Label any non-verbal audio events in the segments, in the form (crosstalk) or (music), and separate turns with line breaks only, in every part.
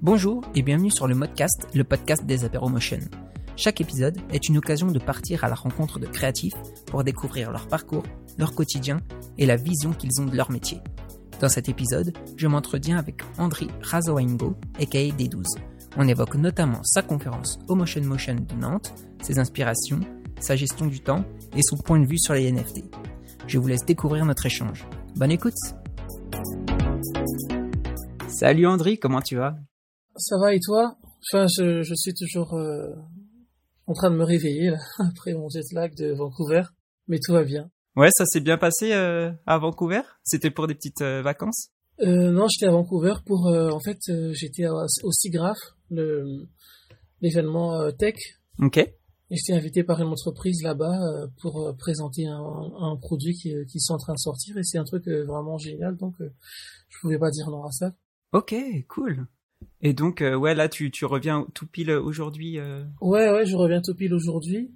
Bonjour et bienvenue sur le Modcast, le podcast des Motion. Chaque épisode est une occasion de partir à la rencontre de créatifs pour découvrir leur parcours, leur quotidien et la vision qu'ils ont de leur métier. Dans cet épisode, je m'entretiens avec Andri Razowaingo, aka D12. On évoque notamment sa conférence Motion Motion de Nantes, ses inspirations, sa gestion du temps et son point de vue sur les NFT. Je vous laisse découvrir notre échange. Bonne écoute Salut Andri, comment tu vas?
Ça va et toi? Enfin, je, je suis toujours euh, en train de me réveiller là, (laughs) après mon jet lag de Vancouver, mais tout va bien.
Ouais, ça s'est bien passé euh, à Vancouver? C'était pour des petites euh, vacances?
Euh, Non, j'étais à Vancouver pour... en fait, j'étais au SIGGRAPH, l'événement tech.
Ok. Et
j'étais invité par une entreprise là-bas pour présenter un, un produit qui, qui sont en train de sortir et c'est un truc vraiment génial, donc je pouvais pas dire non à ça.
Ok, cool. Et donc, ouais, là, tu, tu reviens tout pile aujourd'hui.
Ouais, ouais, je reviens tout pile aujourd'hui.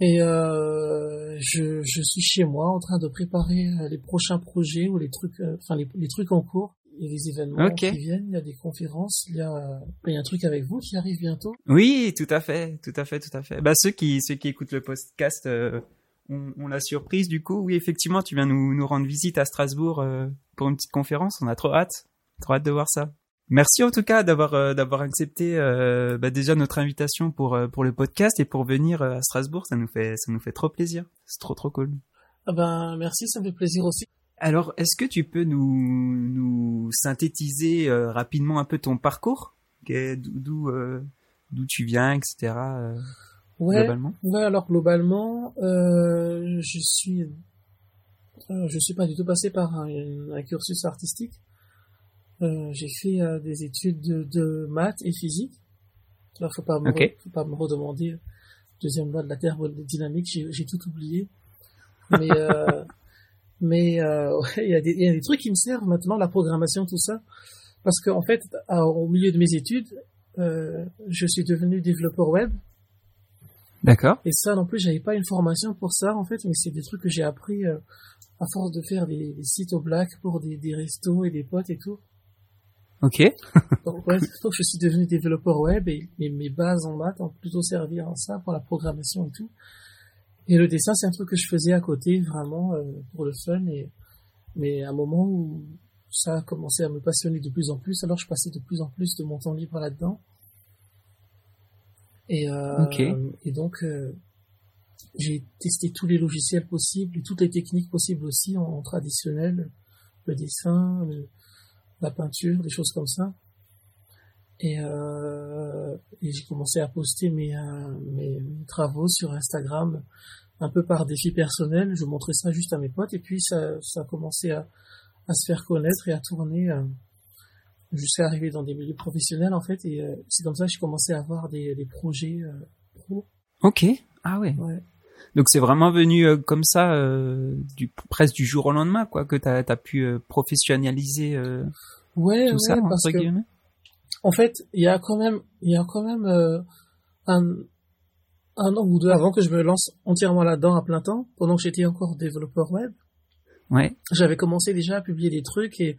Et euh, je, je suis chez moi en train de préparer euh, les prochains projets ou les trucs, euh, enfin les, les, trucs en cours. Il y a des événements qui viennent, il y a des conférences, il y a, il y a un truc avec vous qui arrive bientôt.
Oui, tout à fait, tout à fait, tout à fait. Bah ceux qui ceux qui écoutent le podcast euh, ont, ont, la surprise du coup. Oui, effectivement, tu viens nous nous rendre visite à Strasbourg pour une petite conférence. On a trop hâte, trop hâte de voir ça. Merci en tout cas d'avoir euh, d'avoir accepté euh, bah, déjà notre invitation pour euh, pour le podcast et pour venir à Strasbourg. Ça nous fait ça nous fait trop plaisir. C'est trop trop cool.
Ah ben merci, ça me fait plaisir aussi.
Alors, est-ce que tu peux nous nous synthétiser rapidement un peu ton parcours, d'où d'où tu viens, etc.
ouais, globalement? Ouais, alors globalement, je suis je suis pas du tout passé par un cursus artistique. Euh, j'ai fait euh, des études de, de, maths et physique. Alors, faut pas me, faut pas me redemander deuxième loi de la thermodynamique. J'ai, j'ai tout oublié. Mais, euh, (laughs) mais euh, il y, a des, y a des trucs qui me servent maintenant, la programmation, tout ça, parce qu'en en fait, au milieu de mes études, euh, je suis devenu développeur web.
D'accord.
Et ça, non plus, j'avais pas une formation pour ça, en fait, mais c'est des trucs que j'ai appris à force de faire des, des, sites au black pour des, des restos et des potes et tout.
Ok.
donc, ouais, donc je suis devenu développeur web et, mes bases en maths ont plutôt servi à ça pour la programmation et tout. Et le dessin, c'est un truc que je faisais à côté, vraiment euh, pour le fun. Et mais à un moment où ça a commencé à me passionner de plus en plus, alors je passais de plus en plus de mon temps libre là-dedans. Et, euh, et donc euh, j'ai testé tous les logiciels possibles et toutes les techniques possibles aussi en, traditionnel, le dessin, le, la peinture, des choses comme ça. Et, euh, et j'ai commencé à poster mes, euh, mes, travaux sur Instagram un peu par défi personnel. Je montrais ça juste à mes potes et puis ça, ça a commencé à, à se faire connaître et à tourner euh, jusqu'à arriver dans des milieux professionnels en fait. Et euh, c'est comme ça que j'ai commencé à avoir des, des projets euh, pro.
Ok. Ah ouais.
ouais.
Donc c'est vraiment venu euh, comme ça, euh, du, presque du jour au lendemain, quoi, que tu as, pu euh, professionnaliser
ouais,
tout
ouais,
ça,
parce que, En fait, il y a quand même, il y a quand même un, un an ou deux avant que je me lance entièrement là-dedans à plein temps, pendant que j'étais encore développeur web.
Ouais.
J'avais commencé déjà à publier des trucs et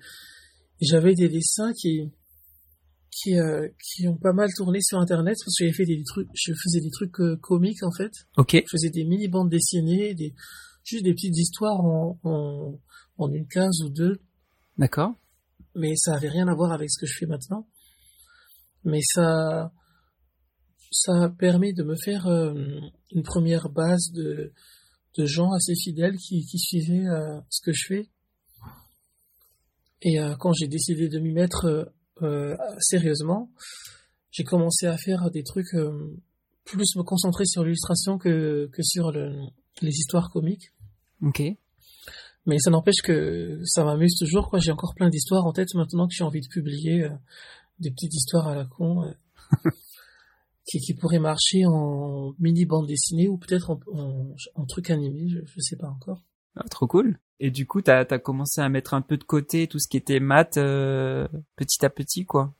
j'avais des dessins qui qui, euh, qui ont pas mal tourné sur internet parce que j'avais fait des trucs je faisais des trucs euh, comiques en fait.
Ok.
Je faisais des mini bandes dessinées des juste des petites histoires en en, en une case ou deux.
D'accord.
Mais ça avait rien à voir avec ce que je fais maintenant. Mais ça ça a permis de me faire euh, une première base de de gens assez fidèles qui qui suivaient euh, ce que je fais. Et quand j'ai décidé de m'y mettre euh, sérieusement, j'ai commencé à faire des trucs euh, plus me concentrer sur l'illustration que, que sur le, les histoires comiques.
Ok.
Mais ça n'empêche que ça m'amuse toujours. Quoi. J'ai encore plein d'histoires en tête maintenant que j'ai envie de publier euh, des petites histoires à la con euh, (laughs) qui, qui pourraient marcher en mini bande dessinée ou peut-être en, en, en, truc animé. Je, je sais pas encore.
Ah, trop cool. Et du coup, t'as as commencé à mettre un peu de côté tout ce qui était maths euh, petit à petit, quoi.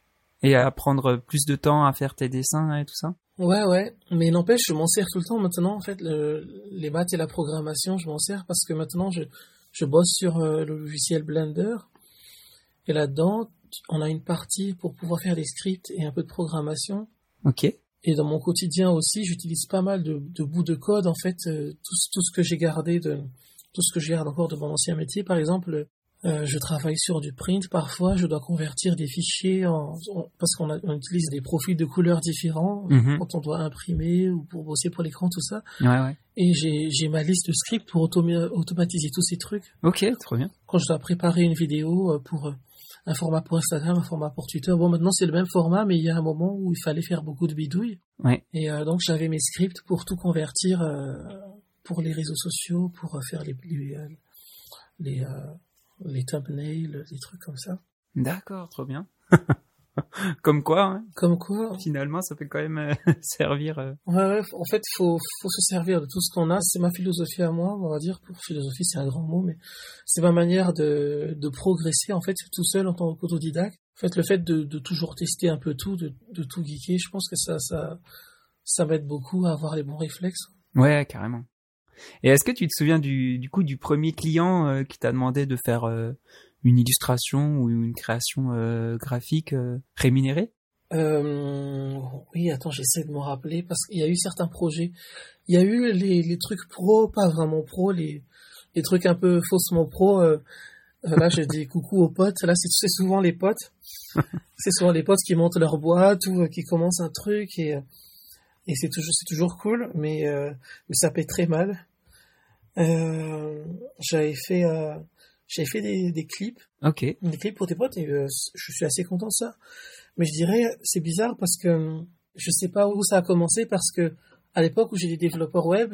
Et à prendre plus de temps à faire tes dessins et tout ça.
Ouais, ouais. Mais n'empêche, je m'en sers tout le temps maintenant. En fait, le, les maths et la programmation, je m'en sers parce que maintenant, je, je bosse sur euh, le logiciel Blender. Et là-dedans, on a une partie pour pouvoir faire des scripts et un peu de programmation.
Ok.
Et dans mon quotidien aussi, j'utilise pas mal de, de bouts de code. En fait, euh, tout, tout ce que j'ai gardé de tout ce que je garde encore de mon ancien métier. Par exemple, euh, je travaille sur du print. Parfois, je dois convertir des fichiers en, parce qu'on utilise des profils de couleurs différents
Mhm.
quand on doit imprimer ou pour bosser pour l'écran, tout ça.
Ouais, ouais.
Et j'ai j'ai ma liste de scripts pour automi- automatiser tous ces trucs.
Ok, trop bien.
Quand je dois préparer une vidéo euh, pour euh, un format pour Instagram, un format pour Twitter. Bon, maintenant c'est le même format, mais il y a un moment où il fallait faire beaucoup de bidouilles.
Ouais.
Et euh, donc j'avais mes scripts pour tout convertir euh, pour les réseaux sociaux, pour euh, faire les les euh, les, euh, les thumbnails, les trucs comme ça.
D'accord, trop bien. (laughs) Comme quoi, hein,
Comme quoi,
finalement, ça peut quand même (laughs) servir.
ouais, ouais, en fait, faut faut se servir de tout ce qu'on a. C'est ma philosophie à moi, on va dire. Pour philosophie, c'est un grand mot, mais c'est ma manière de de progresser en fait tout seul en tant qu'autodidacte. En fait, le fait de, de toujours tester un peu tout, de, de tout geeker, je pense que ça ça ça m'aide beaucoup à avoir les bons réflexes.
Ouais, carrément. Et est-ce que tu te souviens du, du coup du premier client euh, qui t'a demandé de faire euh, une illustration ou une création euh, graphique rémunérée?
Oui, attends, j'essaie de me rappeler parce qu'il y a eu certains projets. Il y a eu les, les trucs pro, pas vraiment pro, les, les trucs un peu faussement pro. là, je dis coucou aux potes. Là, c'est souvent les potes. (laughs) c'est souvent les potes qui montent leur boîte ou qui commencent un truc et, et c'est toujours, c'est toujours cool, mais, euh, mais ça paie très mal. Euh, j'avais fait, euh, j'avais fait des, des clips
Ok.
des clips pour tes potes et euh, je suis assez content de ça. Mais je dirais, c'est bizarre parce que je sais pas où ça a commencé parce que à l'époque où j'étais développeur web,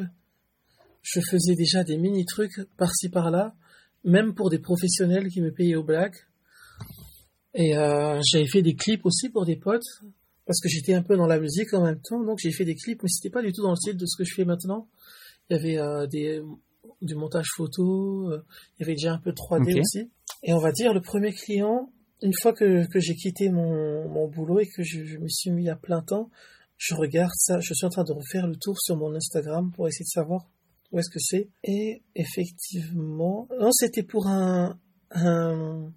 je faisais déjà des mini trucs par-ci par-là, même pour des professionnels qui me payaient au black. Et euh, j'avais fait des clips aussi pour des potes parce que j'étais un peu dans la musique en même temps, donc j'ai fait des clips, mais c'était pas du tout dans le style de ce que je fais maintenant. Il y avait euh, des du montage photo, euh, il y avait déjà un peu de 3D
Ok.
aussi. Et on va dire le premier client, une fois que, que j'ai quitté mon, mon boulot et que je, je me suis mis à plein temps, je regarde ça, je suis en train de refaire le tour sur mon Instagram pour essayer de savoir où est-ce que c'est. Et effectivement, non, c'était pour un, un,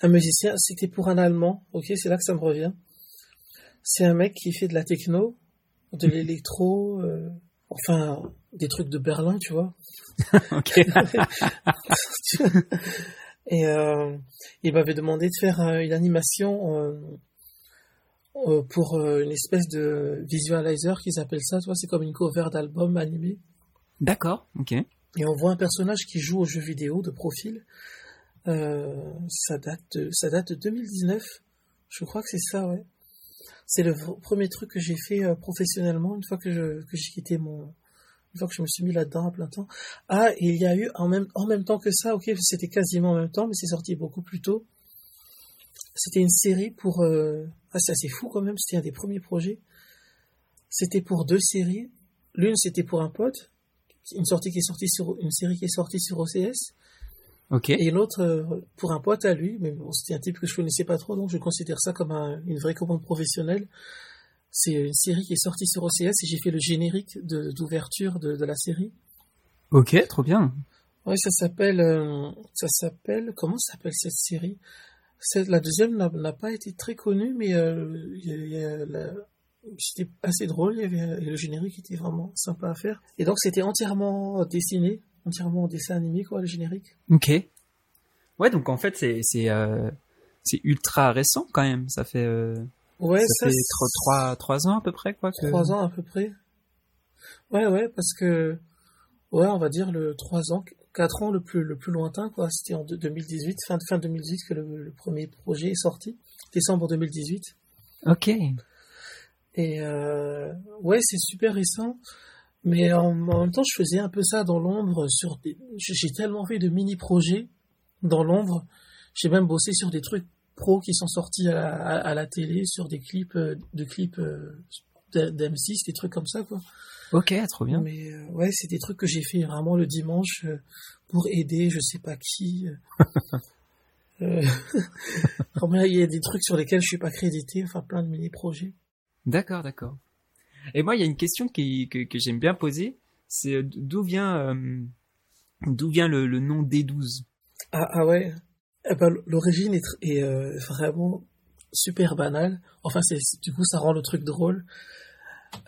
un musicien, c'était pour un Allemand, ok, c'est là que ça me revient. C'est un mec qui fait de la techno, de l'électro, euh, enfin, des trucs de Berlin, tu vois. (laughs)
ok. (laughs)
Et euh, il m'avait demandé de faire euh, une animation euh, pour une espèce de visualizer qu'ils appellent ça, tu vois, c'est comme une cover d'album animé.
D'accord. Ok.
Et on voit un personnage qui joue aux jeux vidéo de profil. Euh, ça date de, ça date de 2019. Je crois que c'est ça, ouais. C'est le premier truc que j'ai fait euh, professionnellement une fois que je, j'ai quitté mon, me suis mis là-dedans à plein temps. Ah, et il y a eu en même, temps que ça, ok, c'était quasiment en même temps, mais c'est sorti beaucoup plus tôt. C'était une série pour, euh, ah, c'est assez fou quand même, c'était un des premiers projets. C'était pour deux séries. L'une, c'était pour un pote, une une série qui est sortie sur OCS. Et l'autre, euh, pour un pote à lui, mais bon, c'était un type que je connaissais pas trop, donc je considère ça comme un- une vraie commande professionnelle. C'est une série qui est sortie sur OCS et j'ai fait le générique d'ouverture de, de la série.
Ok. Trop bien.
Oui, ça s'appelle, euh, ça s'appelle, comment s'appelle cette série? La deuxième n'a pas été très connue, mais euh, c'était assez drôle, il y avait, et le générique était vraiment sympa à faire. Et donc c'était entièrement dessiné, entièrement en dessin animé, quoi, le générique.
Ok. Ouais. Donc en fait, c'est c'est euh, ultra récent quand même. Ça fait euh,
Ouais,
ça,
ça,
fait trois trois trois ans à peu près quoi. Que...
Trois ans à peu près. Ouais, ouais, parce que, ouais, on va dire le trois ans, quatre ans le plus, le plus lointain, quoi. C'était en deux- 2018, fin, fin 2018 que le, le premier projet est sorti. Décembre 2018.
Ok.
Et, euh, ouais, c'est super récent. Mais en, en même temps, je faisais un peu ça dans l'ombre sur des, j'ai tellement fait de mini-projets dans l'ombre. J'ai même bossé sur des trucs pro qui sont sortis à la, à, à la télé, sur des clips, euh, de clips, euh, d'M6, des trucs comme ça, quoi.
Ok. Trop bien.
Mais euh, ouais, c'est des trucs que j'ai fait vraiment le dimanche euh, pour aider je sais pas qui. Euh, (laughs) (laughs) il y a des trucs sur lesquels je suis pas crédité, enfin plein de mini-projets.
D'accord, d'accord. Et moi, il y a une question qui, que, que j'aime bien poser, c'est euh, d'où vient euh, d'où vient le, le, nom D12
ah, ah ouais. Eh ben, l'origine est, est euh, vraiment super banale. Enfin, c'est du coup, ça rend le truc drôle.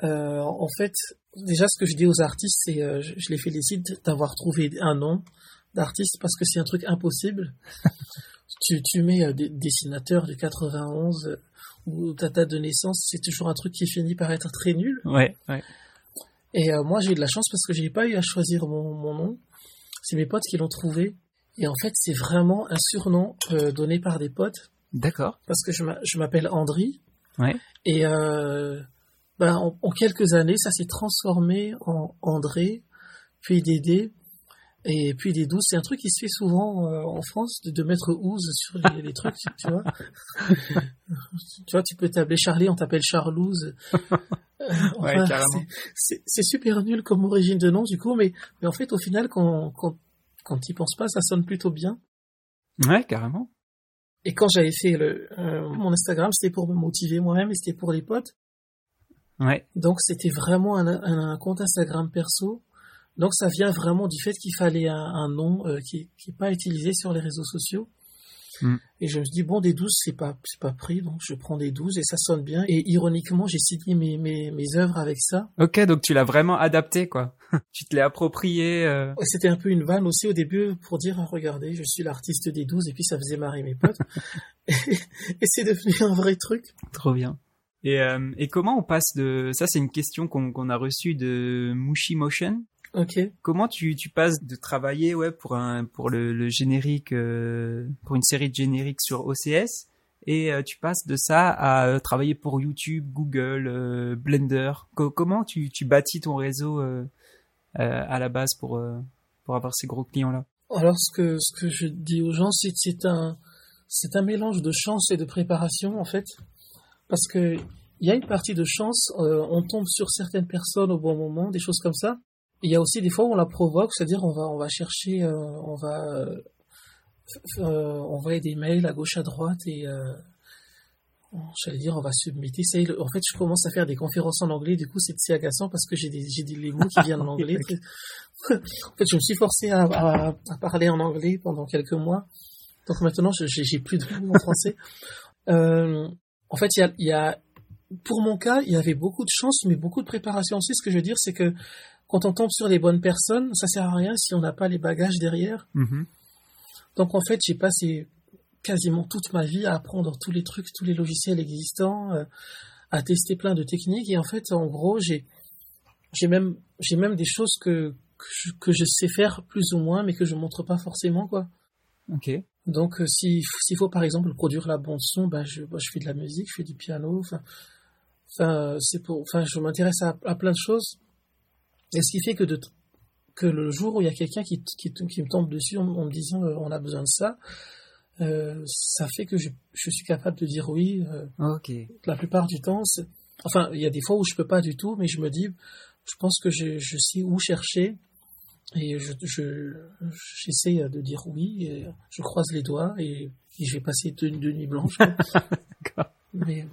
Euh, en fait, déjà, ce que je dis aux artistes, c'est, je, je, les félicite d'avoir trouvé un nom d'artiste parce que c'est un truc impossible. (laughs) tu, tu mets des dessinateurs du 91 ou ta date de naissance, c'est toujours un truc qui finit par être très nul.
Ouais, ouais.
Et moi, j'ai eu de la chance parce que j'ai pas eu à choisir mon, mon nom. C'est mes potes qui l'ont trouvé. Et en fait, c'est vraiment un surnom euh, donné par des potes.
D'accord.
Parce que je m'appelle Andri.
Ouais.
Et euh, ben, en, en, quelques années, ça s'est transformé en André, puis Dédé, et puis des douces. C'est un truc qui se fait souvent euh, en France, de, de, mettre ouze sur les, les trucs, tu, tu vois. (laughs) tu vois, tu peux t'appeler Charlie, on t'appelle Charlouze.
Enfin, ouais, carrément.
C'est super nul comme origine de nom, du coup, mais, mais en fait, au final, quand, quand quand tu penses pas, ça sonne plutôt bien.
Ouais, carrément.
Et quand j'avais fait le, euh, mon Instagram, c'était pour me motiver moi-même et c'était pour les potes.
Ouais.
Donc c'était vraiment un, un, un, compte Instagram perso. Donc ça vient vraiment du fait qu'il fallait un, un nom euh, qui n'est pas utilisé sur les réseaux sociaux.
Mm.
Et je me dis, bon, des 12, c'est pas, c'est pas pris, donc je prends des 12 et ça sonne bien. Et ironiquement, j'ai signé mes, mes, mes œuvres avec ça.
Ok, donc tu l'as vraiment adapté, quoi. (laughs) tu te l'es approprié. Euh...
C'était un peu une vanne aussi au début pour dire, regardez, je suis l'artiste des 12 et puis ça faisait marrer mes potes. (laughs) et, et c'est devenu un vrai truc.
Trop bien. Et, euh, et comment on passe de... Ça, c'est une question qu'on qu'on a reçue de Mushi Motion.
Ok.
Comment tu, tu passes de travailler ouais pour un pour le, le générique euh, pour une série de génériques sur OCS et euh, tu passes de ça à euh, travailler pour YouTube, Google, euh, Blender. Co comment tu, tu bâtis ton réseau euh, à la base pour pour avoir ces gros clients là
Alors ce que ce que je dis aux gens c'est c'est un c'est un mélange de chance et de préparation en fait parce que il y a une partie de chance, on tombe sur certaines personnes au bon moment, des choses comme ça. Il y a aussi des fois où on la provoque, c'est-à-dire on va on va chercher, euh, on va euh, envoyer des mails à gauche à droite et euh, j'allais dire on va submitter. Ça, en fait, je commence à faire des conférences en anglais, du coup c'est assez agaçant parce que j'ai des j'ai des les mots qui viennent en (laughs) anglais. en fait, je me suis forcé à, à, à, parler en anglais pendant quelques mois, donc maintenant j'ai plus de mots en français. (laughs) en fait, il y a, il y a pour mon cas, il y avait beaucoup de chance, mais beaucoup de préparation aussi. Ce que je veux dire, c'est que quand on tombe sur les bonnes personnes, ça sert à rien si on n'a pas les bagages derrière.
Mm-hmm.
Donc en fait, j'ai passé quasiment toute ma vie à apprendre tous les trucs, tous les logiciels existants, euh, à tester plein de techniques. Et en fait, en gros, j'ai j'ai même j'ai même des choses que que je, que je, sais faire plus ou moins, mais que je montre pas forcément quoi.
Ok.
Donc euh, s'il s'il faut par exemple produire la bande son, bah je je fais de la musique, je fais du piano. Enfin, enfin c'est pour, enfin je m'intéresse à, à plein de choses. Et ce qui fait que, de, que le jour où il y a quelqu'un qui, qui, qui, me tombe dessus en, en me disant euh, on a besoin de ça, euh, ça fait que je, je, suis capable de dire oui. Euh,
ok.
La plupart du temps, enfin, il y a des fois où je peux pas du tout, mais je me dis, je pense que je, je sais où chercher et je, je, j'essaie de dire oui. Et je croise les doigts et, et je vais passer deux, deux nuits blanches. (laughs) mais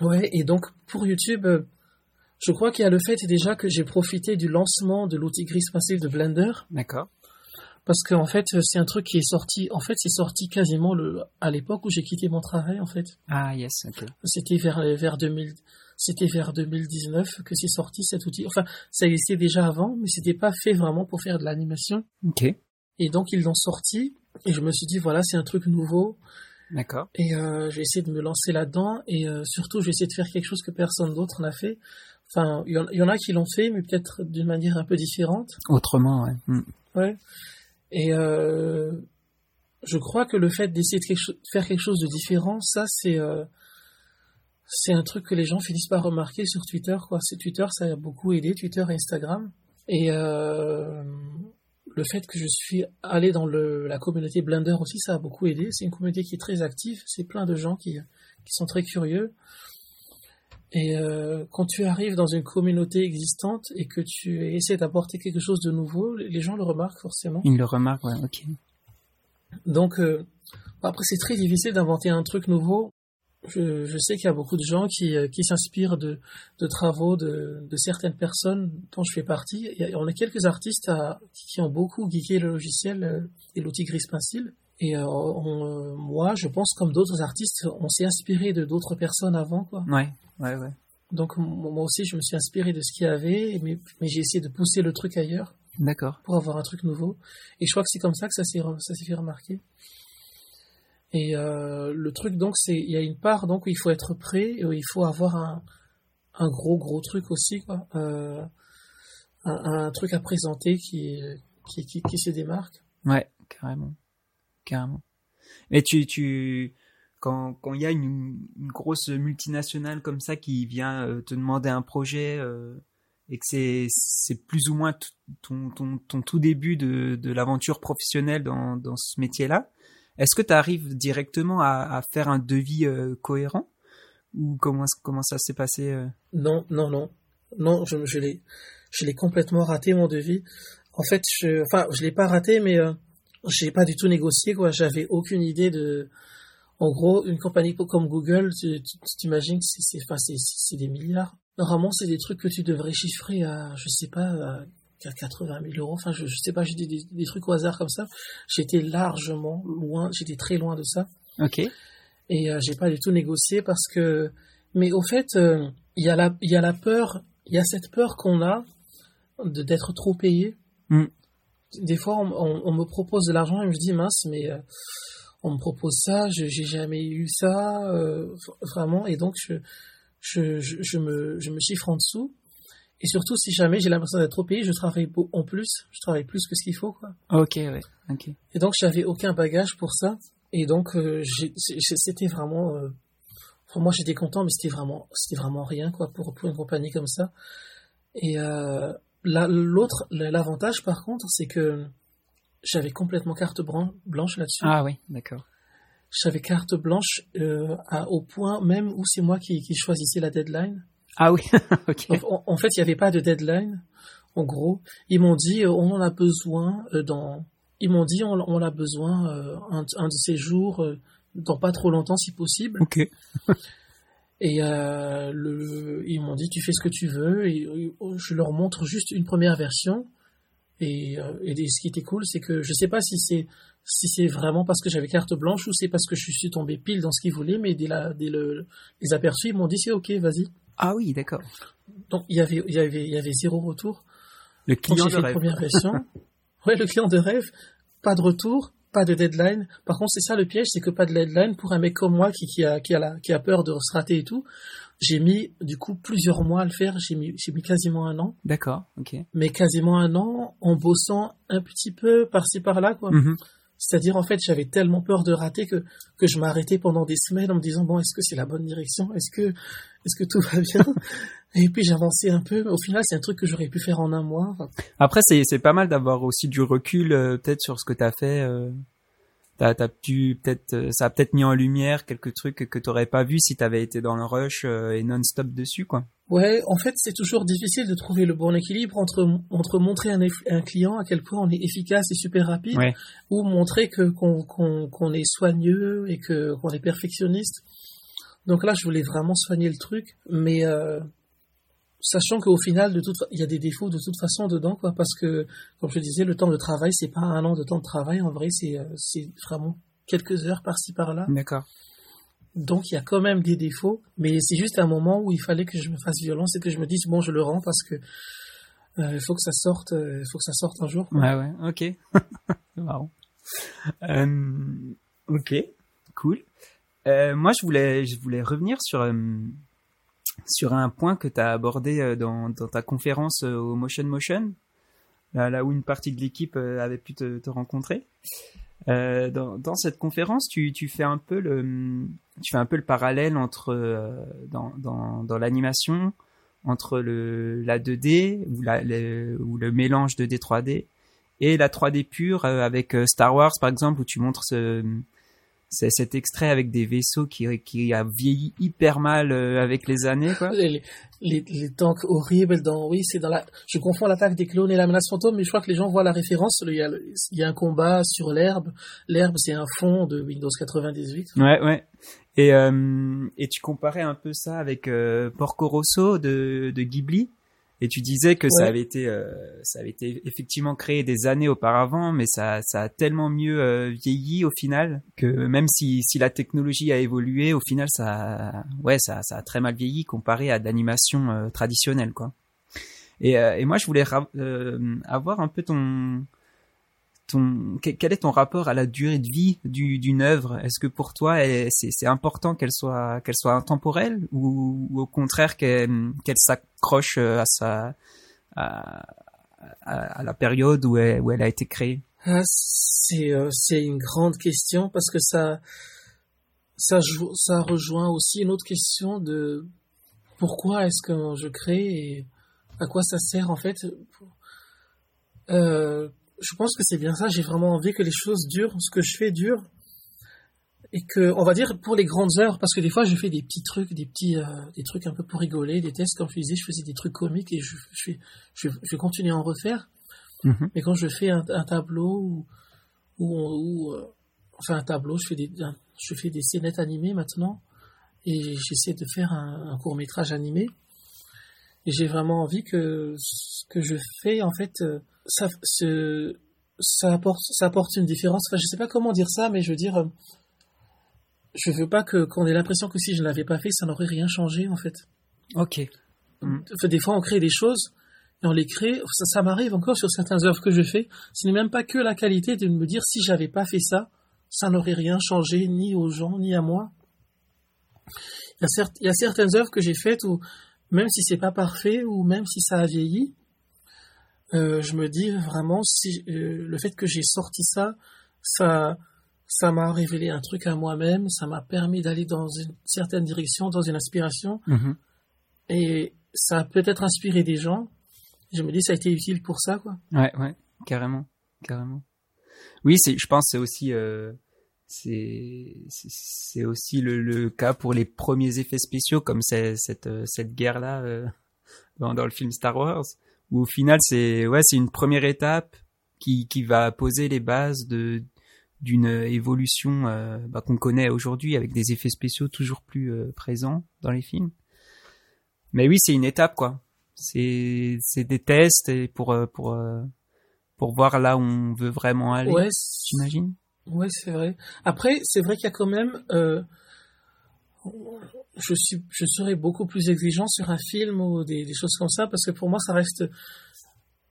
ouais, et donc pour YouTube je crois qu'il y a le fait déjà que j'ai profité du lancement de l'outil gris massif de Blender.
D'accord.
Parce qu'en fait, c'est un truc qui est sorti, en fait, c'est sorti quasiment le, à l'époque où j'ai quitté mon travail, en fait.
Ah, yes, ok.
C'était vers, vers 2000, c'était vers 2019 que c'est sorti cet outil. Enfin, ça existait déjà avant, mais c'était pas fait vraiment pour faire de l'animation.
Ok.
Et donc, ils l'ont sorti, et je me suis dit, voilà, c'est un truc nouveau.
D'accord.
Et euh, j'ai essayé de me lancer là-dedans, et euh, surtout, j'ai essayé de faire quelque chose que personne d'autre n'a fait. Enfin, il y, y, en a qui l'ont fait, mais peut-être d'une manière un peu différente.
Autrement, ouais. Mm.
Ouais. Et euh, je crois que le fait d'essayer de quelque faire quelque chose de différent, ça, c'est euh, c'est un truc que les gens finissent par remarquer sur Twitter. Quoi. C'est Twitter, ça a beaucoup aidé, Twitter et Instagram. Et euh, le fait que je suis allé dans le, la communauté Blender aussi, ça a beaucoup aidé. C'est une communauté qui est très active. C'est plein de gens qui, qui sont très curieux. Et euh, quand tu arrives dans une communauté existante et que tu essaies d'apporter quelque chose de nouveau, les gens le remarquent forcément.
Ils le remarquent, ouais, ok.
Donc euh, après c'est très difficile d'inventer un truc nouveau. Je, je sais qu'il y a beaucoup de gens qui, euh, qui s'inspirent de, de travaux de, de certaines personnes dont je fais partie. Et on a quelques artistes à, qui ont beaucoup geeké le logiciel euh, et l'outil Gris Pencil. Et euh, on, moi, je pense comme d'autres artistes, on s'est inspiré de d'autres personnes avant, quoi.
Ouais, ouais, ouais.
Donc moi aussi, je me suis inspiré de ce qu'il y avait, mais, mais j'ai essayé de pousser le truc ailleurs
D'accord.
pour avoir un truc nouveau. Et je crois que c'est comme ça que ça s'est ça s'est fait remarquer. Et euh, le truc donc, c'est il y a une part donc où il faut être prêt, et où il faut avoir un, un gros gros truc aussi, quoi. Euh, un, un truc à présenter qui qui, qui, qui se démarque.
Ouais, carrément. Carrément. Mais tu, tu, quand, il y a une, grosse multinationale comme ça qui vient euh, te demander un projet, euh, et que c'est, c'est plus ou moins ton, ton, ton tout début de, de l'aventure professionnelle dans, dans ce métier-là, est-ce que tu arrives directement à, à faire un devis euh, cohérent? Ou comment, comment ça s'est passé?
Non, non, non, non, je, je l'ai, je l'ai complètement raté mon devis. En fait, je, enfin, je l'ai pas raté, mais j'ai pas du tout négocié quoi. J'avais aucune idée de. En gros, une compagnie comme Google, tu, t'imagines que c'est, c'est, enfin, des milliards. Normalement, c'est des trucs que tu devrais chiffrer à, je sais pas, à à 80 000 euros. Enfin, je, je sais pas, j'ai des, des, des trucs au hasard comme ça. J'étais largement loin, j'étais très loin de ça.
Ok.
Et euh, j'ai pas du tout négocié parce que. Mais au fait, euh, il y a la, il y a la peur, il y a cette peur qu'on a de d'être trop payé.
Mm.
Des fois, on, on, on me propose de l'argent et je me dis mince, mais euh, on me propose ça, je j'ai jamais eu ça, euh, vraiment. Et donc je, je, je, je me, je me chiffre en dessous. Et surtout, si jamais j'ai l'impression d'être trop payé, je travaille en plus, je travaille plus que ce qu'il faut, quoi.
Ok, ouais. Ok.
Et donc, j'avais aucun bagage pour ça. Et donc, euh, c'était vraiment. euh, enfin, moi, j'étais content, mais c'était vraiment, c'était vraiment rien, quoi, pour, pour une compagnie comme ça. Et euh, la- l'autre, l'avantage, par contre, c'est que j'avais complètement carte blanche là-dessus.
Ah oui, d'accord.
J'avais carte blanche euh, à, au point même où c'est moi qui, qui choisissais la deadline.
Ah oui, (laughs) ok.
Donc, en, en fait, il n'y avait pas de deadline. En gros, ils m'ont dit euh, on en a besoin euh, dans. Ils m'ont dit on, on a besoin un, un de ces jours dans pas trop longtemps si possible.
Ok. (laughs)
Et euh, le, ils m'ont dit tu fais ce que tu veux. Et, et, je leur montre juste une première version. Et, euh, et ce qui était cool, c'est que je sais pas si c'est si c'est vraiment parce que j'avais carte blanche ou c'est parce que je suis tombé pile dans ce qu'ils voulaient, mais dès, la, dès le, les aperçus, ils m'ont dit c'est ok, vas-y.
Ah oui, d'accord.
Donc il y avait il y avait il y avait zéro retour.
Le client de
fait
rêve.
première version. (laughs) ouais, le client de rêve, pas de retour, pas de deadline. Par contre, c'est ça le piège, c'est que pas de deadline pour un mec comme moi qui, qui a qui a la, qui a peur de se rater et tout. J'ai mis du coup plusieurs mois à le faire. J'ai mis j'ai mis quasiment un an,
D'accord, ok.
mais quasiment un an en bossant un petit peu par-ci par-là quoi.
Mhm.
C'est-à-dire en fait j'avais tellement peur de rater que que je m'arrêtais pendant des semaines en me disant bon est-ce que c'est la bonne direction? Est-ce que est-ce que tout va bien? (laughs) Et puis j'avançais un peu au final c'est un truc que j'aurais pu faire en un mois
Après, c'est c'est pas mal d'avoir aussi du recul euh, peut-être sur ce que t'as fait. Euh, t'as t'as pu peut-être euh, ça a peut-être mis en lumière quelques trucs que, que t'aurais pas vu si t'avais été dans le rush euh, et non-stop dessus, quoi.
Ouais, en fait, c'est toujours difficile de trouver le bon équilibre entre, entre montrer à un, un client à quel point on est efficace et super rapide,
Ouais.
ou montrer que qu'on qu'on qu'on est soigneux et que qu'on est perfectionniste. Donc là, je voulais vraiment soigner le truc, mais euh, sachant qu'au final, de toute, il y a des défauts de toute façon dedans, quoi, parce que, comme je disais, le temps de travail, c'est pas un an de temps de travail. En vrai, c'est euh, c'est vraiment quelques heures par-ci par-là.
D'accord.
Donc il y a quand même des défauts, mais c'est juste un moment où il fallait que je me fasse violence et que je me dise bon je le rends parce que euh, faut que ça sorte, euh, faut que ça sorte un jour.
Ouais, ouais, ok. C'est (laughs) marrant. Euh, ok, cool. Euh, moi, je voulais, je voulais revenir sur sur un point que tu as abordé dans, dans ta conférence au Motion Motion, là, où une partie de l'équipe avait pu te rencontrer. Euh, dans, dans cette conférence, tu, tu fais un peu le tu fais un peu le parallèle entre euh, dans, dans, dans l'animation entre le la 2D ou la le, ou le mélange 2D 3D et la 3D pure euh, avec euh, Star Wars par exemple où tu montres ce c'est cet extrait avec des vaisseaux qui, qui a vieilli hyper mal euh, avec les années, quoi.
Les, les, les tanks horribles dans, oui, c'est dans la, je confonds l'attaque des clones et la menace fantôme, mais je crois que les gens voient la référence. Il y a, il y a un combat sur l'herbe. L'herbe, c'est un fond de Windows 98.
Ouais, ouais. Et, euh, et tu comparais un peu ça avec euh, Porco Rosso de, de Ghibli? Et tu disais que ça avait été, euh, ça avait été effectivement créé des années auparavant, mais ça, ça a tellement mieux euh, vieilli au final que même si, si la technologie a évolué, au final ça, ouais, ça, ça a très mal vieilli comparé à d'animation euh, traditionnelle, quoi. Et, et moi, je voulais avoir un peu ton, quel est ton rapport à la durée de vie d'une œuvre? Est-ce que pour toi, c'est important qu'elle soit, intemporelle ou, au contraire qu'elle s'accroche à sa, à, la période où elle, a été créée?
Ah, euh, C'est une grande question parce que ça rejoint aussi une autre question de pourquoi est-ce que je crée et à quoi ça sert en fait? Euh, je pense que c'est bien ça. J'ai vraiment envie que les choses durent, ce que je fais dure. Et que, on va dire, pour les grandes heures, parce que des fois, je fais des petits trucs, des petits, euh, des trucs un peu pour rigoler, des tests, comme je disais, je faisais des trucs comiques et je, je, je, je vais continuer à en refaire. Mm-hmm. Mais quand je fais un, un tableau ou, ou, euh, enfin un tableau, je fais des, je fais des scénettes animées maintenant et j'essaie de faire un, un court métrage animé. Et j'ai vraiment envie que ce que je fais, en fait, euh, ça, ça, apporte, ça apporte une différence. Enfin, je sais pas comment dire ça, mais je veux dire, euh, je veux pas que qu'on ait l'impression que si je ne l'avais pas fait, ça n'aurait rien changé, en fait.
Ok.
Des fois, on crée des choses et on les crée. Ça, ça m'arrive encore sur certaines œuvres que je fais. Ce n'est même pas que la qualité de me dire si j'avais pas fait ça, ça n'aurait rien changé ni aux gens ni à moi. Il y a, certes, il y a certaines œuvres que j'ai faites où même si c'est pas parfait ou même si ça a vieilli, euh, je me dis vraiment si euh, le fait que j'ai sorti ça, ça ça m'a révélé un truc à moi-même, ça m'a permis d'aller dans une certaine direction, dans une inspiration, mm-hmm. et ça a peut-être inspiré des gens. Je me dis ça a été utile pour ça, quoi.
Ouais, ouais, carrément, carrément. Oui, c'est, je pense, c'est aussi euh, c'est aussi le, le, cas pour les premiers effets spéciaux comme cette euh, cette guerre là euh, dans, dans, le film Star Wars où au final c'est ouais c'est une première étape qui qui va poser les bases de d'une évolution euh, bah, qu'on connaît aujourd'hui avec des effets spéciaux toujours plus présents dans les films. Mais oui c'est une étape quoi. C'est c'est des tests et pour pour pour voir là où on veut vraiment aller ouais, j'imagine
oui, c'est vrai. Après, c'est vrai qu'il y a quand même. Euh, je, suis, je serais beaucoup plus exigeant sur un film ou des, choses comme ça, parce que pour moi, ça reste.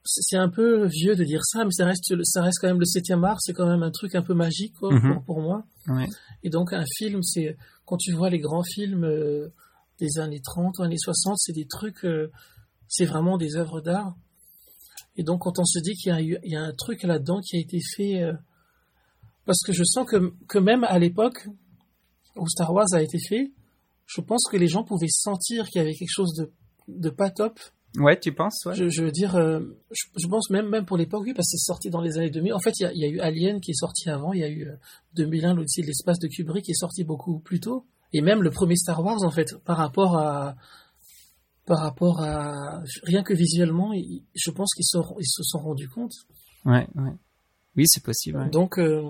C'est un peu vieux de dire ça, mais ça reste, ça reste quand même le 7e art, c'est quand même un truc un peu magique mhm. pour, moi. Et donc, un film, c'est. Quand tu vois les grands films euh, des années 30 ou années 60, c'est des trucs. Euh, c'est vraiment des œuvres d'art. Et donc, quand on se dit qu'il y, y, a un truc là-dedans qui a été fait parce que je sens que, que même à l'époque où Star Wars a été fait, je pense que les gens pouvaient sentir qu'il y avait quelque chose de, de pas top.
Ouais, tu penses ouais.
je, je, veux dire, euh, je, pense même, même pour l'époque, oui, parce que c'est sorti dans les années 2000. En fait, il y a, y a, eu Alien qui est sorti avant, il y a eu 2001, euh, l'Odyssée de l'espace de Kubrick qui est sorti beaucoup plus tôt. Et même le premier Star Wars, en fait, par rapport à, par rapport à, rien que visuellement, je pense qu'ils ils se sont rendus compte.
Ouais, ouais. Oui, c'est possible.
Donc, euh,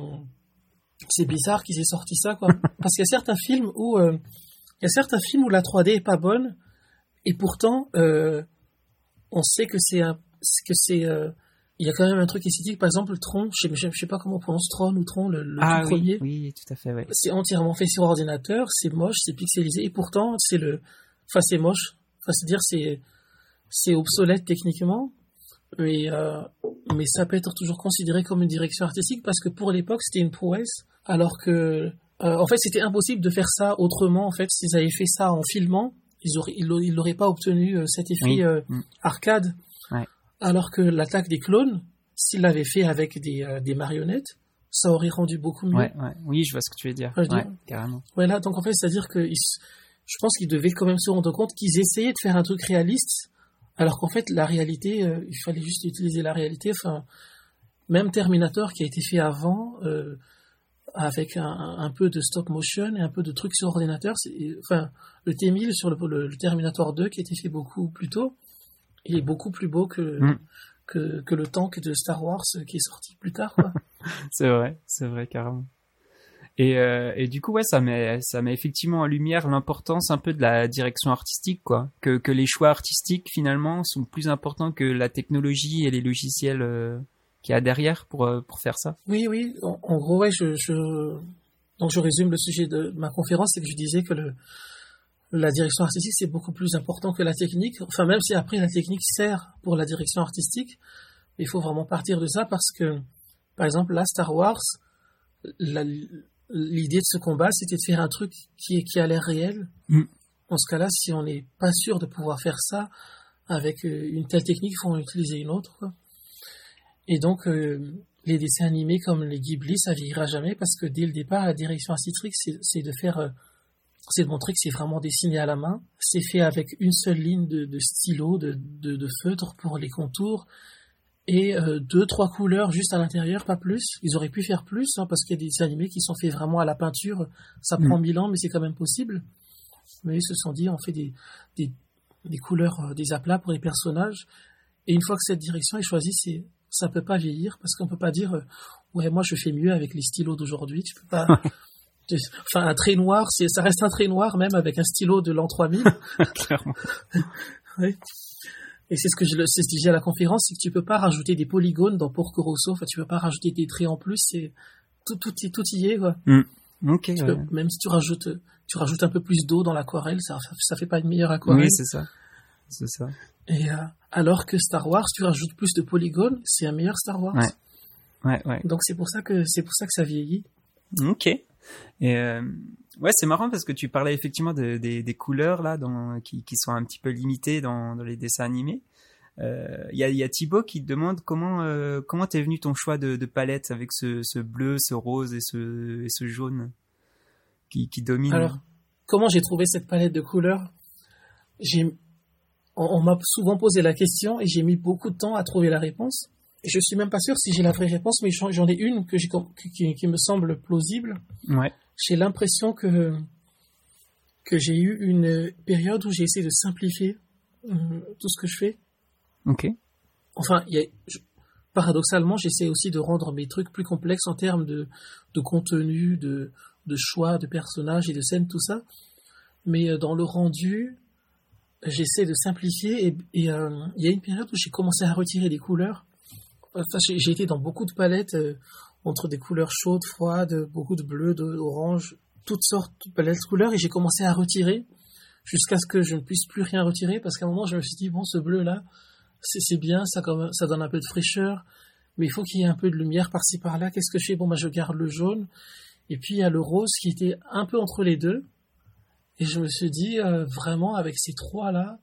c'est bizarre qu'ils aient sorti ça, quoi. (laughs) Parce qu'il y a certains films où, euh, il y a certains films où la 3D est pas bonne, et pourtant, euh, on sait que c'est que c'est, il y a quand même un truc esthétique. Par exemple, le Tron, je sais, sais pas comment on prononce Tron ou Tron, le,
ah,
tout premier.
Oui, tout à fait, ouais.
C'est entièrement fait sur ordinateur, c'est moche, c'est pixelisé, et pourtant, c'est le, enfin, c'est moche. Enfin, c'est dire, c'est, c'est obsolète techniquement, mais, euh, mais ça peut être toujours considéré comme une direction artistique parce que pour l'époque c'était une prouesse, alors que euh, en fait c'était impossible de faire ça autrement. En fait, s'ils avaient fait ça en filmant, ils auraient, ils n'auraient pas obtenu euh, cet effet euh, mm. arcade. Ouais. Alors que l'attaque des clones, s'ils l'avaient fait avec des, des marionnettes, ça aurait rendu beaucoup mieux.
Ouais, ouais. Oui, je vois ce que tu veux dire. Ouais, carrément.
Voilà, donc en fait, c'est-à-dire que je pense qu'ils devaient quand même se rendre compte qu'ils essayaient de faire un truc réaliste alors qu'en fait, la réalité, euh, il fallait juste utiliser la réalité. Enfin, même Terminator qui a été fait avant, euh, avec un, peu de stop motion et un peu de trucs sur ordinateur. Enfin, le T1000 sur le, Terminator 2 qui a été fait beaucoup plus tôt, il est beaucoup plus beau que, mm. que, que, le tank de Star Wars qui est sorti plus tard. (laughs)
c'est vrai, c'est vrai carrément. Et, euh, et du coup, ouais, ça met, ça met effectivement en lumière l'importance un peu de la direction artistique, quoi. Que, que les choix artistiques, finalement, sont plus importants que la technologie et les logiciels euh, qu'il y a derrière pour, euh, pour faire ça.
Oui, oui. En, gros, ouais, je, je, donc je résume le sujet de ma conférence, c'est que je disais que le, la direction artistique, c'est beaucoup plus important que la technique. Enfin, même si après la technique sert pour la direction artistique, il faut vraiment partir de ça parce que, par exemple, là, Star Wars, la, l'idée de ce combat, c'était de faire un truc qui, qui a l'air réel. Mm. Dans ce cas-là, si on n'est pas sûr de pouvoir faire ça avec euh, une telle technique, il faut en utiliser une autre. Et donc, euh, les dessins animés comme les Ghibli, ça vieillira jamais parce que dès le départ, la direction artistique, c'est de faire, euh, c'est de montrer que c'est vraiment dessiné à la main. C'est fait avec une seule ligne de, de stylo, de, de, de, feutre pour les contours et euh, deux trois couleurs juste à l'intérieur, pas plus. Ils auraient pu faire plus hein, parce qu'il y a des animés qui sont faits vraiment à la peinture. Ça mm. prend mille ans, mais c'est quand même possible. Mais ils se sont dit, on fait des, des, des couleurs, euh, des aplats pour les personnages. Et une fois que cette direction est choisie, c'est ça peut pas vieillir parce qu'on peut pas dire, euh, ouais, moi je fais mieux avec les stylos d'aujourd'hui. Tu peux pas. (laughs) enfin, un trait noir, c'est, ça reste un trait noir même avec un stylo de l'an 3000. (laughs) Clairement. (laughs) ouais. Et c'est ce que je, ce que je dis à la conférence, c'est que tu peux pas rajouter des polygones dans Porco Rosso, enfin, tu peux pas rajouter des traits en plus, c'est, tout, tout, tout y est, quoi.
Mm. Ok.
même si tu rajoutes, tu rajoutes un peu plus d'eau dans l'aquarelle, ça, ça fait pas une meilleure aquarelle.
Oui, c'est ça. C'est ça.
Et, euh, alors que Star Wars, tu rajoutes plus de polygones, c'est un meilleur Star Wars.
Ouais. Ouais, ouais.
Donc c'est pour ça que, c'est pour ça que ça vieillit.
Ok. Euh, ouais, c'est marrant parce que tu parlais effectivement de, des, couleurs là, qui, sont un petit peu limitées dans, les dessins animés. Il euh, y, a, y Thibaut qui te demande comment euh, comment t'es venu ton choix de, palette avec ce, bleu, ce rose et ce, jaune qui, qui domine.
Alors, comment j'ai trouvé cette palette de couleurs? J'ai on m'a souvent posé la question et j'ai mis beaucoup de temps à trouver la réponse je suis même pas sûr si j'ai la vraie réponse, mais j'en ai une que qui, qui, me semble plausible.
Ouais.
J'ai l'impression que que j'ai eu une période où j'ai essayé de simplifier euh, tout ce que je fais.
Ok.
Enfin, y a, paradoxalement, j'essaie aussi de rendre mes trucs plus complexes en termes de, de contenu, de, de choix, de personnages et de scènes, tout ça. Mais euh, dans le rendu, j'essaie de simplifier et euh, il y a une période où j'ai commencé à retirer des couleurs j'ai été dans beaucoup de palettes euh, entre des couleurs chaudes, froides, beaucoup de bleu, d'orange, toutes sortes de palettes de couleurs et j'ai commencé à retirer jusqu'à ce que je ne puisse plus rien retirer parce qu'à un moment je me suis dit bon ce bleu là c'est bien, ça, ça donne un peu de fraîcheur, mais il faut qu'il y ait un peu de lumière par-ci par-là. Qu'est-ce que je fais? Bon, bah, je garde le jaune. Et puis, il y a le rose qui était un peu entre les deux. Et je me suis dit, euh, vraiment, avec ces trois-là,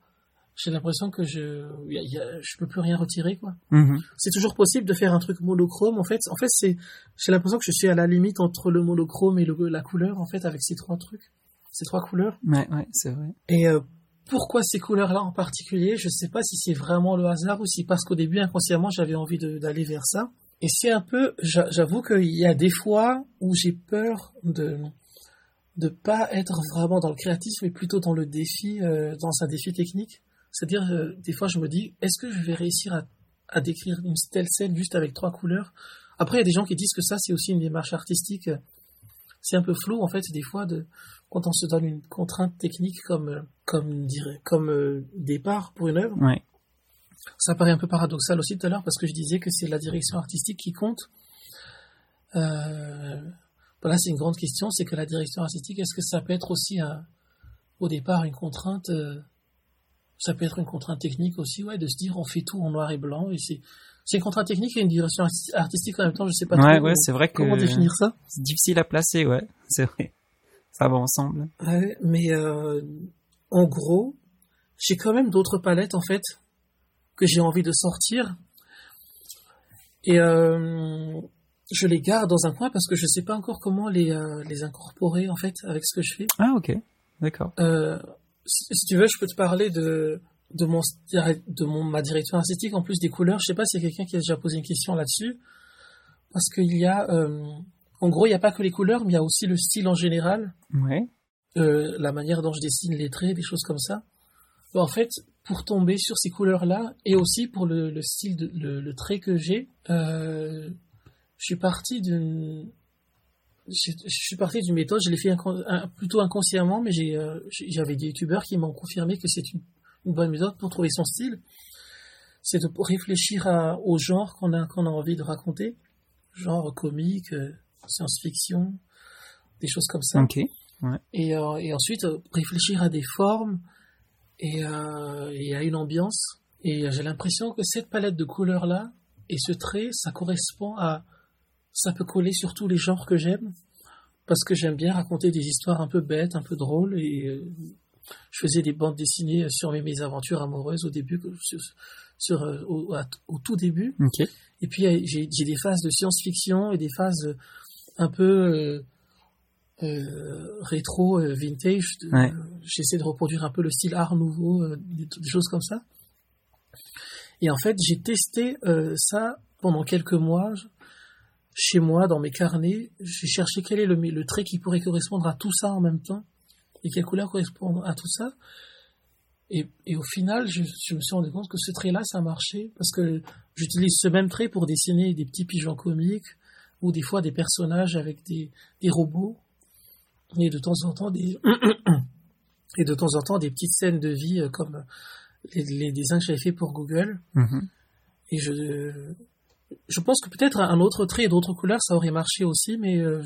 j'ai l'impression que je y a, je peux plus rien retirer quoi.
Mhm.
C'est toujours possible de faire un truc monochrome en fait. En fait, c'est j'ai l'impression que je suis à la limite entre le monochrome et le, la couleur en fait avec ces trois trucs, ces trois couleurs.
Ouais ouais, c'est vrai.
Et euh, pourquoi ces couleurs-là en particulier? Je sais pas si c'est vraiment le hasard ou si parce qu'au début inconsciemment j'avais envie d'aller vers ça. Et c'est un peu, j'avoue qu'il y a des fois où j'ai peur de de pas être vraiment dans le créatif, mais plutôt dans le défi, euh, dans un défi technique. C'est-à-dire, euh, des fois, je me dis, est-ce que je vais réussir à, à, décrire une telle scène juste avec trois couleurs? Après, il y a des gens qui disent que ça, c'est aussi une démarche artistique. C'est un peu flou, en fait, des fois, de, quand on se donne une contrainte technique comme, euh, comme, dirait, comme euh, départ pour une œuvre.
Ouais.
Ça paraît un peu paradoxal aussi tout à l'heure, parce que je disais que c'est la direction artistique qui compte. Euh, voilà, c'est une grande question, c'est que la direction artistique, est-ce que ça peut être aussi un, au départ une contrainte ça peut être une contrainte technique aussi, ouais, de se dire on fait tout en noir et blanc et c'est c'est une contrainte technique et une direction artistique en même temps. Je sais pas
ouais, trop ouais, c'est vrai
comment définir ça.
C'est difficile à placer, ouais, c'est vrai. Ça va ensemble.
Ouais, mais euh, en gros, j'ai quand même d'autres palettes en fait que j'ai envie de sortir et euh, je les garde dans un coin parce que je sais pas encore comment les euh, les incorporer en fait avec ce que je fais.
Ah ok, d'accord.
Euh, si tu veux, je peux te parler de, de, mon, de mon, ma direction artistique, en plus des couleurs. Je sais pas s'il y a quelqu'un qui a déjà posé une question là-dessus. Parce qu'il y a, euh, en gros, il n'y a pas que les couleurs, mais il y a aussi le style en général,
Ouais.
euh, la manière dont je dessine les traits, des choses comme ça. Bon, en fait, pour tomber sur ces couleurs-là, et aussi pour le, le style, de, le, le trait que j'ai, euh, je suis parti d'une, je, suis parti d'une méthode, je l'ai fait un- plutôt inconsciemment, mais euh, j'avais des youtubeurs qui m'ont confirmé que c'est une, une bonne méthode pour trouver son style. C'est de réfléchir à, au genre qu'on a, envie de raconter, genre comique, euh, science-fiction, des choses comme ça.
Ok.
Et, euh, et ensuite, réfléchir à des formes et, euh, et à une ambiance. Et j'ai l'impression que cette palette de couleurs-là et ce trait, ça correspond à... Ça peut coller sur tous les genres que j'aime. Parce que j'aime bien raconter des histoires un peu bêtes, un peu drôles. Et euh, je faisais des bandes dessinées sur mes, mes aventures amoureuses au début, que- sur, sur, euh, au, tout début. Et puis euh, j'ai des phases de science-fiction et des phases un peu euh, euh, rétro, vintage.
Ouais.
J'essaie de reproduire un peu le style art nouveau, des, des choses comme ça. Et en fait, j'ai testé ça pendant quelques mois chez moi, dans mes carnets. J'ai cherché quel est le, le trait qui pourrait correspondre à tout ça en même temps et quelle couleur correspond à tout ça. Et, et au final, je, je me suis rendu compte que ce trait-là, ça marchait parce que j'utilise ce même trait pour dessiner des petits pigeons comiques ou des fois des personnages avec des, des robots et de temps en temps des (coughs) et de temps en temps des petites scènes de vie euh, comme les, les dessins que j'avais fait pour Google.
Mhm.
Et je je pense que peut-être un autre trait et d'autres couleurs ça aurait marché aussi, mais euh,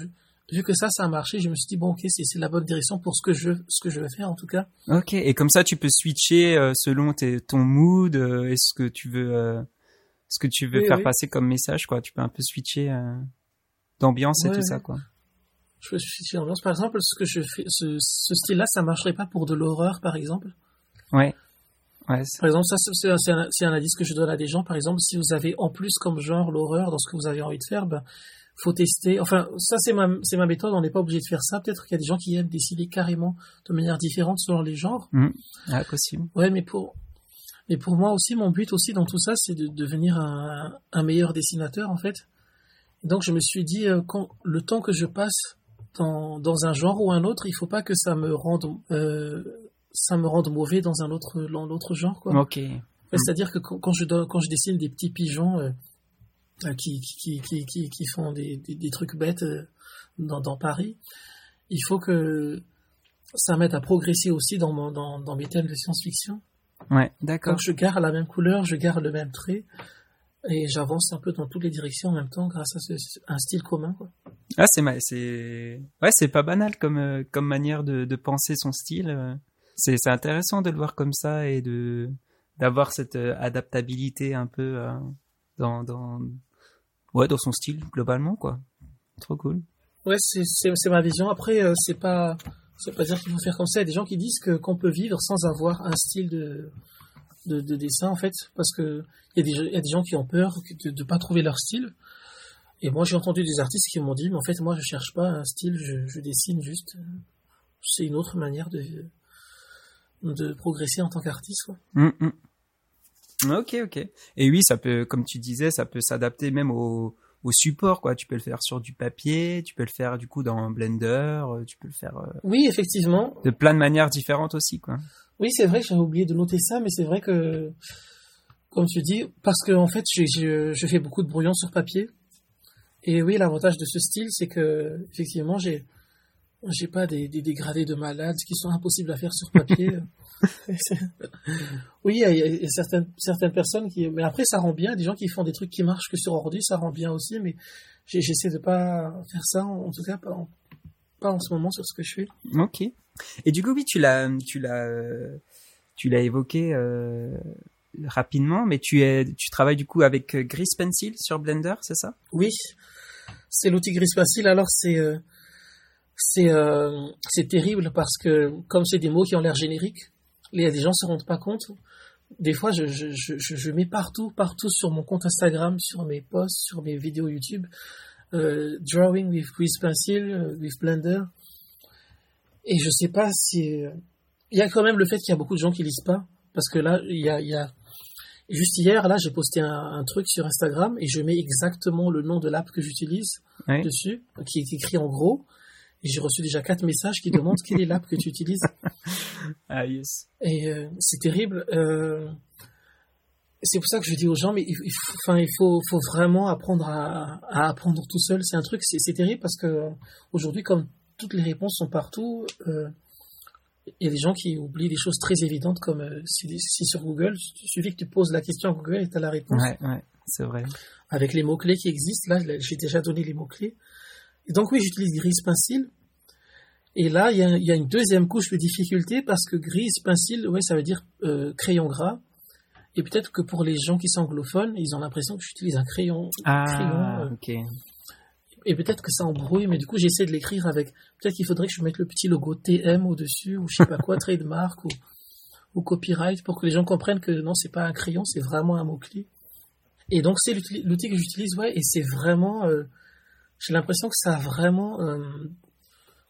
vu que ça ça a marché, je me suis dit bon ok c'est la bonne direction pour ce que je ce que je veux faire en tout cas.
Ok. Et comme ça, tu peux switcher euh, selon tes, ton mood euh, et ce que tu veux, euh, ce que tu veux
Oui,
faire
oui.
passer comme message, quoi? Tu peux un peu switcher d'ambiance et tout
ouais.
ça, quoi.
Je me suis dit, ambiance. Par exemple, ce que je fais, ce, ce style-là, ça marcherait pas pour de l'horreur, par exemple?
Ouais. Ouais.
Par exemple, ça, c'est- un, indice que je donne à des gens. Par exemple, si vous avez en plus comme genre l'horreur dans ce que vous avez envie de faire, ben, faut tester. Enfin, ça, c'est ma, c'est ma méthode. On n'est pas obligé de faire ça. Peut-être qu'il y a des gens qui aiment dessiner carrément de manière différente selon les genres.
Ah, possible.
Ouais, mais pour, mais pour moi aussi, mon but aussi dans tout ça, c'est de devenir un, un meilleur dessinateur, en fait. Donc, je me suis dit, euh, quand, le temps que je passe dans, dans un genre ou un autre, il faut pas que ça me rende, euh, ça me rende mauvais dans un autre, dans l'autre genre, quoi.
Ok.
C'est-à-dire que quand, je, quand je dessine des petits pigeons euh, euh, qui, qui, qui, qui, qui font des, des, des trucs bêtes euh, dans, dans Paris, il faut que ça m'aide à progresser aussi dans, mon, dans, dans mes thèmes de science-fiction.
Ouais. D'accord.
Donc je garde la même couleur, je garde le même trait, et j'avance un peu dans toutes les directions en même temps grâce à ce, un style commun. Quoi.
Ah, c'est c'est ouais, c'est pas banal comme euh, comme manière de, de penser son style. C'est c'est intéressant de le voir comme ça et de d'avoir cette euh, adaptabilité un peu euh, dans dans ouais dans son style globalement quoi. Trop cool.
Ouais, c'est, c'est, ma vision. Après, euh, c'est pas, c'est pas dire qu'il faut faire comme ça. Il y a des gens qui disent que qu'on peut vivre sans avoir un style de, de, de dessin en fait, parce que il y a des, il y a des gens qui ont peur de ne pas trouver leur style. Et moi, j'ai entendu des artistes qui m'ont dit, mais en fait, moi, je cherche pas un style, je, je dessine juste. C'est une autre manière de de progresser en tant qu'artiste. Quoi.
Hum, hum. Ok ok. Et oui, ça peut comme tu disais, ça peut s'adapter même au au support quoi. Tu peux le faire sur du papier, tu peux le faire du coup dans Blender, euh, tu peux le faire euh,
Oui, effectivement,
de plein de manières différentes aussi quoi.
Oui, c'est vrai que j'avais oublié de noter ça, mais c'est vrai que, comme tu dis, parce que en fait, je, je, je fais beaucoup de brouillons sur papier. Et oui, l'avantage de ce style, c'est que effectivement, j'ai j'ai pas des, des dégradés de malades qui sont impossibles à faire sur papier. (laughs) oui, il y a, il y a certaines certaines personnes qui, mais après, ça rend bien. Des gens qui font des trucs qui marchent que sur ordi, ça rend bien aussi. Mais j'essaie de pas faire ça, en tout cas pas en, pas en ce moment sur ce que je fais.
Ok. Et du coup, oui, tu l'as, tu l'as, tu l'as évoqué euh, rapidement, mais tu es, tu travailles du coup avec euh, Grease Pencil sur Blender, c'est ça?
Oui, c'est l'outil gris facile. Alors c'est euh, c'est euh, c'est terrible parce que comme c'est des mots qui ont l'air génériques, les, les gens se rendent pas compte. Des fois, je, je, je, je- mets partout, partout sur mon compte Instagram, sur mes posts, sur mes vidéos YouTube, euh, drawing with Grease Pencil, euh, with Blender. Et je sais pas si euh, il y a quand même le fait qu'il y a beaucoup de gens qui lisent pas, parce que là, il y a il y a Juste hier, là, j'ai posté un, un, truc sur Instagram et je mets exactement le nom de l'app que j'utilise dessus, qui est écrit en gros. Et j'ai reçu déjà quatre messages qui demandent quelle est l'app que tu utilises. (laughs)
Ah yes.
Et euh, c'est terrible. Euh, c'est pour ça que je dis aux gens, mais il, il faut, enfin, il faut, faut vraiment apprendre à, à apprendre tout seul. C'est un truc, c'est terrible parce que aujourd'hui, comme toutes les réponses sont partout, euh, il y a des gens qui oublient des choses très évidentes comme si, si sur Google, il suffit que tu poses la question à Google et tu as la réponse
Ouais, ouais, c'est vrai.
avec les mots-clés qui existent. Là, j'ai déjà donné les mots-clés. Et donc oui, j'utilise Grise Pencil. Et là, il y, a, il y, a, une deuxième couche de difficulté parce que Grise Pencil, ouais, ça veut dire euh, crayon gras. Et peut-être que pour les gens qui sont anglophones, ils ont l'impression que j'utilise un crayon.
Ah,
crayon, euh,
ok.
et peut-être que ça embrouille, mais du coup, j'essaie de l'écrire avec. Peut-être qu'il faudrait que je mette le petit logo TM au-dessus, ou je sais pas quoi, (laughs) trademark, ou, ou copyright, pour que les gens comprennent que non, c'est pas un crayon, c'est vraiment un mot-clé. Et donc, c'est l'outil l'outil que j'utilise, ouais, et c'est vraiment. euh, J'ai l'impression que ça a vraiment euh,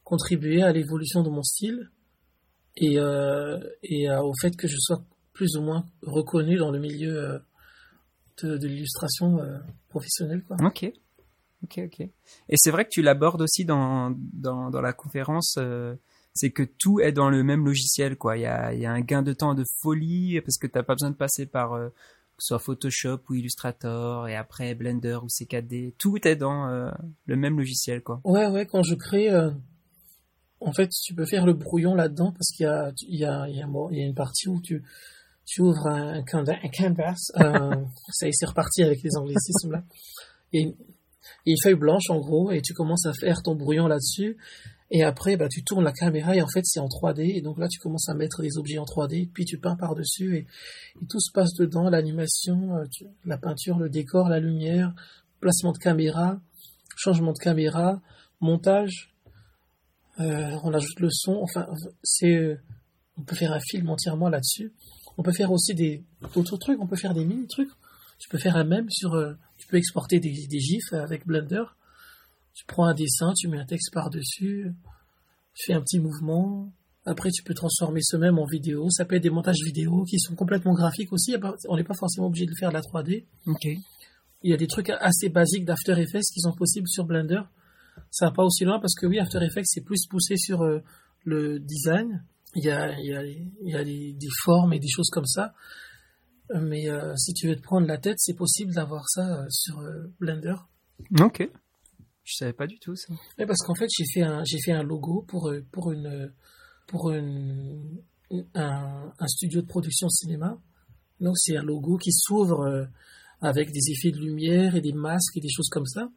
contribué à l'évolution de mon style et, euh, euh, au fait que je sois plus ou moins reconnu dans le milieu de, l'illustration professionnelle.
Ok. Ok, ok. Et c'est vrai que tu l'abordes aussi dans, dans, la conférence, c'est que tout est dans le même logiciel, quoi. Il y a, y a un gain de temps de folie parce que t'as pas besoin de passer par soit Photoshop ou Illustrator et après Blender ou CKD. Tout est dans euh, le même logiciel, quoi.
Ouais, ouais, quand je crée, euh, en fait, tu peux faire le brouillon là-dedans parce qu'il y a, il y, a, il y, a, bon, il y a une partie où tu, tu ouvres un, canvas, un canvas euh, (laughs) ça y est, c'est reparti avec les anglicismes là. Et une feuille blanche en gros, et tu commences à faire ton brouillon là-dessus. Et après, bah, tu tournes la caméra et en fait, c'est en 3D. Et donc là, tu commences à mettre des objets en 3D, puis tu peins par-dessus et, tout se passe dedans, l'animation, euh, la peinture, le décor, la lumière, placement de caméra, changement de caméra, montage, euh, on ajoute le son. Enfin, c'est, euh, on peut faire un film entièrement là-dessus. On peut faire aussi des d'autres trucs. On peut faire des mini trucs. Tu peux faire un même sur. euh, tu peux exporter des gifs avec Blender. Tu prends un dessin, tu mets un texte par-dessus, tu fais un petit mouvement. Après, tu peux transformer ce même en vidéo. Ça peut être des montages vidéo qui sont complètement graphiques aussi. On n'est pas forcément obligé de faire de la 3D.
Ok.
Il y a des trucs assez basiques d'After Effects qui sont possibles sur Blender. Ça va pas aussi loin parce que oui, After Effects c'est plus poussé sur euh, le design. Il y a, il y a, il y a des, des, formes et des choses comme ça. Mais euh, si tu veux te prendre la tête, c'est possible d'avoir ça euh, sur Blender.
Ok. Je savais pas du tout ça.
Ouais, parce qu'en fait, j'ai fait un, j'ai fait un logo pour, pour une, pour une, un, un studio de production cinéma. Donc, c'est un logo qui s'ouvre avec des effets de lumière et des masques et des choses comme ça.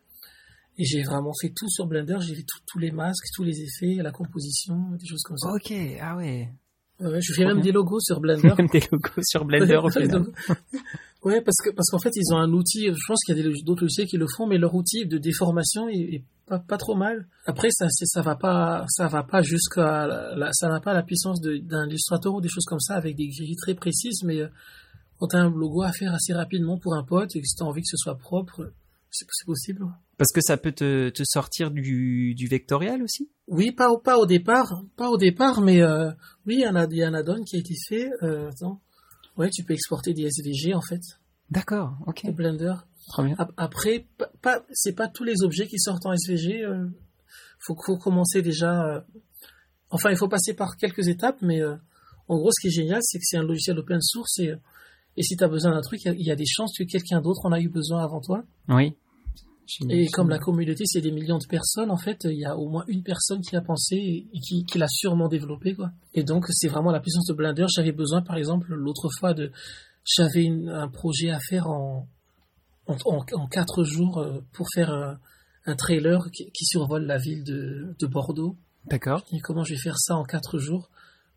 Et j'ai vraiment fait tout sur Blender. J'ai fait tous les masques, tous les effets, la composition, des choses comme ça.
Ok, ah ouais.
Je fais même bien. des logos sur (laughs) Blender.
même des logos sur Blender au (laughs) final. (laughs)
ouais, parce que parce qu'en fait ils ont un outil. Je pense qu'il y a d'autres logiciels qui le font, mais leur outil de déformation est, est pas, pas trop mal. Après ça ça va pas ça va pas jusqu'à ça n'a pas la puissance d'un illustrateur ou des choses comme ça avec des grilles très précises, mais quand tu as un logo à faire assez rapidement pour un pote et que tu as envie que ce soit propre, c'est possible.
Parce que ça peut te, te sortir du, du vectoriel aussi?
Oui, pas, pas au départ, pas au départ, mais euh, oui, il y, a un, il y a un add-on qui a été fait. Euh, attends. Ouais, tu peux exporter des SVG en fait.
D'accord, ok.
De Blender.
Très bien.
Après, pas, pas, c'est pas tous les objets qui sortent en SVG. Euh, faut, faut commencer déjà. euh, enfin, il faut passer par quelques étapes, mais euh, en gros, ce qui est génial, c'est que c'est un logiciel open source et et si tu as besoin d'un truc, il y, y, a des chances que quelqu'un d'autre en a eu besoin avant toi.
Oui.
Et comme la communauté, c'est des millions de personnes, en fait, il y a au moins une personne qui a pensé et qui, qui l'a sûrement développé, quoi. Et donc, c'est vraiment la puissance de Blender. J'avais besoin, par exemple, l'autre fois de, j'avais un projet à faire en, en, en, en quatre jours euh, pour faire un, un trailer qui, qui, survole la ville de, de Bordeaux.
D'accord.
Et comment je vais faire ça en quatre jours?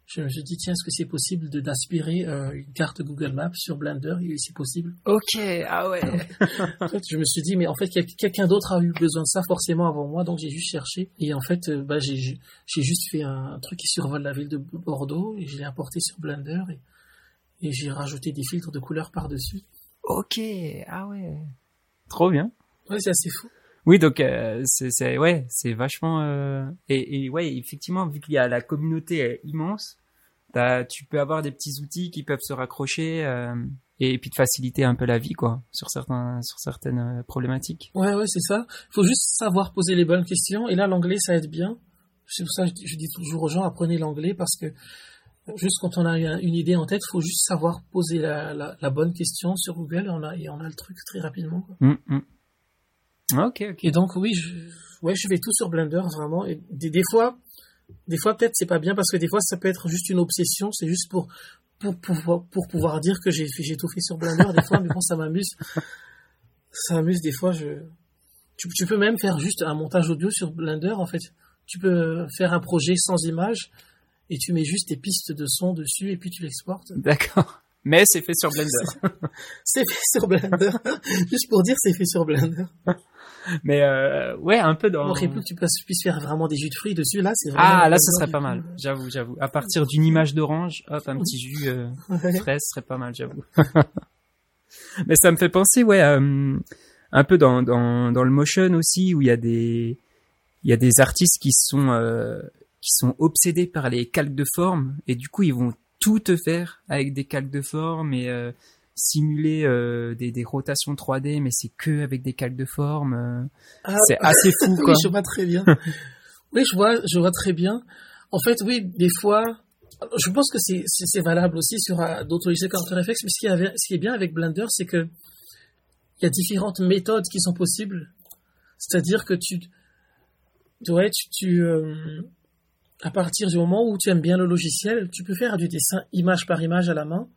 Je me suis dit tiens est-ce que c'est possible de d'aspirer euh, une carte Google Maps sur Blender? Et c'est possible.
Ok ah ouais. (laughs)
En fait je me suis dit mais en fait quelqu'un d'autre a eu besoin de ça forcément avant moi donc j'ai juste cherché. Et en fait euh, bah, j'ai j'ai juste fait un, un, truc qui survole la ville de Bordeaux et je l'ai importé sur Blender et, et j'ai rajouté des filtres de couleurs par dessus
ok ah ouais. Trop bien.
Ouais c'est assez fou
oui, donc euh, c'est ouais, c'est vachement euh, et, et, ouais, effectivement, vu qu'il y a la communauté est immense, tu peux avoir des petits outils qui peuvent se raccrocher. Euh, et puis de faciliter un peu la vie quoi sur certains sur certaines euh, problématiques.
Ouais ouais c'est ça. Il faut juste savoir poser les bonnes questions et là l'anglais ça aide bien. C'est pour ça que je dis toujours aux gens apprenez l'anglais parce que juste quand on a une idée en tête, il faut juste savoir poser la, la, bonne question sur Google et on a et on a le truc très rapidement. Quoi.
Hum, hum. Ok ok.
Et donc oui je ouais je fais tout sur Blender vraiment et des, des fois des fois peut-être c'est pas bien parce que des fois ça peut être juste une obsession, c'est juste pour pour, pour, pour pouvoir dire que j'ai j'ai tout fait sur Blender des fois, mais bon, ça m'amuse. Ça m'amuse des fois. Je, tu, tu, peux même faire juste un montage audio sur Blender, en fait. Tu peux faire un projet sans image et tu mets juste tes pistes de son dessus et puis tu l'exportes.
D'accord. Mais c'est fait sur Blender. (laughs)
c'est fait sur Blender. juste pour dire, c'est fait sur Blender.
Mais euh, ouais, un peu dans.
On aurait que tu puisses faire vraiment des jus de fruits dessus. Là, c'est
Ah, là, ce serait pas mal. J'avoue, j'avoue. À partir d'une image d'orange, hop, un petit jus euh, fraise serait pas mal, j'avoue. (laughs) Mais ça me fait penser, ouais, euh, un peu dans, dans dans le motion aussi, où il y a des il y a des artistes qui sont euh, qui sont obsédés par les calques de forme et du coup ils vont tout te faire avec des calques de forme et euh, simuler euh, des, des, rotations 3D, mais c'est que avec des calques de forme. Euh, ah. c'est assez fou, (laughs) quoi.
oui, je vois très bien. (laughs) oui, je vois, je vois très bien. En fait, oui, des fois, je pense que c'est, c'est, valable aussi sur euh, d'autres logiciels comme After Effects, mais ce qui, avait, ce qui est bien avec Blender, c'est que il y a différentes méthodes qui sont possibles. C'est-à-dire que tu, ouais, tu, tu à partir du moment où tu aimes bien le logiciel, tu peux faire du dessin image par image à la main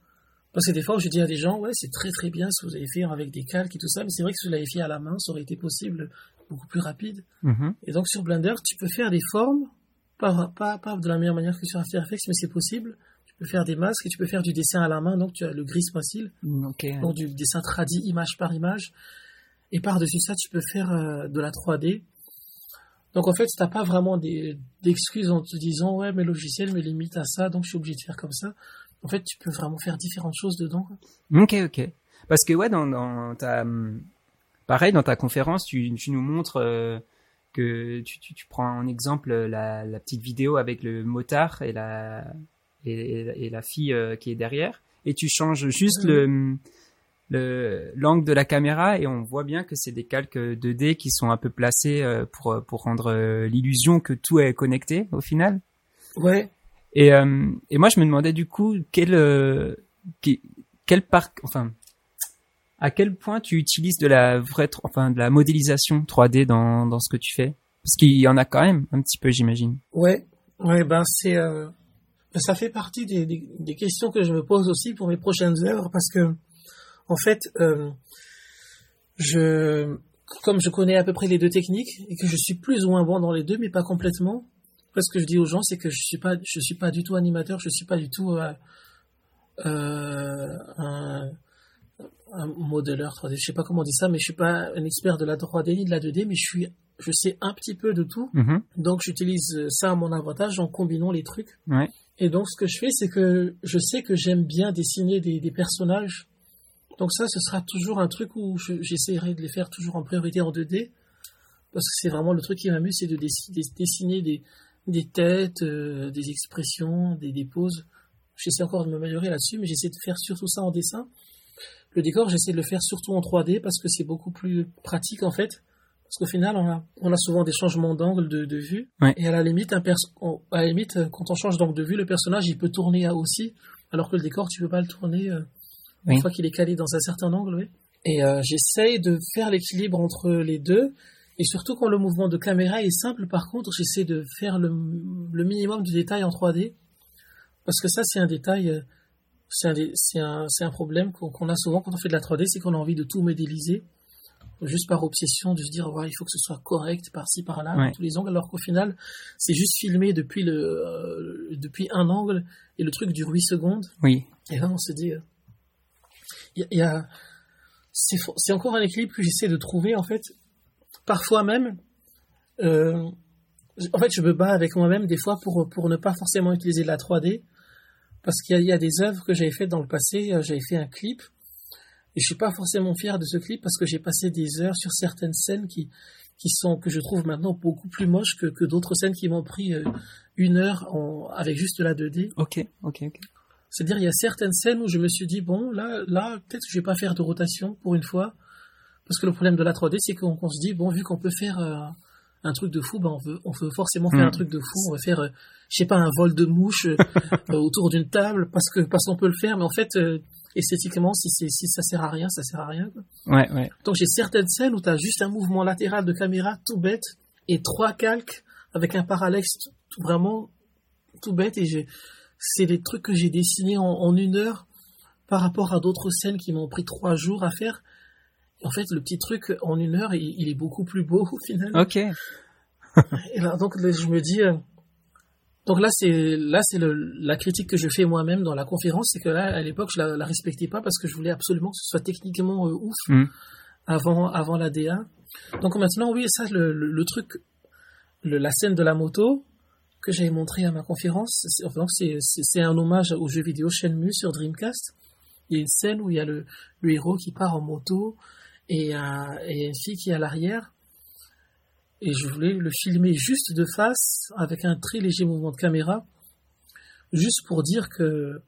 parce que des fois, je dis à des gens, ouais, c'est très très bien ce que vous avez fait avec des calques et tout ça, mais c'est vrai que si vous l'avez fait à la main, ça aurait été possible beaucoup plus rapide.
Mm-hmm.
Et donc sur Blender, tu peux faire des formes, pas, pas, pas de la meilleure manière que sur After Effects, mais c'est possible. Tu peux faire des masques et tu peux faire du dessin à la main, donc tu as le gris facile,
mm,
donc du dessin tradit image par image. Et par-dessus ça, tu peux faire euh, de la 3D. Donc en fait, tu n'as pas vraiment d'excuses en te disant ouais, mes logiciels me limitent à ça, donc je suis obligé de faire comme ça en fait, tu peux vraiment faire différentes choses dedans.
Ok, ok. Parce que ouais, dans, dans ta, pareil, dans ta conférence, tu, tu nous montres euh, que tu, tu, tu, prends en exemple la, la, petite vidéo avec le motard et la et, et la fille euh, qui est derrière, et tu changes juste le le l'angle de la caméra et on voit bien que c'est des calques 2D qui sont un peu placés euh, pour pour rendre l'illusion que tout est connecté au final.
Ouais.
Et, euh, et moi, je me demandais du coup quel euh, quel parc, enfin, à quel point tu utilises de la vraie, enfin, de la modélisation 3D dans dans ce que tu fais, parce qu'il y en a quand même un petit peu, j'imagine.
Ouais, ouais, ben c'est euh, ça fait partie des, des, des, questions que je me pose aussi pour mes prochaines œuvres, parce que en fait, euh, je comme je connais à peu près les deux techniques et que je suis plus ou moins bon dans les deux, mais pas complètement, ce que je dis aux gens, c'est que je suis pas, je suis pas du tout animateur, je suis pas du tout euh, euh, un, un modeleur 3D. Je sais pas comment on dit ça, mais je suis pas un expert de la 3D ni de la 2D, mais je suis, je sais un petit peu de tout.
Mm-hmm.
Donc j'utilise ça à mon avantage en combinant les trucs.
Ouais.
Et donc ce que je fais, c'est que je sais que j'aime bien dessiner des, des, personnages. Donc ça, ce sera toujours un truc où j'essaierai de les faire toujours en priorité en 2D. Parce que c'est vraiment le truc qui m'amuse, c'est de dessiner des, des têtes, euh, des expressions, des, des poses. J'essaie encore de m'améliorer là-dessus, mais j'essaie de faire surtout ça en dessin. Le décor, j'essaie de le faire surtout en 3D parce que c'est beaucoup plus pratique en fait. Parce qu'au final, on a, on a souvent des changements d'angle de, de vue. Et à la limite, un à la limite, quand on change d'angle de vue, le personnage, il peut tourner aussi. Alors que le décor, tu peux pas le tourner euh, une fois qu'il est calé dans un certain angle. Oui. Et euh, j'essaie de faire l'équilibre entre les deux. Et surtout quand le mouvement de caméra est simple, par contre, j'essaie de faire le, minimum de détails en 3D. Parce que ça, c'est un détail, euh, c'est un, un, problème qu'on a souvent quand on fait de la 3D, c'est qu'on a envie de tout modéliser. Juste par obsession, de se dire, il faut que ce soit correct par-ci, par-là, dans tous les angles, alors qu'au final, c'est juste filmé depuis, le, euh, depuis un angle et le truc dure 8 secondes.
Oui.
Et là, on se dit, il euh, y a c'est encore un équilibre que j'essaie de trouver en fait parfois même, euh, en fait, je me bats avec moi-même des fois pour, pour ne pas forcément utiliser la 3D. Parce qu'il y, a des œuvres que j'avais faites dans le passé, euh, j'avais fait un clip, et je suis pas forcément fier de ce clip parce que j'ai passé des heures sur certaines scènes qui, qui sont, que je trouve maintenant beaucoup plus moches que, que d'autres scènes qui m'ont pris euh, une heure en, avec juste la 2D.
Ok, ok, ok.
C'est-à-dire, il y a certaines scènes où je me suis dit, bon, là, là, peut-être que je vais pas faire de rotation pour une fois. Parce que le problème de la 3D, c'est qu'on se dit, bon, vu qu'on peut faire euh, un truc de fou, ben on veut, on veut forcément faire
Mm.
un truc de fou. On va faire, euh, je sais pas, un vol de mouche euh, (laughs) euh, autour d'une table parce que parce qu'on peut le faire. Mais en fait, esthétiquement, si, si ça sert à rien, ça sert à rien. quoi.
Ouais, ouais.
Donc j'ai certaines scènes où tu as juste un mouvement latéral de caméra tout bête et trois calques avec un parallaxe tout, vraiment tout bête et c'est des trucs que j'ai dessinés en, en une heure par rapport à d'autres scènes qui m'ont pris trois jours à faire. En fait, le petit truc en une heure, il, il est beaucoup plus beau au final.
Ok. (laughs)
Et là, donc je me dis, euh, donc là c'est là c'est la critique que je fais moi-même dans la conférence, c'est que là à l'époque je la, la respectais pas parce que je voulais absolument que ce soit techniquement euh, ouf
Mm.
avant avant la DA. Donc maintenant oui ça le, le, le truc, le- la scène de la moto que j'avais montré à ma conférence, c'est enfin, c'est c'est c'est un hommage au jeu vidéo Shenmue sur Dreamcast. Il y a une scène où il y a le, le héros qui part en moto et, un- et une fille qui est à l'arrière. Et je voulais le filmer juste de face avec un très léger mouvement de caméra juste pour dire que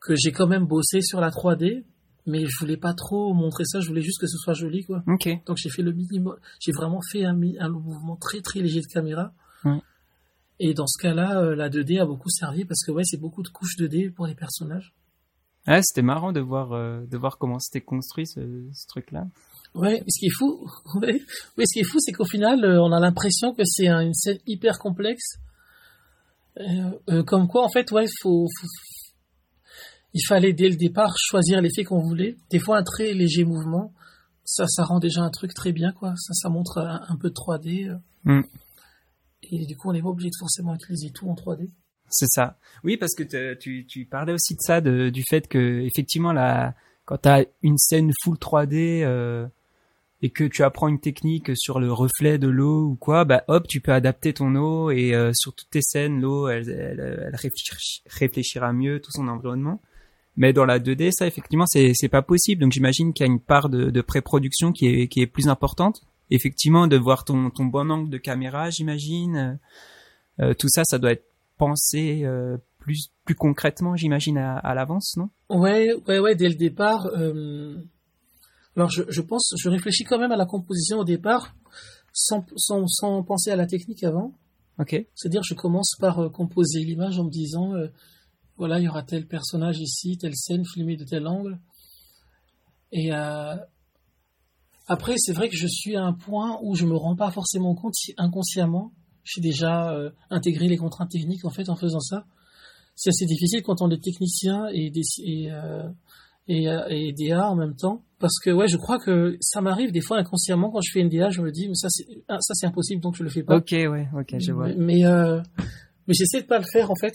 que j'ai quand même bossé sur la 3D mais je voulais pas trop montrer ça je voulais juste que ce soit joli quoi.
Ok.
donc j'ai fait le minimum j'ai vraiment fait un, mouvement très très léger de caméra. Et dans ce cas-là euh, la 2D a beaucoup servi parce que ouais c'est beaucoup de couches 2D pour les personnages
Ouais, c'était marrant de voir, euh, de voir comment c'était construit ce, ce truc-là.
Ouais, mais ce qui est fou, (laughs) ouais, ce qui est fou, c'est qu'au final, euh, on a l'impression que c'est un- une scène hyper complexe. Euh, euh, comme quoi, en fait, ouais, faut, faut- il fallait dès le départ choisir l'effet qu'on voulait. Des fois, un très léger mouvement, ça, ça rend déjà un truc très bien, quoi. Ça, ça montre un, un peu de 3D. euh.
Mm.
Et du coup, on n'est pas obligé de forcément utiliser tout en 3D.
C'est ça. Oui, parce que tu, tu parlais aussi de ça, de, du fait que effectivement, la, quand tu as une scène full 3D euh, et que tu apprends une technique sur le reflet de l'eau ou quoi, bah hop, tu peux adapter ton eau et euh, sur toutes tes scènes, l'eau, elle, elle, elle réfléchira, réfléchira mieux tout son environnement. Mais dans la 2D, ça effectivement, c'est c'est pas possible. Donc j'imagine qu'il y a une part de, de pré-production qui est qui est plus importante. Effectivement, de voir ton ton bon angle de caméra, j'imagine. Euh, tout ça, ça doit être pensé euh, plus plus concrètement, j'imagine à, à l'avance, non?
Ouais, ouais, ouais, dès le départ. euh, Alors, je, je pense, je réfléchis quand même à la composition au départ, sans, sans, sans penser à la technique avant.
Ok.
C'est-à-dire, je commence par euh, composer l'image en me disant, voilà, il y aura tel personnage ici, telle scène filmée de tel angle. Et après, c'est vrai que je suis à un point où je me rends pas forcément compte si inconsciemment, j'ai déjà euh, intégré les contraintes techniques en fait en faisant ça. C'est assez difficile quand on est technicien et, des, et, euh, et, euh, et DA en même temps. Parce que ouais, je crois que ça m'arrive des fois inconsciemment quand je fais une DA, je me dis mais ça c'est ah, ça c'est impossible donc je le fais pas.
Ok, ouais, ok, je vois.
Mais mais, euh, mais j'essaie de pas le faire en fait.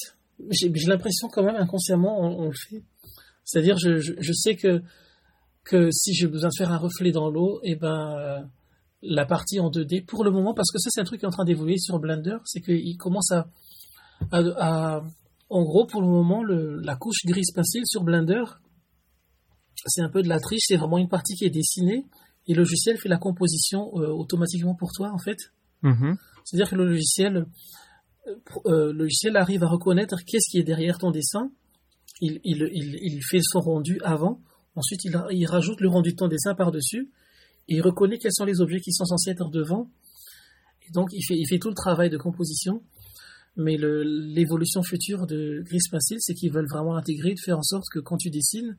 J'ai j'ai l'impression quand même inconsciemment on, on le fait. C'est-à-dire je, je, je sais que que si j'ai besoin de faire un reflet dans l'eau, et ben euh, la partie en 2D pour le moment parce que ça c'est un truc qui est en train d'évoluer sur Blender, c'est qu'il commence à, à, à- en gros pour le moment le, la couche grise pencil sur Blender c'est un peu de la triche, c'est vraiment une partie qui est dessinée et le logiciel fait la composition euh, automatiquement pour toi en fait.
Mhm.
C'est-à-dire que le logiciel, euh, euh, le logiciel arrive à reconnaître qu'est-ce qui est derrière ton dessin. Il, il, il, il fait son rendu avant. Ensuite, il, il rajoute le rendu de ton dessin par-dessus. Et il reconnaît quels sont les objets qui sont censés être devant. Et donc, il fait, il fait tout le travail de composition. Mais l'évolution future de Gris Pencil, c'est qu'ils veulent vraiment intégrer, de faire en sorte que quand tu dessines,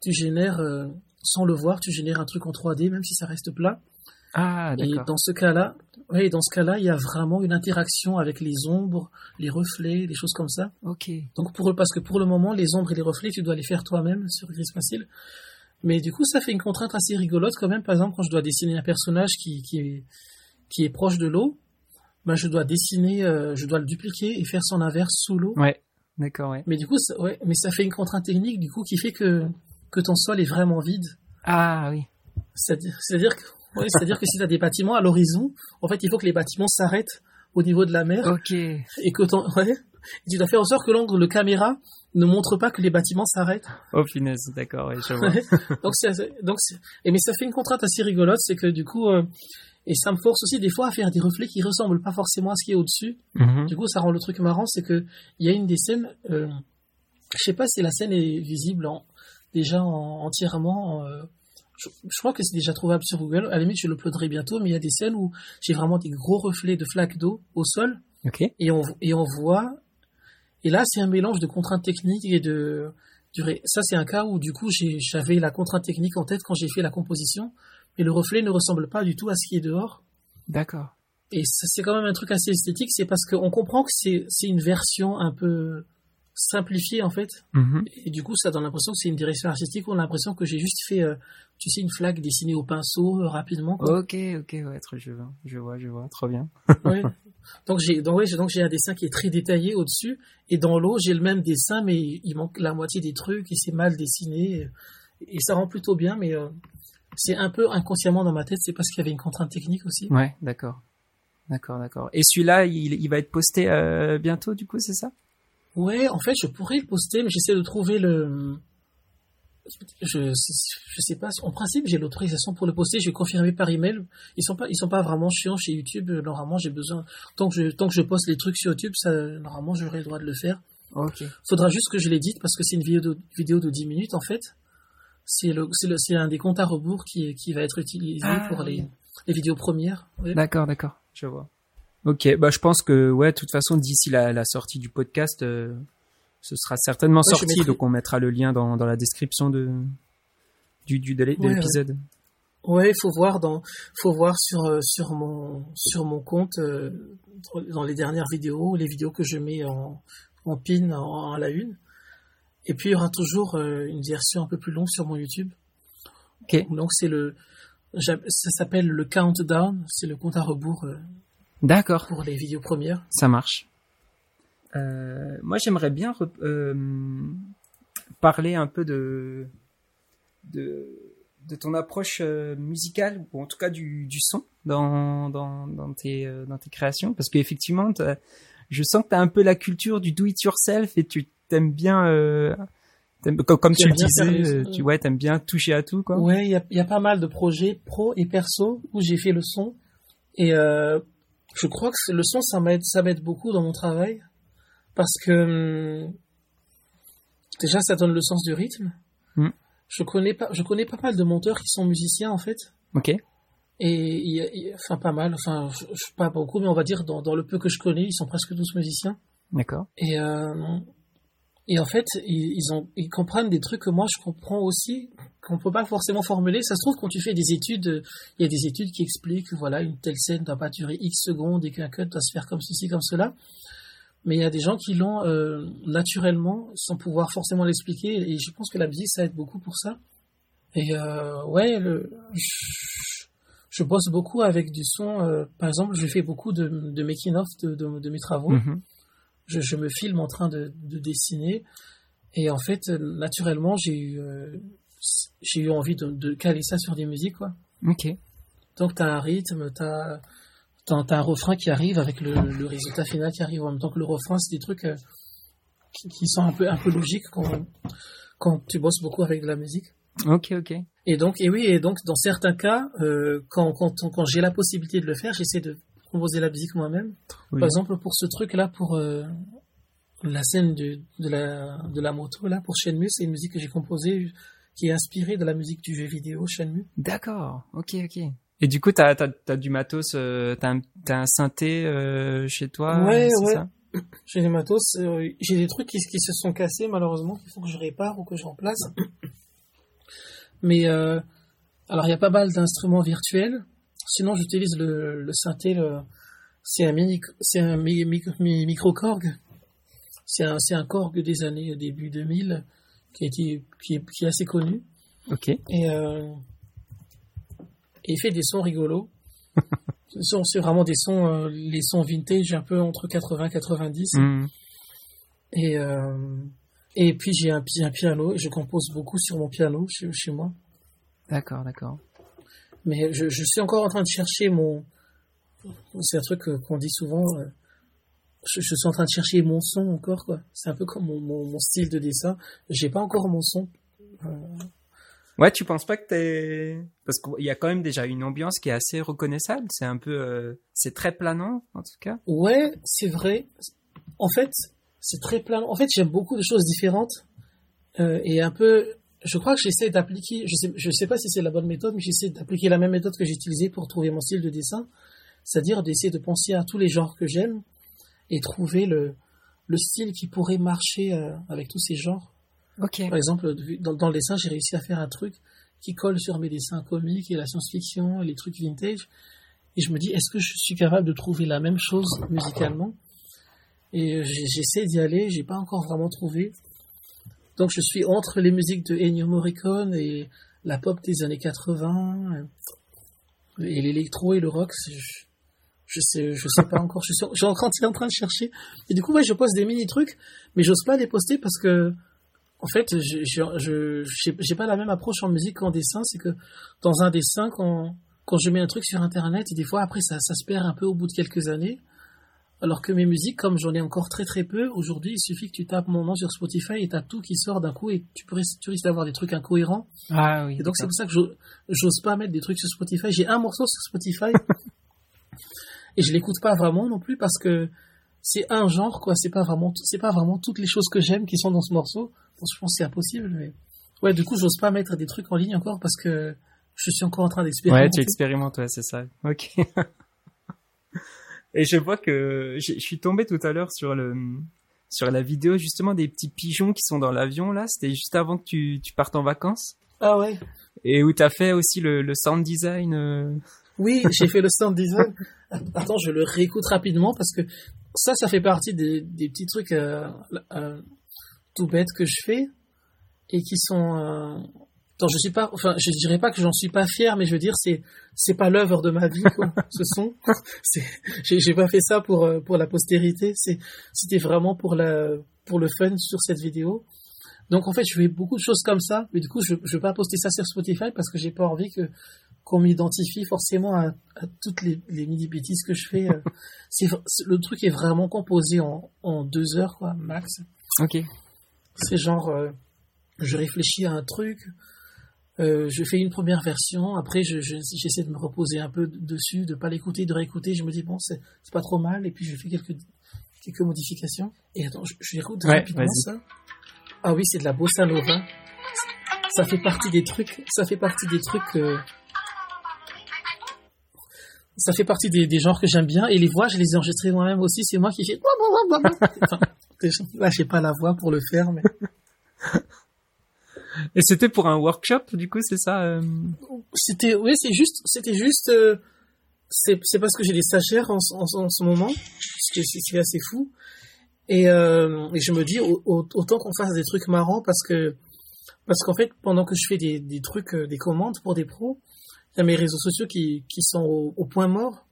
tu génères, euh, sans le voir, tu génères un truc en 3D, même si ça reste plat.
Ah,
Et dans ce cas-là, oui, dans ce cas-là, il y a vraiment une interaction avec les ombres, les reflets, des choses comme ça.
Ok.
Donc pour parce que pour le moment, les ombres et les reflets, tu dois les faire toi-même sur Gris Facile. Mais du coup, ça fait une contrainte assez rigolote quand même. Par exemple, quand je dois dessiner un personnage qui, qui est qui est proche de l'eau, ben je dois dessiner, euh, je dois le dupliquer et faire son inverse sous l'eau.
Ouais, d'accord, ouais.
Mais du coup, ça, ouais, mais ça fait une contrainte technique du coup qui fait que que ton sol est vraiment vide.
Ah oui.
C'est-à-dire, c'est-à-dire que, ouais, c'est-à-dire que si tu as des bâtiments à l'horizon, en fait, il faut que les bâtiments s'arrêtent au niveau de la mer
Ok.
et que ton, ouais, et tu dois faire en sorte que l'angle de caméra ne montre pas que les bâtiments s'arrêtent.
Oh punaise, d'accord, ouais, je vois.
Donc donc et mais ça fait une contrainte assez rigolote, c'est que du coup, euh, et ça me force aussi des fois à faire des reflets qui ressemblent pas forcément à ce qui est au-dessus.
Mhm.
Du coup, ça rend le truc marrant, c'est que il y a une des scènes, euh, je sais pas si la scène est visible en, déjà entièrement. Euh, je, crois que c'est déjà trouvable sur Google. À la limite, je l'uploaderai bientôt, mais il y a des scènes où j'ai vraiment des gros reflets de flaques d'eau au sol. Et on, et on voit. Et là, c'est un mélange de contraintes techniques et de. Ça, c'est un cas où, du coup, j'avais la contrainte technique en tête quand j'ai fait la composition, mais le reflet ne ressemble pas du tout à ce qui est dehors.
D'accord.
Et c'est quand même un truc assez esthétique, c'est parce qu'on comprend que c'est une version un peu simplifié en fait. Mhm. Et du coup, ça donne l'impression que c'est une direction artistique. On a l'impression que j'ai juste fait, euh, tu sais, une flaque dessinée au pinceau euh, rapidement.
Ok, ok, ouais, je vois, je vois, je vois, trop bien. (laughs)
Donc j'ai, donc ouais, donc j'ai un dessin qui est très détaillé au-dessus, et dans l'eau j'ai le même dessin, mais il manque la moitié des trucs et c'est mal dessiné, et, ça rend plutôt bien, mais euh, c'est un peu inconsciemment dans ma tête, c'est parce qu'il y avait une contrainte technique aussi.
Ouais, d'accord, d'accord, d'accord. Et celui-là, il, il va être posté bientôt, du coup, c'est ça?
Ouais, en fait, je pourrais le poster, mais j'essaie de trouver le. Je, je sais pas. En principe, j'ai l'autorisation pour le poster. Je vais confirmer par email. Ils sont pas, ils sont pas vraiment chiants chez YouTube. Normalement, j'ai besoin. Tant que je, tant que je poste les trucs sur YouTube, ça, normalement, j'aurai le droit de le faire.
Ok.
Faudra juste que je l'édite parce que c'est une vidéo de, vidéo de 10 minutes en fait. C'est le, c'est le, c'est un des comptes à rebours qui, qui va être utilisé ah, pour les, les vidéos premières.
D'accord, d'accord. Je vois. Ok, bah je pense que ouais, de toute façon d'ici la, la, sortie du podcast, euh, ce sera certainement sorti, donc on mettra le lien dans, dans la description de du, du de l'épisode.
Ouais, il faut voir dans, faut voir sur euh, sur mon sur mon compte euh, dans les dernières vidéos, les vidéos que je mets en en pin en, à la une. Et puis il y aura toujours une version un peu plus longue sur mon YouTube. Donc c'est le, ça s'appelle le countdown, c'est le compte à rebours
D'accord.
Pour les vidéos premières.
Ça marche. Euh, moi, j'aimerais bien euh, parler un peu de, de, de ton approche euh, musicale, ou en tout cas du, du son dans, dans, dans, tes, dans tes créations, parce qu'effectivement, je sens que tu as un peu la culture du do-it-yourself et tu t'aimes bien... comme, tu le disais, tu ouais, aimes bien toucher à tout, quoi.
Ouais, il y a, y a, pas mal de projets pro et perso où j'ai fait le son. Et je crois que le son, ça m'aide, ça m'aide beaucoup dans mon travail. Parce que, hum, déjà, ça donne le sens du rythme. Hmm. Je connais pas, je connais pas mal de monteurs qui sont musiciens, en fait.
Ok.
Et, enfin, pas mal, enfin, je, pas beaucoup, mais on va dire, dans, dans, le peu que je connais, ils sont presque tous musiciens.
D'accord.
Et, euh, et en fait, ils, ont, ils comprennent des trucs que moi je comprends aussi, qu'on peut pas forcément formuler. Ça se trouve quand tu fais des études, il y a des études qui expliquent, voilà, une telle scène doit pas durer X secondes et qu'un cut doit se faire comme ceci, comme cela. Mais il y a des gens qui l'ont euh, naturellement, sans pouvoir forcément l'expliquer. Et je pense que la musique, ça aide beaucoup pour ça. Et euh, ouais, le, je, bosse beaucoup avec du son. Euh, par exemple, je fais beaucoup de, de making-of de, de, mes travaux. Mm-hmm je, je, me filme en train de, de, dessiner. Et en fait, naturellement, j'ai eu, euh, j'ai eu envie de, de, caler ça sur des musiques, quoi.
Ok.
Donc, tu as un rythme, tu as, as, un refrain qui arrive avec le, le, résultat final qui arrive en même temps que le refrain. C'est des trucs euh, qui, qui, sont un peu, un peu logiques quand, quand tu bosses beaucoup avec de la musique.
Ok, ok.
Et donc, et oui, et donc, dans certains cas, euh, quand, quand, quand j'ai la possibilité de le faire, j'essaie de composer la musique moi-même. Par exemple, pour ce truc-là, pour euh, la scène de, de, la, de la moto, là, pour Shenmue, c'est une musique que j'ai composée qui est inspirée de la musique du jeu vidéo Shenmue.
D'accord, ok, ok. Et du coup, t'as as, du matos, euh, t'as un, as un synthé euh, chez toi
Ouais, ouais. J'ai des matos, j'ai des trucs qui, qui, se sont cassés malheureusement, qu'il faut que je répare ou que je remplace. Mais alors il y a pas mal d'instruments virtuels Sinon, j'utilise le, le synthé, le, c'est un mini, c'est un micro Korg. C'est un, c'est un Korg des années début 2000 qui a été, qui est, qui est assez connu.
Ok.
Et, euh, et il fait des sons rigolos. (laughs) c'est vraiment des sons, euh, les sons vintage, un peu entre 80 et 90. Mm. Et, euh, et puis j'ai un, un, piano je compose beaucoup sur mon piano chez, chez moi.
D'accord, d'accord.
Mais je, je, suis encore en train de chercher mon. C'est un truc qu'on dit souvent. Euh, je, je, suis en train de chercher mon son encore, quoi. C'est un peu comme mon, mon, mon, style de dessin. J'ai pas encore mon son.
Ouais, tu penses pas que t'es. Parce qu'il y a quand même déjà une ambiance qui est assez reconnaissable. C'est un peu. Euh... C'est très planant, en tout cas.
Ouais, c'est vrai. En fait, c'est très plein. En fait, j'aime beaucoup de choses différentes euh, et un peu. Je crois que j'essaie d'appliquer. Je sais, je sais pas si c'est la bonne méthode, mais j'essaie d'appliquer la même méthode que j'ai utilisée pour trouver mon style de dessin, c'est-à-dire d'essayer de penser à tous les genres que j'aime et trouver le le style qui pourrait marcher euh, avec tous ces genres.
Ok.
Par exemple, dans, dans le dessin, j'ai réussi à faire un truc qui colle sur mes dessins comiques et la science-fiction et les trucs vintage. Et je me dis, est-ce que je suis capable de trouver la même chose musicalement? Et j'essaie d'y aller, j'ai pas encore vraiment trouvé. Donc je suis entre les musiques de Ennio Morricone et la pop des années 80 et l'électro et le rock. Je, sais, je sais pas encore. Je suis, je en train de chercher. Et du coup, ouais, je poste des mini trucs, mais j'ose pas les poster parce que en fait, je je j'ai pas la même approche en musique qu'en dessin. C'est que dans un dessin, quand quand je mets un truc sur internet, et des fois après ça ça se perd un peu au bout de quelques années. Alors que mes musiques, comme j'en ai encore très très peu, aujourd'hui, il suffit que tu tapes mon nom sur Spotify et t'as tout qui sort d'un coup et tu, peux, tu risques d'avoir des trucs incohérents.
Ah oui.
Et donc c'est pour ça que j'ose pas mettre des trucs sur Spotify. J'ai un morceau sur Spotify (laughs) et je l'écoute pas vraiment non plus parce que c'est un genre quoi. C'est pas vraiment, c'est pas vraiment toutes les choses que j'aime qui sont dans ce morceau. Je pense que c'est impossible. Mais ouais, du coup, j'ose pas mettre des trucs en ligne encore parce que je suis encore en train d'expérimenter.
Ouais, tu expérimentes, ouais, c'est ça. Ok. (laughs) Et je vois que je suis tombé tout à l'heure sur le sur la vidéo justement des petits pigeons qui sont dans l'avion là. C'était juste avant que tu, tu partes en vacances.
Ah ouais.
Et où t'as fait aussi le, le sound design. Euh...
Oui, j'ai fait le sound design. (laughs) Attends, je le réécoute rapidement parce que ça, ça fait partie des, des petits trucs euh, euh, tout bêtes que je fais et qui sont euh, Attends, je suis pas, enfin, je dirais pas que j'en suis pas fier, mais je veux dire, c'est, c'est pas l'œuvre de ma vie, quoi. (laughs) Ce c'est, j'ai, j'ai pas fait ça pour, euh, pour la postérité. C'est, c'était vraiment pour la, pour le fun sur cette vidéo. Donc, en fait, je fais beaucoup de choses comme ça, mais du coup, je, je veux pas poster ça sur Spotify parce que j'ai pas envie que, qu'on m'identifie forcément à, à toutes les, les mini bêtises que je fais. Euh. C'est, le truc est vraiment composé en, en deux heures, quoi, max.
Ok.
C'est genre, euh, je réfléchis à un truc, euh, je fais une première version, après je, j'essaie de me reposer un peu dessus, de pas l'écouter, de réécouter, je me dis bon c'est, pas trop mal, et puis je fais quelques, quelques modifications. Et attends, je, je rapidement ça. Ah oui, c'est de la bossa nova. Ça fait partie des trucs, ça fait partie des trucs, euh, ça fait partie des, des genres que j'aime bien, et les voix je les ai enregistrées moi-même aussi, c'est moi qui fais. (laughs) Enfin, là j'ai pas la voix pour le faire, mais. (laughs)
Et c'était pour un workshop, du coup, c'est ça euh?
C'était, oui, c'est juste, c'était juste, euh, c'est, parce que j'ai des stagiaires en, en, en ce moment, ce qui est, assez fou. Et, euh, et je me dis, autant qu'on fasse des trucs marrants parce que, parce qu'en fait, pendant que je fais des, des trucs, des commandes pour des pros, il y a mes réseaux sociaux qui, qui sont au, au point mort.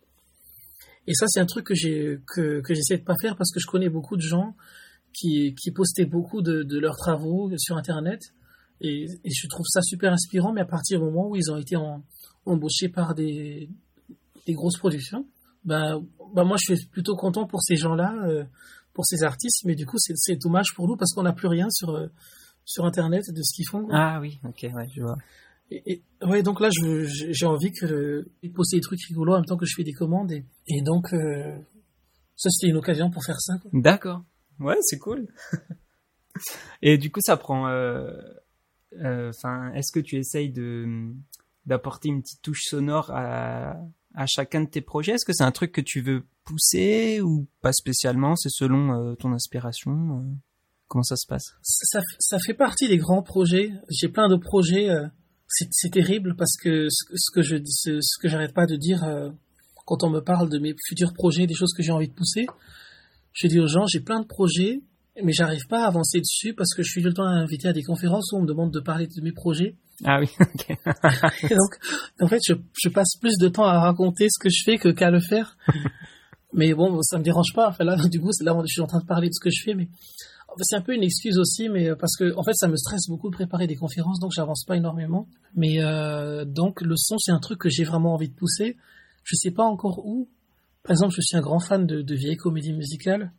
Et ça, c'est un truc que j'ai, que, j'essaie de pas faire parce que je connais beaucoup de gens qui, qui postaient beaucoup de, de leurs travaux sur Internet et, je trouve ça super inspirant, mais à partir du moment où ils ont été embauchés par des, des grosses productions, bah, bah moi je suis plutôt content pour ces gens-là, euh, pour ces artistes, mais du coup c'est dommage pour nous parce qu'on n'a plus rien sur, euh, sur Internet de ce qu'ils font.
Ah oui, ok, ouais, je vois.
Et, et ouais, donc là j'ai envie que de poster des trucs rigolos en même temps que je fais des commandes, et, et donc euh, ça c'était une occasion pour faire ça.
D'accord, ouais, c'est cool. (laughs) et du coup ça prend euh, euh, enfin, est-ce que tu essayes de d'apporter une petite touche sonore à, à chacun de tes projets? Est-ce que c'est un truc que tu veux pousser ou pas spécialement? C'est selon euh, ton inspiration Comment ça se passe?
Ça, ça, fait partie des grands projets. J'ai plein de projets. C'est terrible parce que ce, que je ce, ce que j'arrête pas de dire quand on me parle de mes futurs projets, des choses que j'ai envie de pousser, je dis aux gens j'ai plein de projets mais j'arrive pas à avancer dessus parce que je suis tout le temps invité à des conférences où on me demande de parler de mes projets.
Ah oui. (laughs) ok.
et donc, en fait, je, je, passe plus de temps à raconter ce que je fais que qu'à le faire. (laughs) mais bon, ça me dérange pas. Enfin là, du coup, c'est là où je suis en train de parler de ce que je fais, mais c'est un peu une excuse aussi, mais parce que en fait, ça me stresse beaucoup de préparer des conférences, donc j'avance pas énormément. Mais euh, donc, le son, c'est un truc que j'ai vraiment envie de pousser. Je sais pas encore où. Par exemple, je suis un grand fan de, de vieilles comédies musicales.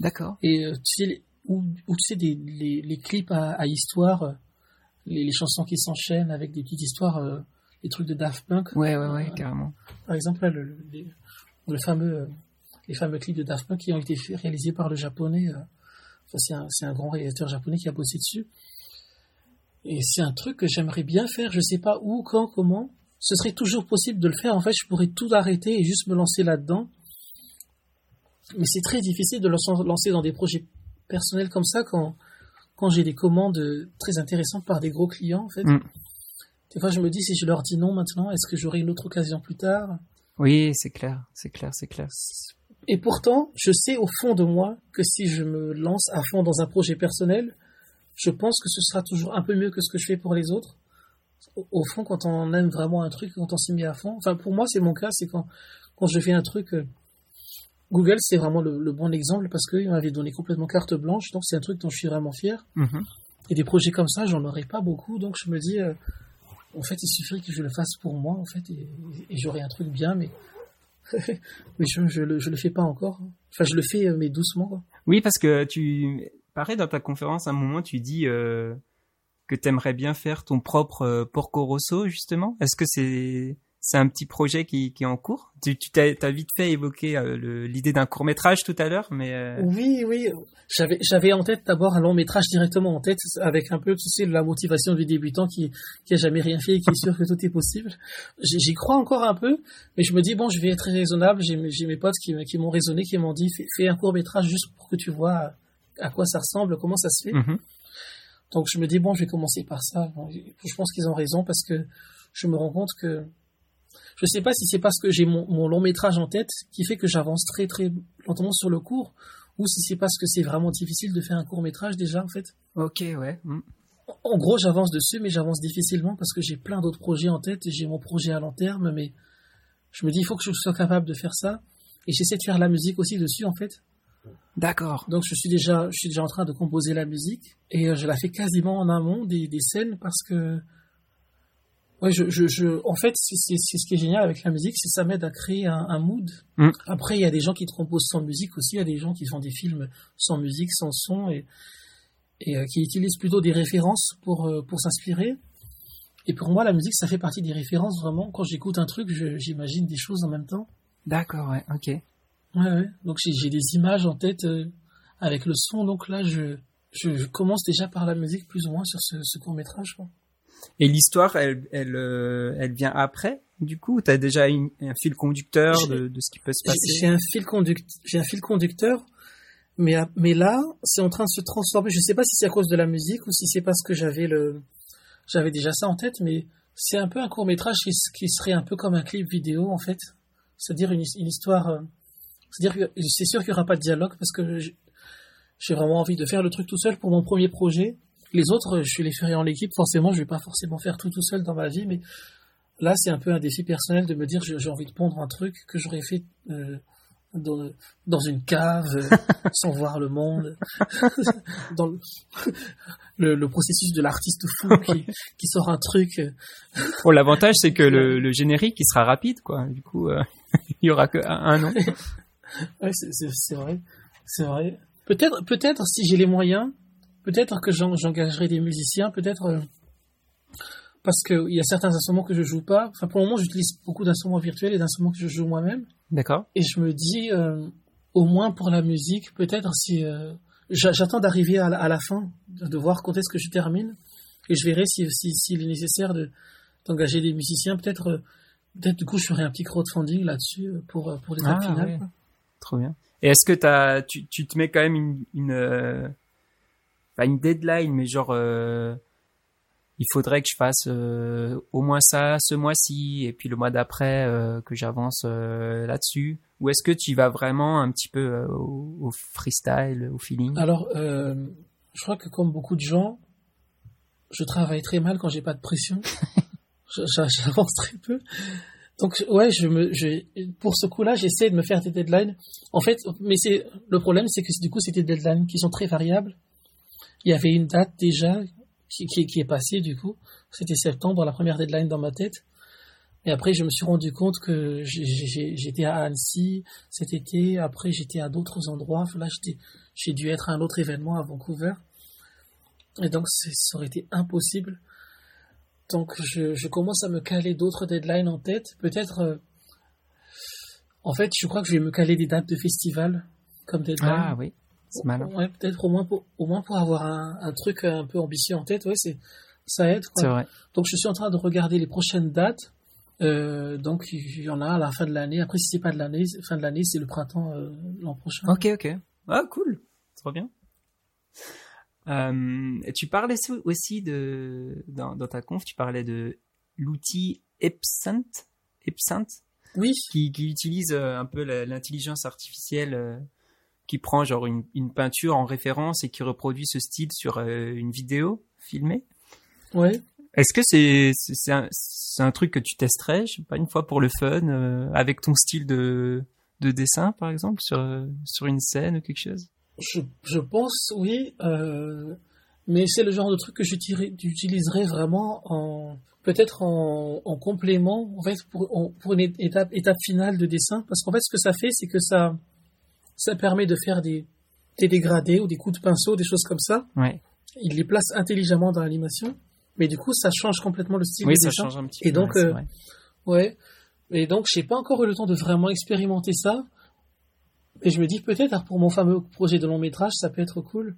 D'accord.
Et euh, tu sais, où, où, tu sais, des, les, les clips à, à histoire, euh, les, les, chansons qui s'enchaînent avec des petites histoires, euh, les trucs de Daft Punk.
Ouais, ouais, ouais, carrément.
Par exemple, là, le, le, fameux, les fameux clips de Daft Punk qui ont été réalisés par le japonais C'est un, un, grand réalisateur japonais qui a bossé dessus. Et c'est un truc que j'aimerais bien faire, je sais pas où, quand, comment. Ce serait toujours possible de le faire. En fait, je pourrais tout arrêter et juste me lancer là-dedans. Mais c'est très difficile de se lancer dans des projets personnels comme ça quand, quand j'ai des commandes très intéressantes par des gros clients, en fait. Mm. Des fois, je me dis, si je leur dis non maintenant, est-ce que j'aurai une autre occasion plus tard?
Oui, c'est clair, c'est clair, c'est clair.
Et pourtant, je sais au fond de moi que si je me lance à fond dans un projet personnel, je pense que ce sera toujours un peu mieux que ce que je fais pour les autres. Au, fond, quand on aime vraiment un truc, quand on s'y met à fond, enfin pour moi c'est mon cas, c'est quand, quand je fais un truc, euh, Google c'est vraiment le, bon exemple parce qu'il m'avait donné complètement carte blanche, donc c'est un truc dont je suis vraiment fier. Mm-hmm. Et des projets comme ça, j'en aurais pas beaucoup, donc je me dis, euh, en fait il suffirait que je le fasse pour moi, en fait, et, et j'aurai un truc bien, mais (laughs) mais je, je, le, je le fais pas encore. Enfin, je le fais, euh, mais doucement.
Oui, parce que tu, pareil, dans ta conférence, à un moment, tu dis euh, que tu aimerais bien faire ton propre euh, Porco Rosso, justement. Est-ce que c'est c'est un petit projet qui, qui est en cours. Tu, tu as, vite fait évoquer euh, l'idée d'un court métrage tout à l'heure, mais euh,
oui, oui, j'avais j'avais en tête d'abord un long métrage directement en tête, avec un peu, tu sais, la motivation du débutant qui qui a jamais rien fait et qui est sûr que tout est possible. J'y crois encore un peu, mais je me dis bon, je vais être raisonnable. J'ai mes potes qui, qui m'ont raisonné, qui m'ont dit fais, un court métrage juste pour que tu vois à quoi ça ressemble, comment ça se fait. Mm-hmm. Donc je me dis bon, je vais commencer par ça. je pense qu'ils ont raison parce que je me rends compte que je sais pas si c'est parce que j'ai mon, long métrage en tête qui fait que j'avance très très lentement sur le cours, ou si c'est parce que c'est vraiment difficile de faire un court métrage déjà en fait.
Ok, ouais. Mm.
En gros, j'avance dessus, mais j'avance difficilement parce que j'ai plein d'autres projets en tête. J'ai mon projet à long terme, mais je me dis il faut que je sois capable de faire ça. Et j'essaie de faire la musique aussi dessus en fait.
D'accord.
Donc je suis déjà, je suis déjà en train de composer la musique et euh, je la fais quasiment en amont des, des scènes parce que Ouais, je, je, je, en fait, c'est ce qui est génial avec la musique, c'est ça m'aide à créer un, un mood. Mm. Après, il y a des gens qui te composent sans musique aussi, il y a des gens qui font des films sans musique, sans son, et, et euh, qui utilisent plutôt des références pour, euh, pour s'inspirer. Et pour moi, la musique, ça fait partie des références vraiment. Quand j'écoute un truc, j'imagine des choses en même temps.
D'accord, ouais, ok.
Ouais, ouais. Donc j'ai des images en tête euh, avec le son. Donc là, je, je, je, commence déjà par la musique plus ou moins sur ce, ce court métrage. Quoi.
Et l'histoire, elle, elle, euh, elle vient après, du coup Tu as déjà un fil conducteur de, de, ce qui peut se passer?
J'ai un, fil j'ai un fil conducteur, mais, mais là, c'est en train de se transformer. Je sais pas si c'est à cause de la musique ou si c'est parce que j'avais le, j'avais déjà ça en tête, mais c'est un peu un court métrage qui, qui, serait un peu comme un clip vidéo, en fait. C'est-à-dire une, une histoire. Euh, c'est-à-dire que c'est sûr qu'il n'y aura pas de dialogue parce que j'ai vraiment envie de faire le truc tout seul pour mon premier projet. Les autres, je les ferai en équipe. Forcément, je vais pas forcément faire tout tout seul dans ma vie, mais là, c'est un peu un défi personnel de me dire j'ai envie de pondre un truc que j'aurais fait euh, dans, dans, une cave, euh, (laughs) sans voir le monde, (laughs) dans (laughs) le, le, processus de l'artiste fou qui, qui, sort un truc.
Bon, l'avantage, c'est que le, le, générique, il sera rapide, quoi. Du coup, euh, il y aura que un, an.
ouais, c'est vrai, c'est vrai. Peut-être, peut-être si j'ai les moyens, Peut-être que j'engagerai des musiciens, peut-être euh, parce qu'il y a certains instruments que je joue pas. Enfin, pour le moment, j'utilise beaucoup d'instruments virtuels et d'instruments que je joue moi-même.
D'accord.
Et je me dis, euh, au moins pour la musique, peut-être si euh, j'attends d'arriver à, la fin, de, voir quand est-ce que je termine, et je verrai s'il si, si, est nécessaire de d'engager des musiciens. Peut-être, peut-être du coup, je ferai un petit crowdfunding là-dessus pour pour les ah, finales.
Trop bien. Et est-ce que as, tu, tu te mets quand même une, une pas une deadline, mais genre, euh, il faudrait que je fasse euh, au moins ça ce mois-ci, et puis le mois d'après euh, que j'avance là-dessus. Ou est-ce que tu vas vraiment un petit peu au, freestyle, au feeling?
Alors, je crois que comme beaucoup de gens, je travaille très mal quand j'ai pas de pression. (laughs) J'avance très peu. Donc ouais, je me, je, pour ce coup-là, j'essaie de me faire des deadlines. En fait, mais c'est le problème, c'est que du coup, c'est des deadlines qui sont très variables il y avait une date déjà qui, est passée du coup. C'était septembre, la première deadline dans ma tête. Et après, je me suis rendu compte que j'étais à Annecy cet été. Après, j'étais à d'autres endroits. Là, j'ai dû être à un autre événement à Vancouver. Et donc, ça aurait été impossible. Donc, je, commence à me caler d'autres deadlines en tête. Peut-être, euh, en fait, je crois que je vais me caler des dates de festival comme deadline.
Ah oui c'est malin.
Ouais, peut-être au moins pour, au moins pour avoir un, un truc un peu ambitieux en tête, ouais, c'est, ça aide, quoi.
C'est vrai.
Donc je suis en train de regarder les prochaines dates. Euh, donc il y en a à la fin de l'année. Après, si c'est pas de l'année, fin de l'année, c'est le printemps euh, l'an prochain.
Ok, ok. Ah, cool. Trop bien. Euh, tu parlais aussi de dans, dans ta conf, tu parlais de l'outil Epsant, Epsant,
Oui,
qui, qui utilise un peu l'intelligence artificielle, qui prend genre une, une peinture en référence et qui reproduit ce style sur euh, une vidéo filmée.
ouais.
Est-ce que c'est c'est un, truc que tu testerais, je sais pas, une fois pour le fun, euh, avec ton style de de dessin par exemple sur euh, sur une scène ou quelque chose?
Je, je pense, oui. Euh, mais c'est le genre de truc que j'utili- j'utiliserais vraiment en peut-être en, en complément, en fait, pour, en- pour une étape, étape finale de dessin. Parce qu'en fait, ce que ça fait, c'est que ça, ça permet de faire des, des dégradés ou des coups de pinceau, des choses comme ça.
Ouais.
Il les place intelligemment dans l'animation. Mais du coup, ça change complètement le style
Oui, ça change un petit
Et
peu.
donc,
ouais, c'est
euh. Ouais. Et donc, j'ai pas encore eu le temps de vraiment expérimenter ça. Et je me dis peut-être pour mon fameux projet de long métrage, ça peut être cool.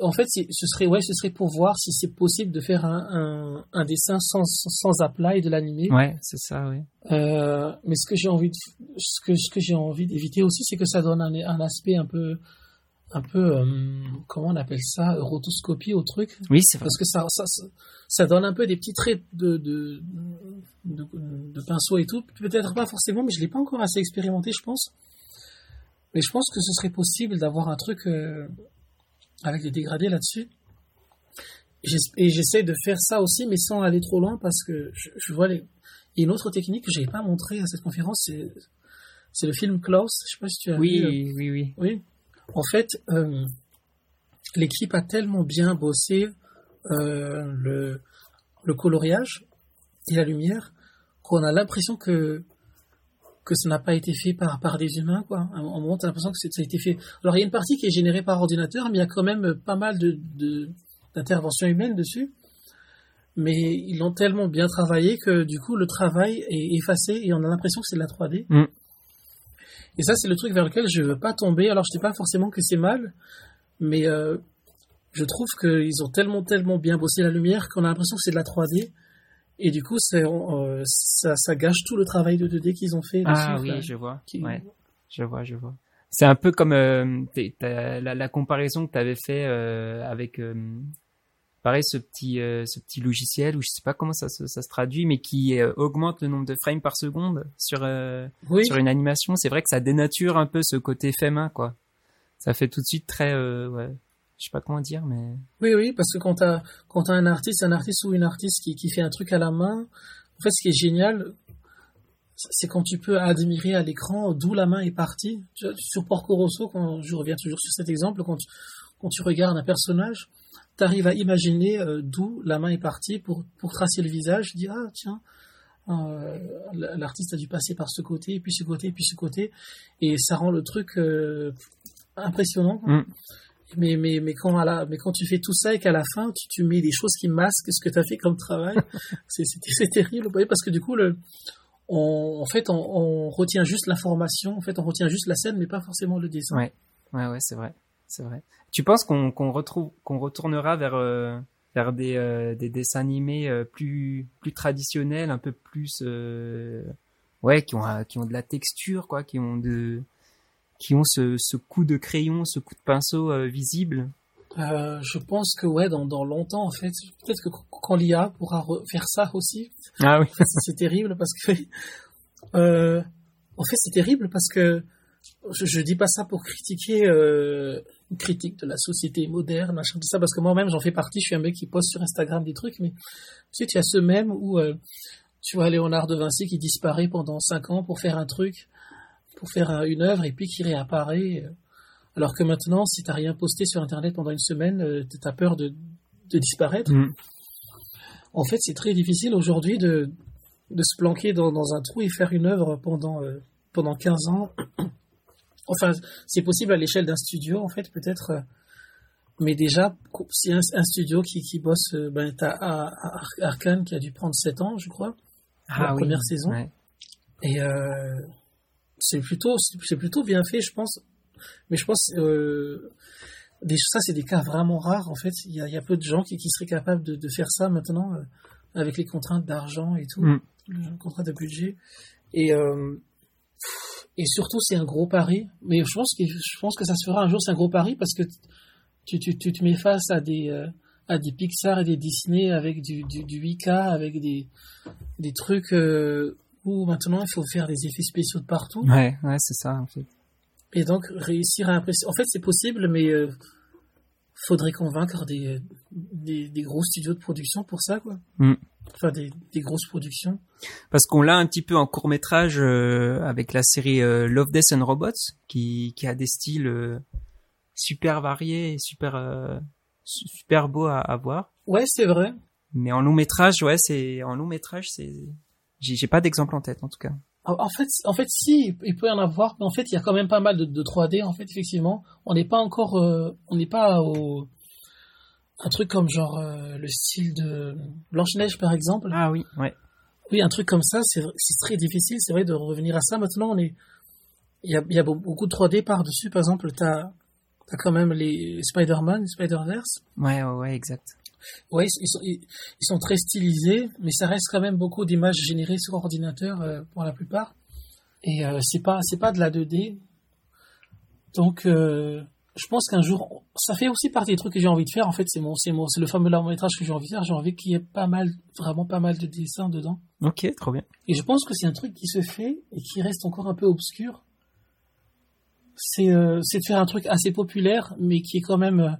En fait, ce serait, ouais, ce serait pour voir si c'est possible de faire un, un, un dessin sans, sans applat et de l'animer.
Ouais, c'est ça, oui.
Euh, mais ce que j'ai envie de, ce que, ce que j'ai envie d'éviter aussi, c'est que ça donne un, un aspect un peu, un peu, euh, comment on appelle ça, rotoscopie au truc.
Oui, c'est vrai.
Parce que ça, ça, ça, ça donne un peu des petits traits de, de, de, de pinceau et tout. Peut-être pas forcément, mais je l'ai pas encore assez expérimenté, je pense. Mais je pense que ce serait possible d'avoir un truc euh, avec des dégradés là-dessus. Et j'essaie de faire ça aussi, mais sans aller trop loin, parce que je, je vois les... A une autre technique que j'avais pas montrée à cette conférence, c'est, c'est le film Klaus. Je sais pas si tu as vu. euh,
Oui, oui, oui.
oui. En fait, euh, l'équipe a tellement bien bossé euh, le, le coloriage et la lumière qu'on a l'impression que que ça n'a pas été fait par, par des humains, quoi. À un moment, t'as l'impression que ça a été fait. Alors, il y a une partie qui est générée par ordinateur, mais il y a quand même pas mal de, de- d'interventions humaines dessus. Mais ils l'ont tellement bien travaillé que, du coup, le travail est effacé et on a l'impression que c'est de la 3D.
Mm.
Et ça, c'est le truc vers lequel je veux pas tomber. Alors, je dis pas forcément que c'est mal, mais euh, je trouve qu'ils ont tellement, tellement bien bossé la lumière qu'on a l'impression que c'est de la 3D. Et du coup, euh, ça, ça gâche tout le travail de 2D qu'ils ont fait.
Ah
dessus,
oui,
enfin,
je vois.
qui-
Ouais, je vois, je vois. C'est un peu comme euh, la, la comparaison que tu avais fait euh, avec, pareil, ce petit, ce petit logiciel, ou je sais pas comment ça, se- ça se traduit, mais qui augmente le nombre de frames par seconde sur,
Oui,
sur une animation. C'est vrai que ça dénature un peu ce côté fait main, quoi. Ça fait tout de suite très, ouais, je sais pas comment dire, mais
oui, oui, parce que quand t'as, quand t'as un artiste, un artiste ou une artiste qui, qui fait un truc à la main, en fait, ce qui est génial, c'est quand tu peux admirer à l'écran d'où la main est partie. Sur Porco Rosso, quand je reviens toujours sur cet exemple, quand tu, quand tu regardes un personnage, tu arrives à imaginer euh, d'où la main est partie pour, pour tracer le visage, dire ah tiens, euh, l'artiste a dû passer par ce côté, puis ce côté, puis ce côté, et ça rend le truc euh, impressionnant.
Mm.
Mais, mais, mais, quand à la, mais quand tu fais tout ça et qu'à la fin, tu, tu mets des choses qui masquent ce que tu as fait comme travail, (laughs) c'est terrible, parce que du coup, le, on, en fait, on, on retient juste l'information, en fait, on retient juste la scène, mais pas forcément le dessin.
Ouais, ouais, ouais, c'est vrai, c'est vrai. Tu penses qu'on qu'on retrouve, qu'on retournera vers euh, vers des euh, des dessins animés euh, plus plus traditionnels, un peu plus ouais, qui ont qui ont de la texture, quoi, qui ont de qui ont ce ce coup de crayon, ce coup de pinceau euh, visible.
Euh, je pense que ouais, dans, dans longtemps, en fait, peut-être que quand l'IA pourra re- faire ça aussi,
Ah oui.
c'est terrible parce que, (laughs) euh, en fait, c'est terrible parce que je, je dis pas ça pour critiquer euh, une critique de la société moderne, machin, tout ça, parce que moi-même j'en fais partie. Je suis un mec qui poste sur Instagram des trucs, mais tu sais, tu as ce même où tu vois Léonard de Vinci qui disparaît pendant cinq ans pour faire un truc, pour faire un- une œuvre, et puis qui réapparaît. euh, alors que maintenant, si t'as rien posté sur Internet pendant une semaine, euh, t'as peur de, de disparaître.
Mm.
En fait, c'est très difficile aujourd'hui de, de se planquer dans, dans un trou et faire une œuvre pendant, euh, pendant 15 ans. (coughs) Enfin, c'est possible à l'échelle d'un studio, en fait, peut-être. euh, mais déjà, si un, un studio qui, qui bosse, euh, ben, t'as Ar- Ar- Arkane qui a dû prendre 7 ans, je crois, la
oui.
première saison.
Ouais.
Et euh, c'est plutôt, c'est plutôt bien fait, je pense. Mais je pense, euh, des, ça c'est des cas vraiment rares en fait. Il y a, il y a peu de gens qui, qui seraient capables de, de faire ça maintenant euh, avec les contraintes d'argent et tout,
Mm.
le contrat de budget. Et euh, et surtout c'est un gros pari. Mais je pense que je pense que ça se fera un jour. C'est un gros pari parce que tu tu tu te mets face à des euh, à des Pixar et des Disney avec du du, du 8K avec des des trucs euh, où maintenant il faut faire des effets spéciaux de partout.
Ouais, ouais, c'est ça, en fait.
Et donc réussir à impressionner. En fait, c'est possible, mais euh, faudrait convaincre des, des, des gros studios de production pour ça, quoi.
Mm.
Enfin, des, des grosses productions.
Parce qu'on l'a un petit peu en court métrage avec la série euh, Love, Death and Robots, qui, qui a des styles euh, super variés et super, euh, su- super beaux à, à voir.
Ouais, c'est vrai.
Mais en long métrage, ouais, c'est en long métrage, c'est j'ai pas d'exemple en tête en tout cas.
En fait, en fait, si, il peut y en avoir, mais en fait, il y a quand même pas mal de, de 3D, en fait, effectivement. On n'est pas encore, euh, on n'est pas au, un truc comme genre euh, le style de Blanche-Neige, par exemple.
Ah oui, ouais.
Oui, un truc comme ça, c'est très difficile, c'est vrai, de revenir à ça. Maintenant, on est, il y a, il y a beau- beaucoup de 3D par-dessus. Par exemple, t'as, t'as quand même les Spider-Man, Spider-Verse.
Ouais, ouais, ouais, exact.
Ouais, ils, sont, ils, ils sont très stylisés, mais ça reste quand même beaucoup d'images générées sur ordinateur euh, pour la plupart. Et euh, c'est pas, c'est pas de la 2D. Donc, euh, je pense qu'un jour, ça fait aussi partie des trucs que j'ai envie de faire. En fait, c'est mon, c'est mon, c'est le fameux long métrage que j'ai envie de faire. J'ai envie qu'il y ait pas mal, vraiment pas mal de dessins dedans.
Ok, trop bien.
Et je pense que c'est un truc qui se fait et qui reste encore un peu obscur. C'est euh, c'est de faire un truc assez populaire, mais qui est quand même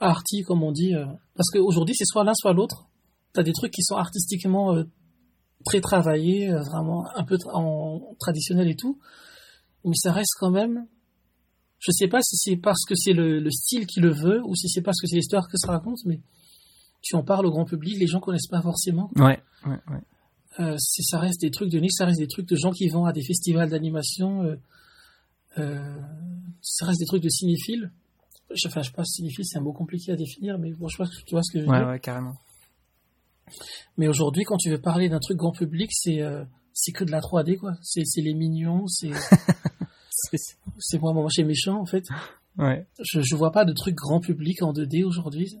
arty, comme on dit. euh. parce qu'aujourd'hui, c'est soit l'un, soit l'autre. T'as des trucs qui sont artistiquement euh, très travaillés, euh, vraiment un peu en traditionnel et tout. Mais ça reste quand même... Je sais pas si c'est parce que c'est le, le style qui le veut, ou si c'est parce que c'est l'histoire que ça raconte, mais tu en parles au grand public, les gens connaissent pas forcément.
Ouais, ouais, ouais.
Euh, c'est- ça reste des trucs de niche, ça reste des trucs de gens qui vont à des festivals d'animation, euh, euh, ça reste des trucs de cinéphiles. Je- Enfin, je sais pas, cinéphile, c'est un mot compliqué à définir, mais bon, je vois, tu vois ce que je veux
Ouais,
dire.
ouais, carrément.
Mais aujourd'hui, quand tu veux parler d'un truc grand public, c'est euh, c'est que de la 3D, quoi. C'est les mignons, c'est (laughs)
C'est-
moi, moi, chez méchant, en fait.
Ouais.
Je, je vois pas de truc grand public en 2D aujourd'hui.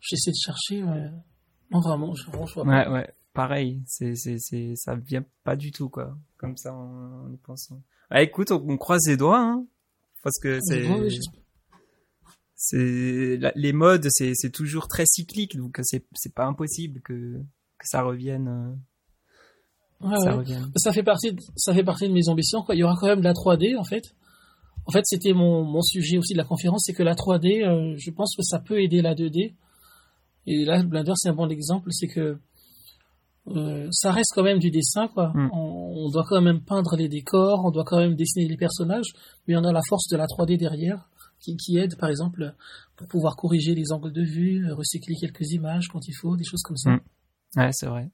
J'essaie de chercher, mais non, vraiment, je, vraiment, je vois pas.
Ouais, ouais. Pareil, c'est, c'est, c'est, ça vient pas du tout, quoi. Comme ça, en, en y pensant. Ah, écoute, on, on croise les doigts, hein. Parce que c'est. C'est, les modes, c'est, c'est toujours très cyclique, donc c'est, c'est pas impossible que, que ça revienne, euh,
Ouais,
ça
ouais.
revienne.
ça fait partie de, ça fait partie de mes ambitions quoi. il y aura quand même de la 3D en fait en fait c'était mon, mon sujet aussi de la conférence c'est que la 3D euh, je pense que ça peut aider la 2D et là Blender c'est un bon exemple c'est que euh, ça reste quand même du dessin quoi
Mm.
on, on doit quand même peindre les décors on doit quand même dessiner les personnages mais on a la force de la 3D derrière qui, qui aide par exemple pour pouvoir corriger les angles de vue euh, recycler quelques images quand il faut des choses comme ça
Mm. Ouais, c'est vrai.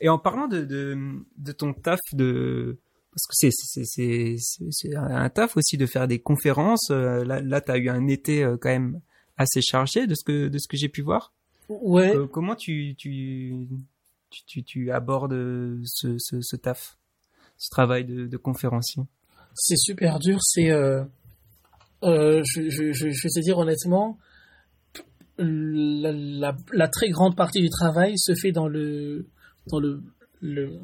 Et en parlant de, de, de ton taf de, parce que c'est, un taf aussi de faire des conférences. euh, Là, là, t'as eu un été euh, quand même assez chargé de ce que, de ce que j'ai pu voir.
ouais
Euh, comment tu, tu, tu, tu, tu abordes ce, ce, ce taf, ce travail de, de conférencier?
C'est super dur. C'est, euh, euh, je, je, je, je vais te dire honnêtement, la, la, la très grande partie du travail se fait dans le, dans le, le,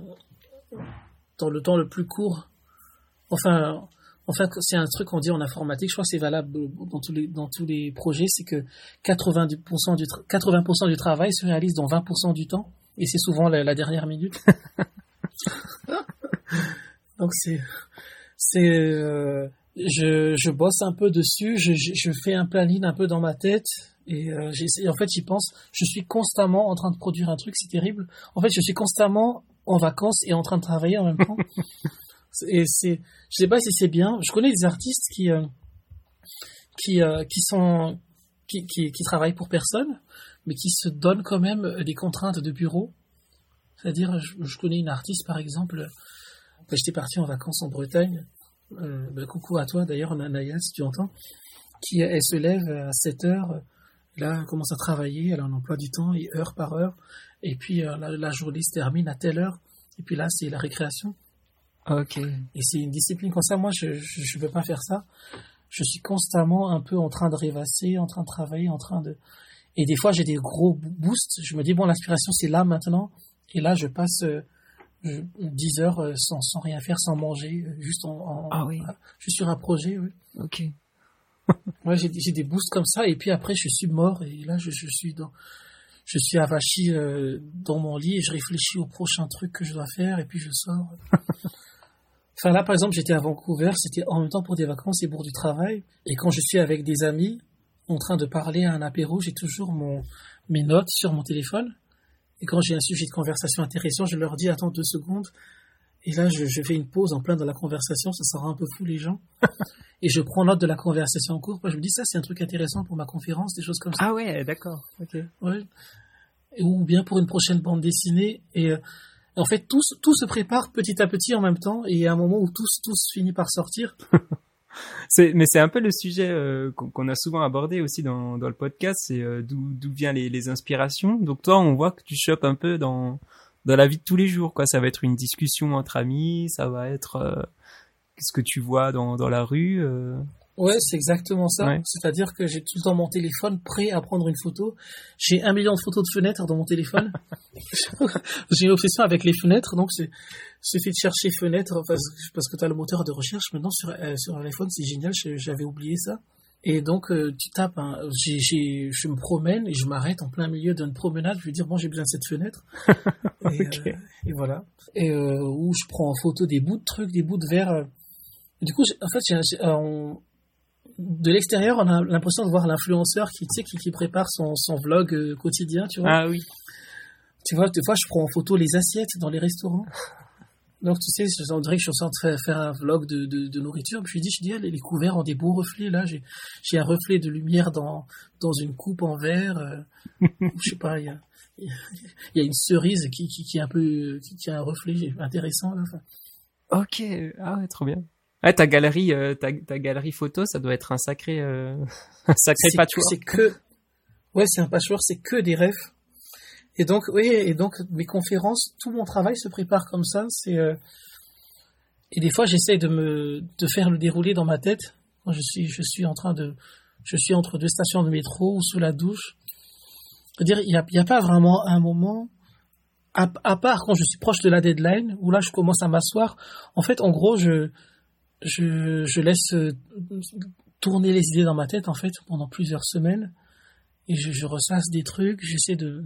dans le temps le plus court. Enfin, enfin, c'est un truc qu'on dit en informatique. Je crois que c'est valable dans tous les, dans tous les projets. C'est que 90% du, tra- 80% du travail se réalise dans 20% du temps. Et c'est souvent la, la dernière minute. (laughs) Donc c'est, c'est, euh, je, je bosse un peu dessus, je, je, fais un planning un peu dans ma tête et euh, en fait j'y pense. Je suis constamment en train de produire un truc, c'est terrible. En fait, je suis constamment en vacances et en train de travailler en même temps. (laughs) et c'est, je sais pas si c'est bien. Je connais des artistes qui, euh, qui, euh, qui sont, qui, qui, qui travaillent pour personne, mais qui se donnent quand même des contraintes de bureau. C'est-à-dire, je, je connais une artiste par exemple. Quand j'étais parti en vacances en Bretagne, euh, ben, coucou à toi d'ailleurs, Naya, si tu entends, qui elle se lève à 7 heures, là elle commence à travailler, elle a un emploi du temps, et heure par heure, et puis euh, la, la journée se termine à telle heure, et puis là c'est la récréation.
Ok.
Et c'est une discipline comme ça. Moi, je je, peux pas faire ça. Je suis constamment un peu en train de rêvasser, en train de travailler, en train de. Et des fois, j'ai des gros boosts. Je me dis bon, l'inspiration c'est là maintenant. Et là, je passe euh, 10 heures euh, sans, sans rien faire, sans manger, euh, juste en,
ah oui.
juste sur un projet. Oui.
Ok. (laughs)
ouais, j'ai, j'ai des boosts comme ça et puis après je suis mort et là je, je suis dans, je suis avachi euh, dans mon lit et je réfléchis au prochain truc que je dois faire et puis je sors. (laughs) enfin là par exemple j'étais à Vancouver, c'était en même temps pour des vacances et pour du travail et quand je suis avec des amis en train de parler à un apéro, j'ai toujours mon mes notes sur mon téléphone et quand j'ai un sujet de conversation intéressant, je leur dis attends deux secondes. Et là, je, je fais une pause en plein dans la conversation, ça sera un peu fou les gens. (laughs) et je prends note de la conversation en cours. Moi, je me dis ça, c'est un truc intéressant pour ma conférence, des choses comme ça.
Ah ouais, d'accord. Ok.
Ouais. Ou bien pour une prochaine bande dessinée. Et euh, en fait, tout, tout se prépare petit à petit en même temps. Et il y a un moment où tout, tout finit par sortir. (laughs)
mais c'est un peu le sujet euh, qu'on a souvent abordé aussi dans, dans le podcast, c'est euh, d'où viennent les, les, inspirations. Donc toi, on voit que tu chopes un peu dans dans la vie de tous les jours, quoi. Ça va être une discussion entre amis, ça va être euh, ce que tu vois dans dans la rue.
Ouais, c'est exactement ça. C'est-à-dire que j'ai tout le temps mon téléphone prêt à prendre une photo. J'ai un million de photos de fenêtres dans mon téléphone. (laughs) j'ai une obsession avec les fenêtres, donc c'est suffit de chercher fenêtre parce, parce que tu as le moteur de recherche maintenant sur euh, sur l'iPhone, c'est génial. J'avais oublié ça. Et donc euh, tu tapes, hein, j'ai, je me promène et je m'arrête en plein milieu d'une promenade. Je vais dire bon, j'ai besoin de cette fenêtre. (laughs) et, euh, et, voilà. Et où je prends en photo des bouts de trucs, des bouts de verre. Du coup, en fait, j'ai, de l'extérieur, on a l'impression de voir l'influenceur qui, sais, qui, prépare son, son vlog euh, quotidien, tu vois.
Ah oui.
Tu vois, des fois, je prends en photo les assiettes dans les restaurants. Donc, tu sais, on dirait que je suis en train de faire un vlog de, de, nourriture. Puis je dis, je dis, ah, les couverts ont des beaux reflets. Là, j'ai, un reflet de lumière dans, dans une coupe en verre. Euh, je sais pas, il y a, il y a une cerise qui, qui, qui est un peu, qui, a un reflet intéressant. Là.
Ok, ah ouais, trop bien. Ouais, ta galerie, euh, ta, ta, galerie photo, ça doit être un sacré, euh, (laughs) un sacré patchwork.
C'est que, ouais, c'est un patchwork, c'est que des rêves. Et donc, oui, et donc mes conférences, tout mon travail se prépare comme ça. C'est euh, et des fois j'essaie de me de faire le déroulé dans ma tête. Quand je suis je suis en train de je suis entre deux stations de métro ou sous la douche. C'est-à-dire il y a, y a pas vraiment un moment à, à part quand je suis proche de la deadline où là je commence à m'asseoir. En fait, en gros, je je, je laisse euh, tourner les idées dans ma tête en fait pendant plusieurs semaines et je, je ressasse des trucs, j'essaie de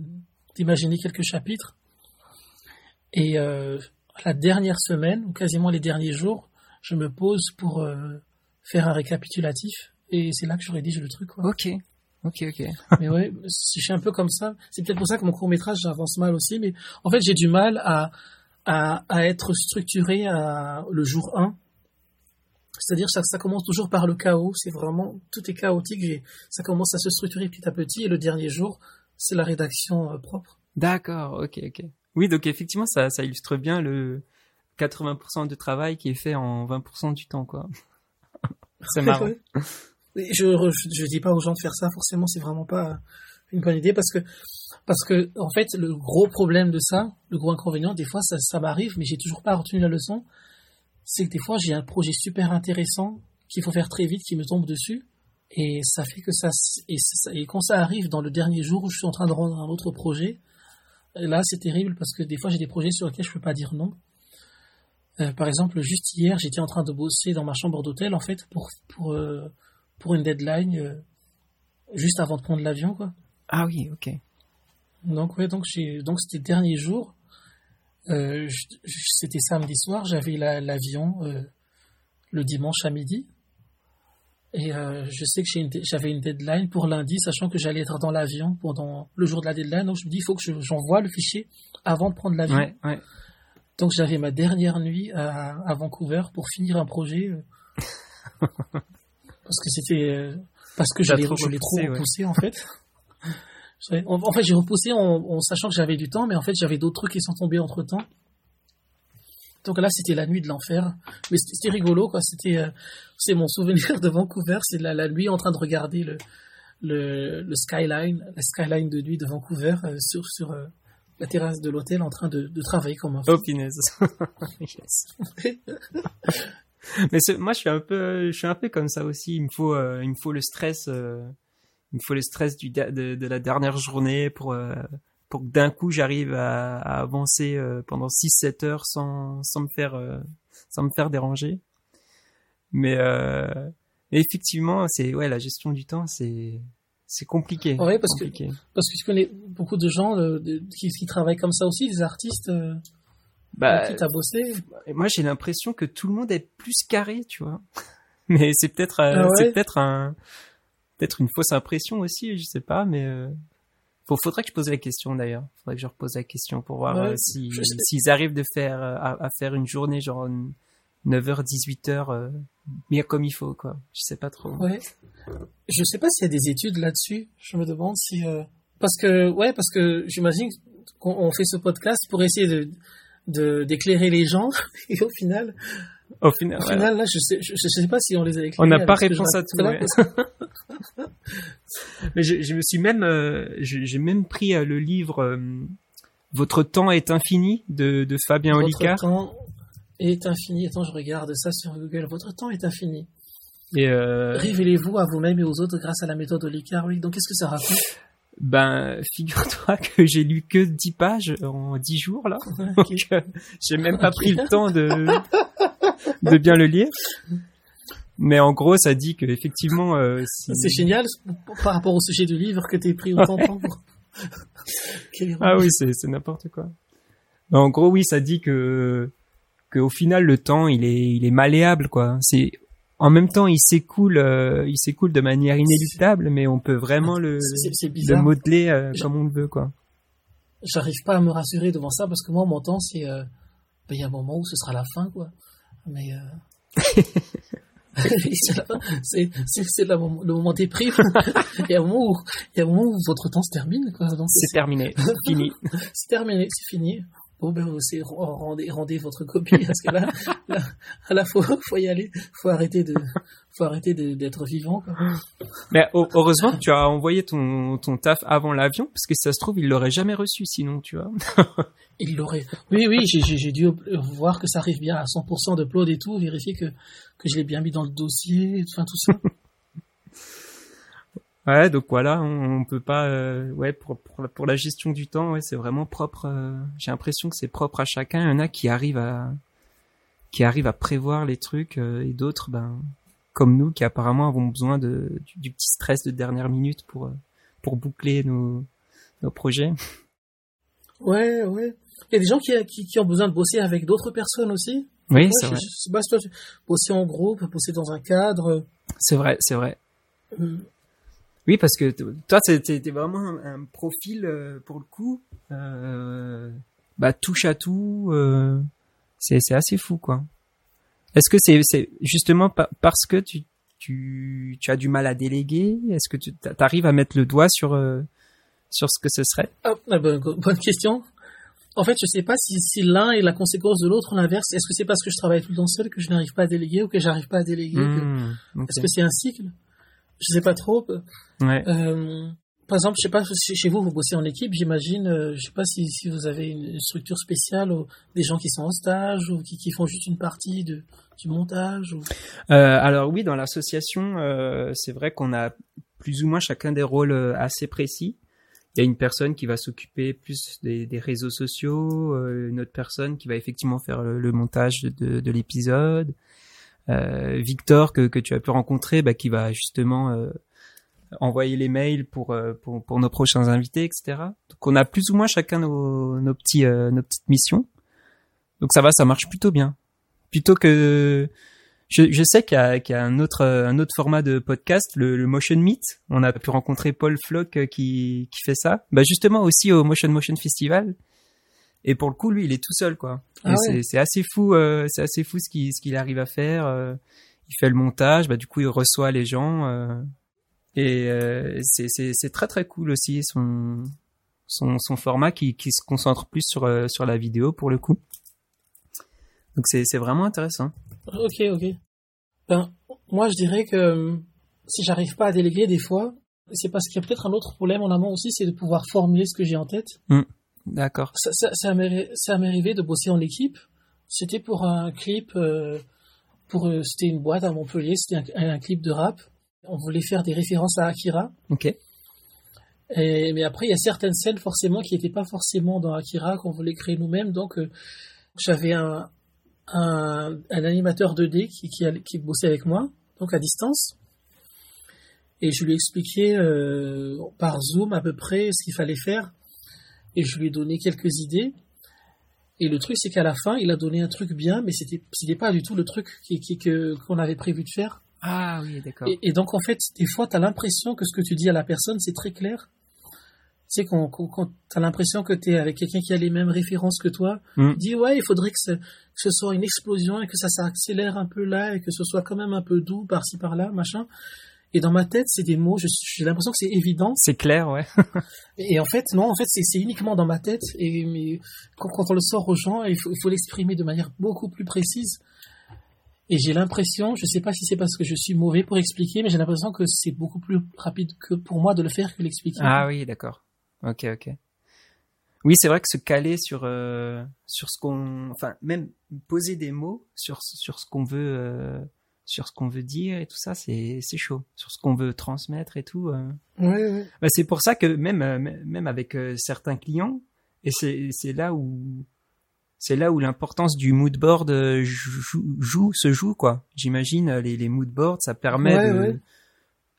d'imaginer quelques chapitres et euh, la dernière semaine ou quasiment les derniers jours, je me pose pour euh, faire un récapitulatif et c'est là que je rédige le truc. Quoi.
Ok. Ok, ok. (laughs)
mais ouais, je suis un peu comme ça. C'est peut-être pour ça que mon court métrage j'avance mal aussi, mais en fait j'ai du mal à, à, à être structuré à le jour 1 c'est-à-dire que ça, commence toujours par le chaos, c'est vraiment, tout est chaotique, ça commence à se structurer petit à petit, et le dernier jour, c'est la rédaction euh, propre.
D'accord, ok, ok. Oui, donc effectivement, ça, ça illustre bien le 80% de travail qui est fait en 20% du temps, quoi. (laughs) c'est marrant. (laughs)
je, je, dis pas aux gens de faire ça, forcément, c'est vraiment pas une bonne idée, parce que, parce que, en fait, le gros problème de ça, le gros inconvénient, des fois, ça, ça m'arrive, mais j'ai toujours pas retenu la leçon, c'est que des fois j'ai un projet super intéressant qu'il faut faire très vite qui me tombe dessus. Et ça fait que ça et, et, quand ça arrive dans le dernier jour où je suis en train de rendre un autre projet là c'est terrible parce que des fois j'ai des projets sur lesquels je peux pas dire non. Euh, par exemple juste hier j'étais en train de bosser dans ma chambre d'hôtel en fait pour pour euh, pour une deadline euh, juste avant de prendre l'avion quoi.
Ah oui ok.
Donc ouais donc j'ai donc c'était le dernier jour euh, c'était samedi soir, j'avais l'avion euh, le dimanche à midi. Et euh, je sais que j'avais une, deadline pour lundi, sachant que j'allais être dans l'avion pendant le jour de la deadline. Donc je me dis, il faut que j'envoie le fichier avant de prendre l'avion.
Ouais, ouais.
Donc j'avais ma dernière nuit à, à, Vancouver pour finir un projet. (laughs) parce que c'était... parce que je l'ai trop, repoussé en fait. En, fait, j'ai repoussé en, sachant que j'avais du temps, mais en fait, j'avais d'autres trucs qui sont tombés entre temps. Donc là, c'était la nuit de l'enfer. Mais c'était rigolo, quoi. C'était, euh, c'est mon souvenir (laughs) de Vancouver. C'est la, la, nuit en train de regarder le, le, le, skyline, la skyline de nuit de Vancouver euh, sur, sur, euh, la terrasse de l'hôtel en train de, de travailler comme un
Oh, punaise. (laughs) (laughs) Mais moi, je suis un peu, je suis un peu comme ça aussi. Il me faut, il me faut le stress, il me faut le stress du de, de la dernière journée pour euh, pour que d'un coup j'arrive à, à, avancer pendant 6-7 heures sans sans me faire sans me faire déranger. Mais effectivement, c'est ouais la gestion du temps, c'est c'est compliqué.
Ouais, parce que parce que je connais beaucoup de gens qui, qui, travaillent comme ça aussi, des artistes bah, qui t'a bossé.
Moi, j'ai l'impression que tout le monde est plus carré, tu vois. (laughs) Mais c'est peut-être euh, ah c'est peut-être un peut-être une fausse impression aussi, je sais pas, mais euh... faudrait que je pose la question d'ailleurs. Faudrait que je repose la question pour voir euh, si s'ils arrivent de faire euh, à, faire une journée genre 9h 18h bien comme il faut quoi. Je sais pas trop.
Ouais. Je sais pas s'il y a des études là-dessus. Je me demande si parce que ouais parce que j'imagine qu'on fait ce podcast pour essayer de de d'éclairer les gens (laughs) et au final
au final,
au final là je sais je, sais pas si on les a éclairés
on n'a pas réponse à tout ouais. (laughs) mais je, je, me suis même euh, j'ai même pris euh, le livre euh, votre temps est infini de, de Fabien
votre
Olicard.
votre temps est infini. Attends je regarde ça sur Google. Votre temps est infini.
Et euh...
révélez-vous à vous-même et aux autres grâce à la méthode Olicard. Oui donc qu'est-ce que ça raconte?
Ben, figure-toi que j'ai lu que 10 pages en 10 jours, là. (laughs) Donc, euh, j'ai même pas pris le temps de, (laughs) de bien le lire. Mais en gros, ça dit que effectivement, euh,
c'est génial par rapport au sujet du livre que t'es pris autant de temps pour. (laughs)
ah oui, c'est n'importe quoi. En gros, oui, ça dit que que au final, le temps, il est il est malléable, quoi. C'est en même temps, il s'écoule, euh, il s'écoule de manière inéluctable, mais on peut vraiment le, le modeler euh, comme on le veut, quoi.
J'arrive pas à me rassurer devant ça parce que moi, mon temps, c'est, ben, il y a un moment où ce sera la fin, quoi. Mais (laughs) (laughs) c'est c'est le moment des primes. il y a un moment où il y a un moment où votre temps se termine, quoi.
C'est terminé, fini.
c'est terminé, c'est fini. (laughs) Bon, ben, aussi, rendez, rendez votre copie, (laughs) parce que là, là, là, faut, faut y aller. Faut arrêter de, faut arrêter d'être vivant, quoi.
Mais heureusement que tu as envoyé ton, ton taf avant l'avion, parce que ça se trouve, il l'aurait jamais reçu, sinon, tu vois. (laughs)
il l'aurait. Oui, oui, j'ai dû voir que ça arrive bien à 100% d'upload et tout, vérifier que, que je l'ai bien mis dans le dossier, enfin, tout ça.
Ouais, donc voilà, on, peut pas, euh, ouais, pour, pour, pour, la gestion du temps, ouais, c'est vraiment propre. Euh, j'ai l'impression que c'est propre à chacun. Il y en a qui arrivent à, qui arrivent à prévoir les trucs euh, et d'autres, ben, comme nous, qui apparemment avons besoin de du, petit stress de dernière minute pour pour boucler nos nos projets.
Ouais, ouais. Il y a des gens qui, qui, qui ont besoin de bosser avec d'autres personnes aussi.
Oui, c'est vrai.
bosser en groupe, bosser dans un cadre.
C'est vrai, c'est vrai. Oui, parce que toi, t'es vraiment un, profil euh, pour le coup, euh, bah touche à tout. Euh, c'est assez fou, quoi. Est-ce que c'est justement parce que tu, tu, tu as du mal à déléguer Est-ce que tu arrives à mettre le doigt sur euh, sur ce que ce serait?
Ben, Bonne question. En fait, je sais pas si, si l'un est la conséquence de l'autre, l'inverse. Est-ce que c'est parce que je travaille tout le temps seul que je n'arrive pas à déléguer ou que j'arrive pas à déléguer
mmh,
Est-ce que c'est un cycle? Je sais pas trop.
Ouais.
Euh, par exemple, je sais pas, chez vous, vous bossez en équipe, j'imagine, euh, je sais pas si, si vous avez une structure spéciale, ou des gens qui sont en stage, ou qui, qui font juste une partie de, du montage ou...
euh, Alors oui, dans l'association, euh, c'est vrai qu'on a plus ou moins chacun des rôles euh, assez précis. Il y a une personne qui va s'occuper plus des, des, réseaux sociaux, euh, une autre personne qui va effectivement faire le, le montage de, de l'épisode. Victor que, que tu as pu rencontrer, bah, qui va justement envoyer les mails pour, euh, pour, pour nos prochains invités, etc. Donc on a plus ou moins chacun nos, nos petits euh, nos petites missions. Donc ça va, ça marche plutôt bien. Plutôt que je, je sais qu'il y qu'il y a un autre un autre format de podcast, le, le, Motion Meet. On a pu rencontrer Paul Flock euh, qui qui fait ça. Bah justement aussi au Motion Motion Festival. Et pour le coup, lui, il est tout seul, quoi. Ah ouais. C'est assez fou, euh, c'est assez fou ce qu'il ce qu'il arrive à faire. Euh, il fait le montage, bah du coup, il reçoit les gens. Euh, et c'est très très cool aussi son son, son format qui, qui se concentre plus sur sur la vidéo pour le coup. Donc c'est c'est vraiment intéressant.
Ok ok. Ben moi je dirais que si j'arrive pas à déléguer des fois, c'est parce qu'il y a peut-être un autre problème en amont aussi, c'est de pouvoir formuler ce que j'ai en tête.
Mmh. D'accord.
Ça, ça, ça m'est ça m'est arrivé de bosser en équipe. C'était pour un clip, euh, pour euh, c'était une boîte à Montpellier, c'était un, un clip de rap. On voulait faire des références à Akira.
Ok.
Et, mais après, il y a certaines scènes forcément qui n'étaient pas forcément dans Akira, qu'on voulait créer nous-mêmes. Donc, euh, j'avais un, un, un animateur 2D qui, qui, qui bossait avec moi, donc à distance. Et je lui ai expliqué euh, par Zoom à peu près ce qu'il fallait faire. Et je lui ai donné quelques idées. Et le truc, c'est qu'à la fin, il a donné un truc bien, mais c'était c'était pas du tout le truc qui, qui- que- qu'on avait prévu de faire.
Ah oui, d'accord.
Et, et donc, en fait, des fois, tu as l'impression que ce que tu dis à la personne, c'est très clair. Tu sais, quand, quand, quand tu as l'impression que tu es avec quelqu'un qui a les mêmes références que toi,
Mm.
tu dis, ouais, il faudrait que ce, que ce soit une explosion et que ça s'accélère un peu là et que ce soit quand même un peu doux par-ci par-là, machin. Et dans ma tête, c'est des mots, j'ai l'impression que c'est évident.
C'est clair, ouais. (laughs)
Et en fait, non, en fait, c'est uniquement dans ma tête. Et mais quand, quand on le sort aux gens, il faut, il faut l'exprimer de manière beaucoup plus précise. Et j'ai l'impression, je sais pas si c'est parce que je suis mauvais pour expliquer, mais j'ai l'impression que c'est beaucoup plus rapide que pour moi de le faire que l'expliquer.
Ah oui, d'accord. Ok, ok. Oui, c'est vrai que se caler sur euh, sur ce qu'on, enfin même poser des mots sur sur ce qu'on veut euh, sur ce qu'on veut dire et tout ça, c'est c'est chaud. Sur ce qu'on veut transmettre et tout. euh.
Ouais, ouais.
Bah, c'est pour ça que même euh, même avec euh, certains clients, et c'est c'est là où c'est là où l'importance du mood board euh, joue, joue se joue quoi. J'imagine les les mood boards, ça permet
Ouais,
de,
ouais.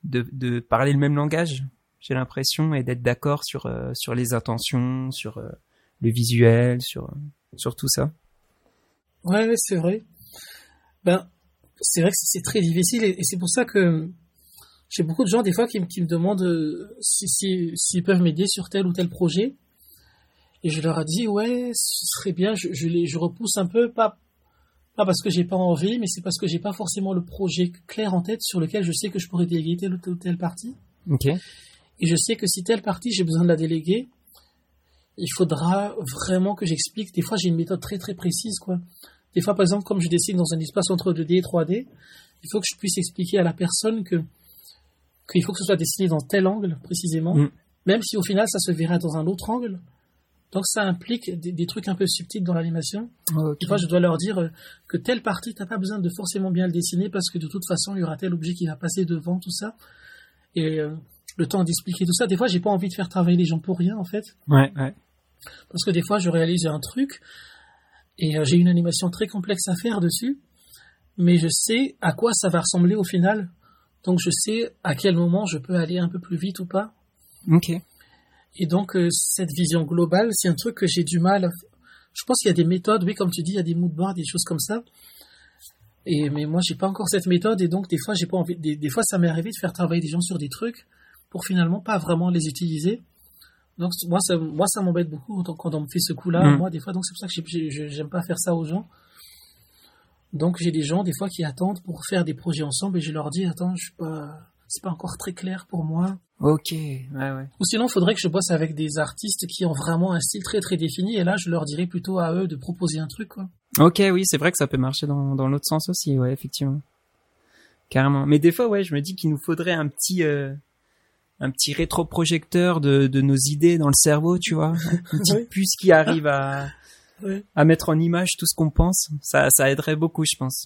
de de parler le même langage. J'ai l'impression et d'être d'accord sur euh, sur les intentions, sur euh, le visuel, sur sur tout ça.
Ouais, ouais, c'est vrai. Ben, c'est vrai que c'est très difficile et, et c'est pour ça que j'ai beaucoup de gens des fois qui, me- qui me demandent euh, si, si, s'ils peuvent m'aider sur tel ou tel projet. Et je leur ai dit, ouais, ce serait bien, je, je, les, je repousse un peu, pas, pas parce que j'ai pas envie, mais c'est parce que j'ai pas forcément le projet clair en tête sur lequel je sais que je pourrais déléguer telle ou telle, ou telle partie. Et je sais que si telle partie, j'ai besoin de la déléguer, il faudra vraiment que j'explique. Des fois, j'ai une méthode très très précise, quoi. Des fois, par exemple, comme je dessine dans un espace entre 2D et 3D, il faut que je puisse expliquer à la personne que qu'il faut que ce soit dessiné dans tel angle, précisément,
Mm.
même si au final, ça se verra dans un autre angle. Donc, ça implique des, des trucs un peu subtils dans l'animation.
Ok.
Des fois, je dois leur dire euh, que telle partie, t'as pas besoin de forcément bien le dessiner parce que de toute façon, il y aura tel objet qui va passer devant, tout ça. Et euh, le temps d'expliquer tout ça. Des fois, j'ai pas envie de faire travailler les gens pour rien, en fait.
Ouais, ouais.
Parce que des fois, je réalise un truc et euh, j'ai une animation très complexe à faire dessus, mais je sais à quoi ça va ressembler au final. Donc, je sais à quel moment je peux aller un peu plus vite ou pas.
Ok.
Et donc, euh, cette vision globale, c'est un truc que j'ai du mal. Je pense qu'il y a des méthodes, oui, comme tu dis, il y a des mood boards, des choses comme ça. Et, mais moi, j'ai pas encore cette méthode, et donc, des fois, j'ai pas envie, des, des fois, ça m'est arrivé de faire travailler des gens sur des trucs pour finalement pas vraiment les utiliser. Donc, moi, ça, moi, ça m'embête beaucoup quand, on me fait ce coup-là,
Mm.
moi, des fois, donc c'est pour ça que j'ai- j'aime pas faire ça aux gens. Donc, j'ai des gens, des fois, qui attendent pour faire des projets ensemble, et je leur dis, attends, je suis pas, c'est pas encore très clair pour moi.
Ok. Ouais, ouais.
Ou sinon, il faudrait que je bosse avec des artistes qui ont vraiment un style très très défini, et là, je leur dirais plutôt à eux de proposer un truc, quoi.
Ok, oui, c'est vrai que ça peut marcher dans, dans l'autre sens aussi, ouais, effectivement. Carrément. Mais des fois, ouais, je me dis qu'il nous faudrait un petit, euh, un petit rétroprojecteur de, de nos idées dans le cerveau, tu vois. (laughs) Une petite
Oui.
puce qui arrive (laughs) à, mettre en image tout ce qu'on pense. Ça, ça aiderait beaucoup, je pense.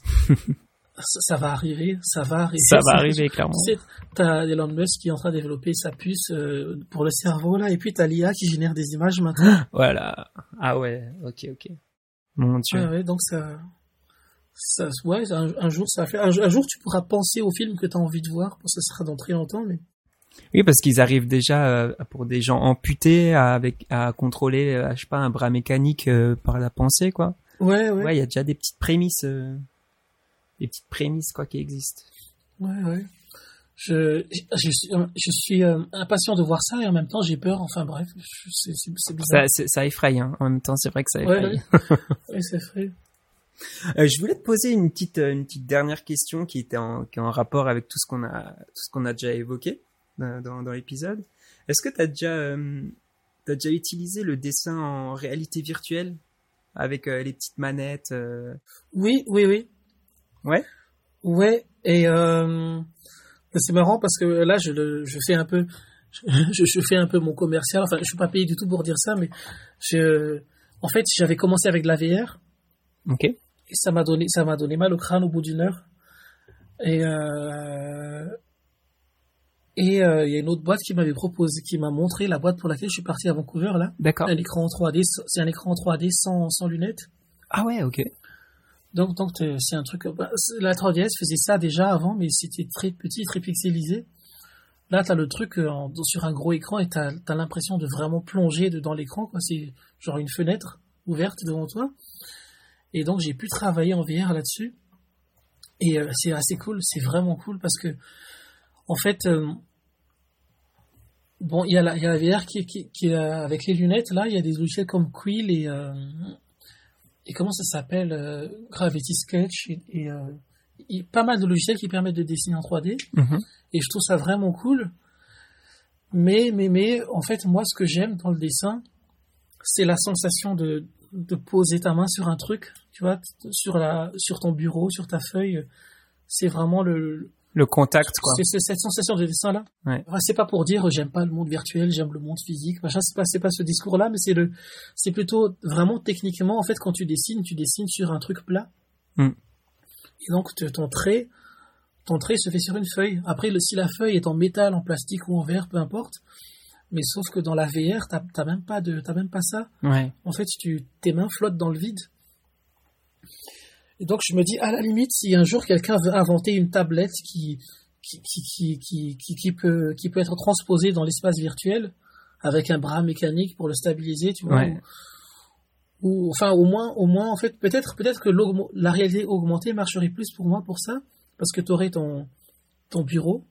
Ça, ça va arriver, ça va arriver.
Ça va arriver, clairement.
Tu sais, t'as Elon Musk qui est en train de développer sa puce euh, pour le cerveau, là, et puis t'as l'IA qui génère des images maintenant. (gasps)
Voilà. Ah ouais, ok, ok. Mon dieu.
Ouais, ouais, donc ça, ça, ouais, un, un jour ça va faire. Un, un jour tu pourras penser au film que t'as envie de voir. Bon, ça sera dans très longtemps, mais
Oui, parce qu'ils arrivent déjà euh, pour des gens amputés à, avec à contrôler, euh, je sais pas, un bras mécanique euh, par la pensée, quoi.
ouais, ouais,
Ouais, il y a déjà des petites prémices, euh, des petites prémices quoi qui existent.
ouais, ouais. Je, je suis, je suis euh, impatient de voir ça et en même temps j'ai peur. Enfin bref, c'est bizarre.
Ça, ça effraie. Hein. En même temps, c'est vrai que ça effraie.
ouais. vrai. (laughs)
Euh, je voulais te poser une petite, une petite dernière question qui était en, qui est en rapport avec tout ce qu'on a, tout ce qu'on a déjà évoqué dans, dans, l'épisode. Est-ce que tu as déjà, euh, déjà utilisé le dessin en réalité virtuelle avec euh, les petites manettes euh,
Oui, oui, oui.
Ouais.
Ouais, et euh, c'est marrant parce que là, je, le, je fais un peu. (laughs) je, je, fais un peu mon commercial. Enfin, je suis pas payé du tout pour dire ça, mais je, en fait, j'avais commencé avec de la VR.
Ok.
Et ça m'a donné, ça m'a donné mal au crâne au bout d'une heure. Et euh, et euh, il y a une autre boîte qui m'avait proposé, qui m'a montré la boîte pour laquelle je suis parti à Vancouver là.
D'accord.
Un écran en 3D, c'est un écran en 3D sans, sans lunettes.
Ah ouais, ok.
Donc donc c'est un truc. Bah, la 3DS faisait ça déjà avant, mais c'était très petit, très pixelisé. Là, t'as le truc euh, en, sur un gros écran et t'as as, l'impression de vraiment plonger dans l'écran. quoi. C'est genre une fenêtre ouverte devant toi. Et donc j'ai pu travailler en VR là-dessus. Et euh, c'est assez cool, c'est vraiment cool parce que en fait, euh, bon, il y, a la, y a la VR qui, qui, qui est avec les lunettes. Là, il y a des logiciels comme Quill et euh, et comment ça s'appelle euh, Gravity Sketch et, et, et, pas mal de logiciels qui permettent de dessiner en 3D.
Mhm.
Et je trouve ça vraiment cool. Mais mais mais en fait, moi, ce que j'aime dans le dessin, c'est la sensation de de poser ta main sur un truc, tu vois, sur la sur ton bureau, sur ta feuille. C'est vraiment le
le contact quoi.
C'est cette sensation de dessin là.
Ouais.
Enfin, c'est pas pour dire j'aime pas le monde virtuel, j'aime le monde physique, machin. C'est pas c'est pas ce discours là, mais c'est le c'est plutôt vraiment techniquement en fait quand tu dessines, tu dessines sur un truc plat.
Mm.
Et donc ton trait ton trait se fait sur une feuille. Après le, si la feuille est en métal, en plastique ou en verre, peu importe. Mais sauf que dans la VR, t'as t'as même pas de t'as même pas ça.
Ouais.
En fait, tu tes mains flottent dans le vide. Et donc je me dis, à la limite, si un jour quelqu'un veut inventer une tablette qui, qui, qui, qui, qui, peut, qui peut être transposée dans l'espace virtuel, avec un bras mécanique pour le stabiliser, tu vois.
Ouais.
Ou, ou, enfin, au moins, au moins, en fait, peut-être, peut-être que la réalité augmentée marcherait plus pour moi pour ça, parce que tu aurais ton, ton bureau,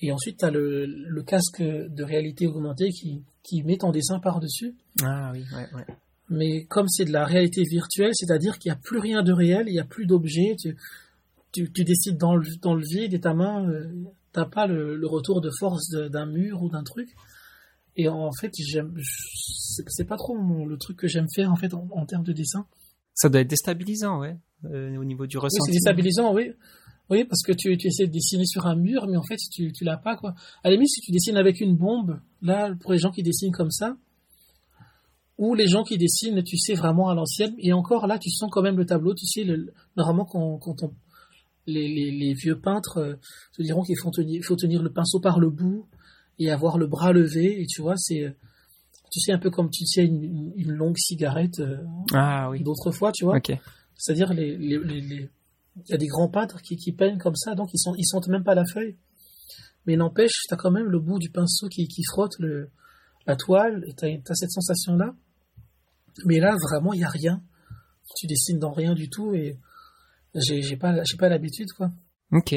et ensuite tu as le, le casque de réalité augmentée qui, qui met ton dessin par-dessus.
Ah oui, ouais, ouais.
Mais comme c'est de la réalité virtuelle, c'est-à-dire qu'il n'y a plus rien de réel, il n'y a plus d'objet, tu, tu, tu, décides dans le, dans le vide et ta main, euh, t'as pas le, le, retour de force d'un mur ou d'un truc. Et en fait, j'aime, c'est pas trop mon, le truc que j'aime faire en fait en, en, termes de dessin.
Ça doit être déstabilisant, ouais, euh, au niveau du ressenti.
Oui, c'est déstabilisant, oui. Oui, parce que tu, tu essaies de dessiner sur un mur, mais en fait, tu, tu l'as pas, quoi. À la limite, si tu dessines avec une bombe, là, pour les gens qui dessinent comme ça, ou les gens qui dessinent, tu sais, vraiment à l'ancienne, et encore là, tu sens quand même le tableau, tu sais, le, normalement, quand, quand on, les, les, les, vieux peintres euh, te diront qu'il faut tenir, faut tenir le pinceau par le bout et avoir le bras levé, et tu vois, c'est, tu sais, un peu comme tu tiens une, une longue cigarette euh,
ah, oui.
d'autrefois, tu vois.
Okay.
C'est-à-dire, les, les, les, il y a des grands peintres qui, qui peignent comme ça, donc ils, sont, ils sentent même pas la feuille. Mais n'empêche, tu as quand même le bout du pinceau qui, qui frotte le, la toile, et tu as, cette sensation-là. Mais là, vraiment, il n'y a rien. Tu dessines dans rien du tout et j'ai pas, pas l'habitude, quoi.
Ok.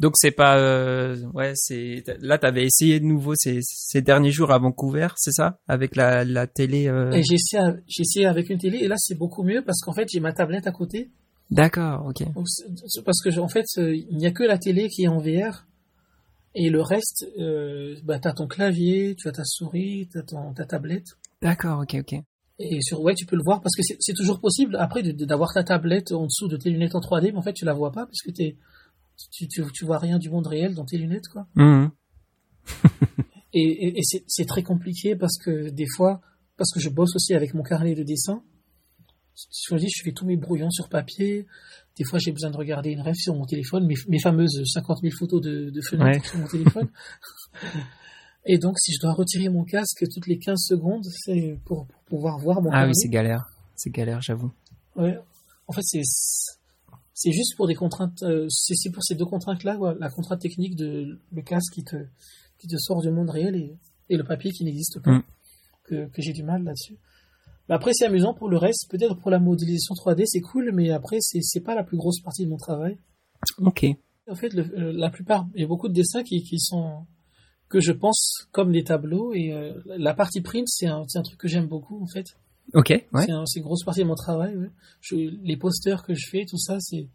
Donc c'est pas, euh, ouais, c'est là t'avais essayé de nouveau ces, ces derniers jours à Vancouver, c'est ça, avec la, la télé. Euh...
J'ai essayé, j'ai essayé avec une télé et là c'est beaucoup mieux parce qu'en fait j'ai ma tablette à côté.
D'accord, ok.
Donc, parce que en fait il n'y a que la télé qui est en VR et le reste, euh, bah t'as ton clavier, tu as ta souris, t'as ton ta tablette.
D'accord, ok, ok.
Et sur ouais, tu peux le voir parce que c'est toujours possible après d'avoir ta tablette en dessous de tes lunettes en 3D, mais en fait tu la vois pas parce que t'es tu, tu, tu, vois rien du monde réel dans tes lunettes, quoi.
Mmh. (laughs)
et et, et c'est très compliqué parce que des fois, parce que je bosse aussi avec mon carnet de dessin, je dis, je fais tous mes brouillons sur papier. Des fois, j'ai besoin de regarder une rêve sur mon téléphone, mes, mes fameuses 50 000 photos de, de fenêtres
ouais.
sur mon téléphone. (laughs) et donc, si je dois retirer mon casque toutes les 15 secondes, c'est pour, pour, pouvoir voir mon
Ah oui, c'est galère. C'est galère, j'avoue.
Ouais. En fait, c'est c'est juste pour des contraintes, euh, c'est pour ces deux contraintes-là, la contrainte technique de le casque qui te, qui te sort du monde réel et, et le papier qui n'existe pas,
Mm.
que, que j'ai du mal là-dessus. Mais après, c'est amusant pour le reste, peut-être pour la modélisation 3D, c'est cool, mais après, c'est c'est pas la plus grosse partie de mon travail.
Ok.
En fait, le, euh, la plupart, il y a beaucoup de dessins qui, qui sont, que je pense comme des tableaux, et euh, la partie print, c'est un, un truc que j'aime beaucoup, en fait.
Ok, ouais.
C'est un- c'est une grosse partie de mon travail. ouais. Je, les posters que je fais, tout ça, c'est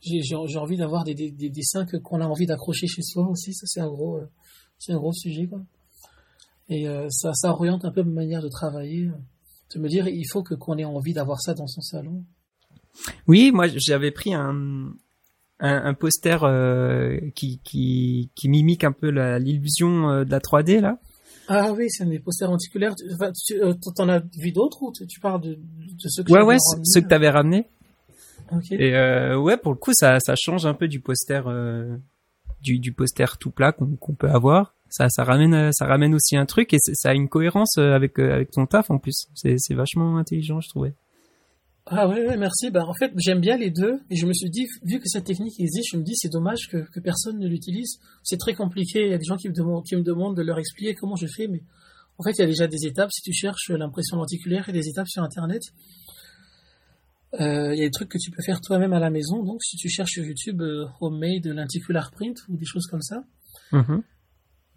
j'ai envie d'avoir des, des, des dessins que qu'on a envie d'accrocher chez soi aussi. Ça c'est un gros euh, c'est un gros sujet quoi. Et euh, ça ça oriente un peu ma manière de travailler. De me dire il faut que qu'on ait envie d'avoir ça dans son salon.
Oui, moi j'avais pris un un, un poster euh, qui, qui, qui mimique un peu la- l'illusion euh, de la 3D là.
Ah oui, c'est des posters anticulaires. Tu, enfin, tu euh, t'en as vu d'autres ou tu, tu parles de, de ceux que
Ouais
j'avais
ouais,
ramenés
ceux que t'avais ramenés.
Ok.
Et euh, ouais, pour le coup, ça, ça change un peu du poster, euh, du, du poster tout plat qu'on qu'on peut avoir. Ça, ça ramène, euh, ça ramène aussi un truc et ça a une cohérence euh, avec euh, avec ton taf en plus. C'est c'est vachement intelligent, je trouvais.
Ah ouais, ouais, merci. Ben, en fait, j'aime bien les deux. Et je me suis dit, vu que cette technique existe, je me dis, c'est dommage que, que personne ne l'utilise. C'est très compliqué. Il y a des gens qui me, demandent, qui me demandent de leur expliquer comment je fais. Mais en fait, il y a déjà des étapes. Si tu cherches l'impression lenticulaire, il y a des étapes sur Internet. Euh, il y a des trucs que tu peux faire toi-même à la maison. Donc, si tu cherches sur YouTube euh, Homemade Lenticular Print ou des choses comme ça.
Mhm.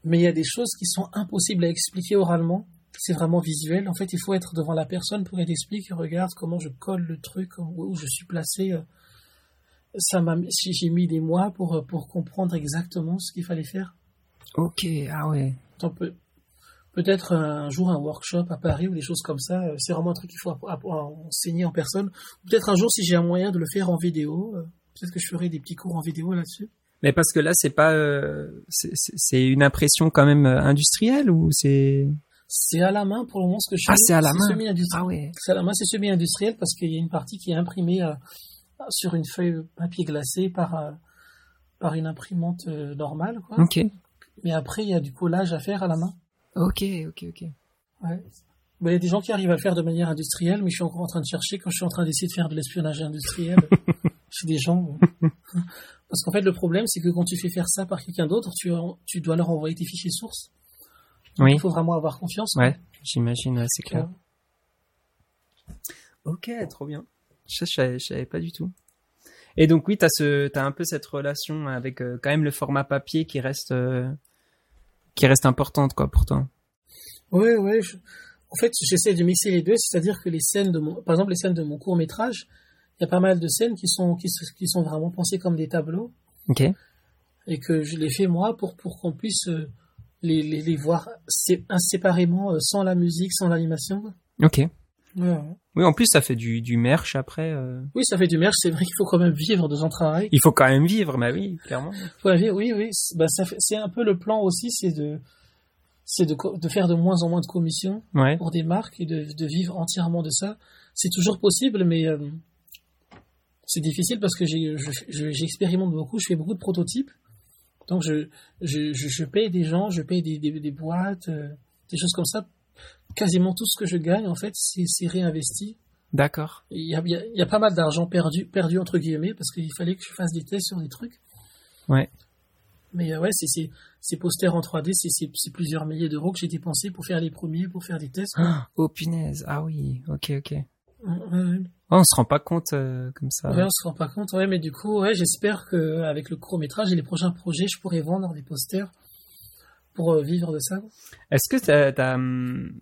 Mais il y a des choses qui sont impossibles à expliquer oralement. C'est vraiment visuel. En fait, il faut être devant la personne pour qu'elle t'explique. Regarde comment je colle le truc, où je suis placé. euh. Ça m'a, mis- j'ai mis des mois pour euh, pour comprendre exactement ce qu'il fallait faire.
Ok, ah ouais.
Peut- peut-être un jour un workshop à Paris ou des choses comme ça. euh, C'est vraiment un truc qu'il faut enseigner en personne. Peut-être un jour, si j'ai un moyen de le faire en vidéo, peut-être que je ferai des petits cours en vidéo là-dessus.
Mais parce que là, c'est pas, euh, c'est- une impression quand même industrielle ou c'est
C'est à la main pour le moment ce que je fais.
Ah, c'est à la main.
semi-industriel.
ah ouais.
C'est à la main, c'est semi-industriel parce qu'il y a une partie qui est imprimée euh, sur une feuille papier glacé par, euh, par une imprimante euh, normale. Quoi.
Ok,
Mais après, il y a du collage à faire à la main.
ok, ok, ok.
Ouais. Il y a des gens qui arrivent à le faire de manière industrielle, mais je suis encore en train de chercher quand je suis en train d'essayer de faire de l'espionnage industriel (laughs) chez des gens. (laughs) Parce qu'en fait, le problème, c'est que quand tu fais faire ça par quelqu'un d'autre, tu, tu dois leur envoyer tes fichiers sources. Donc,
Oui.
Il faut vraiment avoir confiance.
Ouais, j'imagine, c'est clair.
Ouais.
Ok, trop bien. Ça, je savais, je savais pas du tout. Et donc oui, t'as ce, t'as un peu cette relation avec euh, quand même le format papier qui reste, euh, qui reste importante quoi pour toi.
Ouais. je- En fait, j'essaie de mixer les deux, c'est-à-dire que les scènes de mon, par exemple, les scènes de mon court métrage, il y a pas mal de scènes qui sont qui, s- qui sont vraiment pensées comme des tableaux
Ok.
et que je les fais moi pour pour qu'on puisse euh, les, les, les voir sé- séparément, euh, sans la musique, sans l'animation.
Ok.
Ouais.
Oui, en plus ça fait du, du merch après. euh.
Oui, ça fait du merch. C'est vrai qu'il faut quand même vivre de son travail.
Il faut quand même vivre, bah oui, clairement.
Faut vivre, oui, oui. c'est- Bah, c'est un peu le plan aussi, c'est de c'est de, de faire de moins en moins de commissions.
Ouais.
pour des marques et de, de vivre entièrement de ça. C'est toujours possible, mais euh, c'est difficile parce que je- j'expérimente beaucoup, je fais beaucoup de prototypes. Donc je, je, je, je paye des gens, je paye des, des, des boîtes, euh, des choses comme ça. Quasiment tout ce que je gagne, en fait, c'est c'est réinvesti.
D'accord.
Il y a, il y a- y a pas mal d'argent perdu, perdu, entre guillemets, parce qu'il fallait que je fasse des tests sur des trucs.
Ouais.
Mais euh, ouais, c'est c'est- ces posters en 3D, c'est- c'est c'est plusieurs milliers d'euros que j'ai dépensés pour faire les premiers, pour faire des tests.
Ah, oh punaise. Ah oui. Ok, ok. On se rend pas compte euh, comme ça.
Ouais, on se rend pas compte. Ouais, mais du coup, ouais, j'espère que avec le court métrage et les prochains projets, je pourrai vendre des posters pour euh, vivre de ça.
Est-ce que t'as, t'as, hum,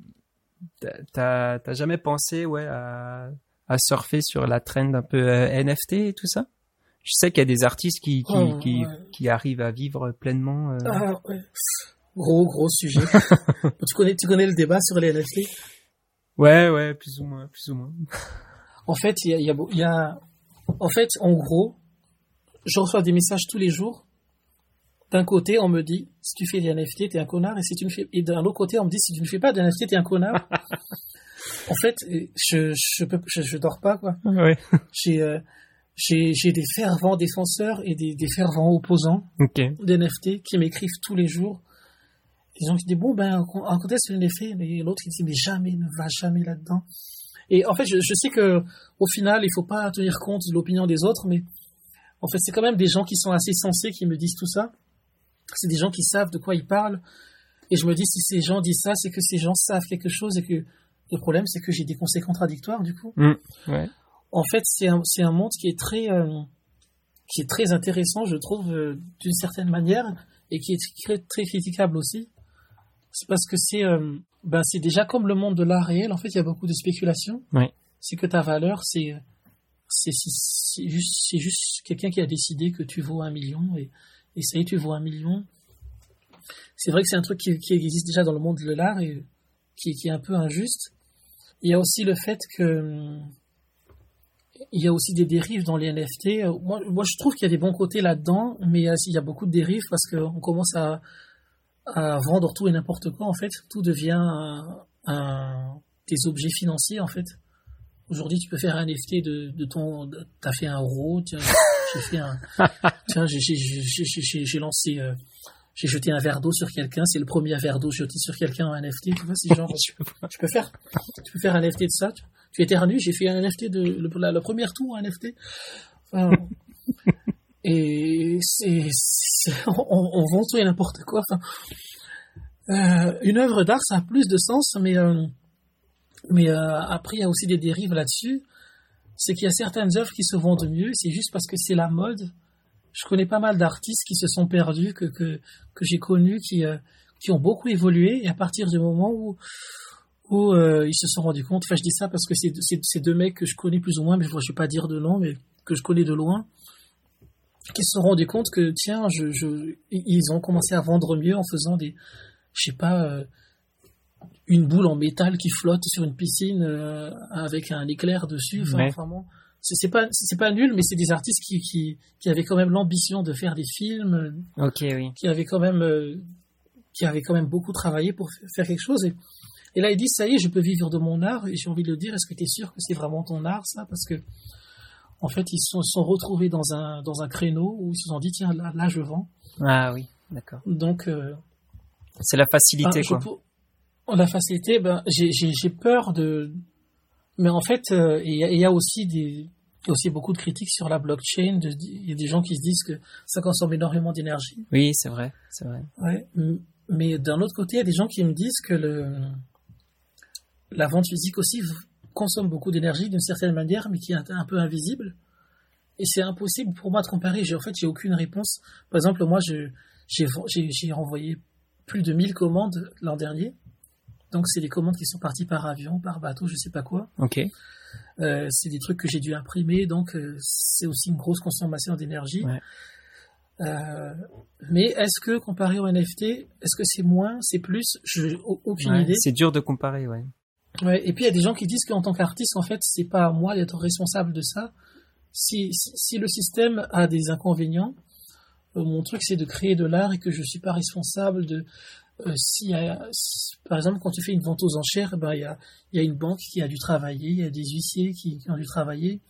jamais pensé, ouais, à, à surfer sur la trend un peu euh, NFT et tout ça? Je sais qu'il y a des artistes qui, qui,
Oh,
qui,
ouais.
qui arrivent à vivre pleinement.
Ah, ouais. Gros, gros sujet. (laughs) tu connais, tu connais le débat sur les NFT
Ouais, ouais, plus ou moins, plus ou moins.
En fait, il y a, il y a y a, en fait, en gros, je reçois des messages tous les jours. D'un côté, on me dit, si tu fais des NFT, t'es un connard, et si tu ne fais, et d'un autre côté, on me dit, si tu ne fais pas de NFT, t'es un connard. (laughs) en fait, je, je peux, je, je dors pas, quoi.
Ouais.
J'ai, euh, j'ai, j'ai des fervents défenseurs et des, des fervents opposants
Ok.
d'NFT qui m'écrivent tous les jours. Gens qui disent, bon, ben, en quand est-ce que NFT? Et l'autre qui dit, mais jamais, ne va jamais là-dedans. Et en fait, je, je sais que, au final, il faut pas tenir compte de l'opinion des autres, mais en fait, c'est quand même des gens qui sont assez sensés qui me disent tout ça. C'est des gens qui savent de quoi ils parlent. Et je me dis, si ces gens disent ça, c'est que ces gens savent quelque chose et que le problème, c'est que j'ai des conseils contradictoires, du coup.
Ouais.
En fait, c'est un, un monde qui est très, euh, qui est très intéressant, je trouve, euh, d'une certaine manière, et qui est très, très critiquable aussi. C'est parce que c'est, euh, ben, c'est déjà comme le monde de l'art réel. En fait, il y a beaucoup de spéculation. C'est que ta valeur, c'est, c'est, juste, juste quelqu'un qui a décidé que tu vaux un million et, et ça y est, tu vaux un million. C'est vrai que c'est un truc qui, qui existe déjà dans le monde de l'art et qui, qui est un peu injuste. Il y a aussi le fait que, il y a aussi des dérives dans les NFT. Moi, moi je trouve qu'il y a des bons côtés là-dedans, mais il y a beaucoup de dérives parce qu'on commence à, à vendre tout et n'importe quoi, en fait. Tout devient un, un, des objets financiers, en fait. Aujourd'hui, tu peux faire un NFT de, de ton, t'as fait un euro, tiens, (laughs) j'ai fait un, tiens, j'ai lancé, euh, j'ai jeté un verre d'eau sur quelqu'un, c'est le premier verre d'eau jeté sur quelqu'un en NFT, tu vois, c'est genre, (laughs) tu peux faire, tu peux faire un NFT de ça, tu, tu éternues, j'ai fait un NFT de, le, la, le premier tour, un NFT. Enfin, et c'est, (laughs) on, on, vend tout et n'importe quoi. Enfin, euh, une œuvre d'art, ça a plus de sens, mais euh, mais euh, après, il y a aussi des dérives là-dessus. C'est qu'il y a certaines œuvres qui se vendent mieux, c'est juste parce que c'est la mode. Je connais pas mal d'artistes qui se sont perdus, que, que, que j'ai connus, qui, euh, qui ont beaucoup évolué, et à partir du moment où, où euh, ils se sont rendus compte, enfin je dis ça parce que c'est, c'est, deux mecs que je connais plus ou moins, mais je ne vais pas dire de nom, mais que je connais de loin, qui se sont rendus compte que, tiens, je, je, ils ont commencé à vendre mieux en faisant des, je sais pas, euh, une boule en métal qui flotte sur une piscine euh, avec un éclair dessus. Enfin, c'est pas c'est pas nul, mais c'est des artistes qui, qui, qui avaient quand même l'ambition de faire des films.
Ok, oui.
Qui avaient quand même euh, qui avaient quand même beaucoup travaillé pour faire quelque chose. Et, et là, ils disent ça y est, je peux vivre de mon art. Et j'ai envie de le dire, est-ce que tu es sûr que c'est vraiment ton art, ça? Parce que en fait, ils se sont, sont, retrouvés dans un dans un créneau où ils se sont dit tiens là, là je vends.
Ah oui, d'accord.
Donc euh,
c'est la facilité ah, quoi.
La facilité, ben, j'ai peur de. Mais en fait, euh, il y, y, a aussi des, aussi beaucoup de critiques sur la blockchain. Il y a des gens qui se disent que ça consomme énormément d'énergie.
Oui, c'est vrai, c'est vrai.
Ouais, mais d'un autre côté, il y a des gens qui me disent que le, la vente physique aussi consomme beaucoup d'énergie d'une certaine manière, mais qui est un, peu invisible. Et c'est impossible pour moi de comparer. En fait, j'ai aucune réponse. Par exemple, moi, j'ai renvoyé plus de 1000 commandes l'an dernier. Donc c'est des commandes qui sont parties par avion, par bateau, je sais pas quoi.
Ok.
Euh, c'est des trucs que j'ai dû imprimer, donc euh, c'est aussi une grosse consommation d'énergie. Ouais. Euh, mais est-ce que comparé au NFT, est-ce que c'est moins, c'est plus? Je aucune
ouais,
idée.
C'est dur de comparer, ouais.
Ouais. Et puis il y a des gens qui disent qu'en tant qu'artiste, en fait, c'est pas à moi d'être responsable de ça. Si, si, si, le système a des inconvénients, euh, mon truc c'est de créer de l'art et que je suis pas responsable de euh, si, par exemple, quand tu fais une vente aux enchères, ben, il y, a, y a une banque qui a dû travailler, il y a des huissiers qui, qui ont dû travailler.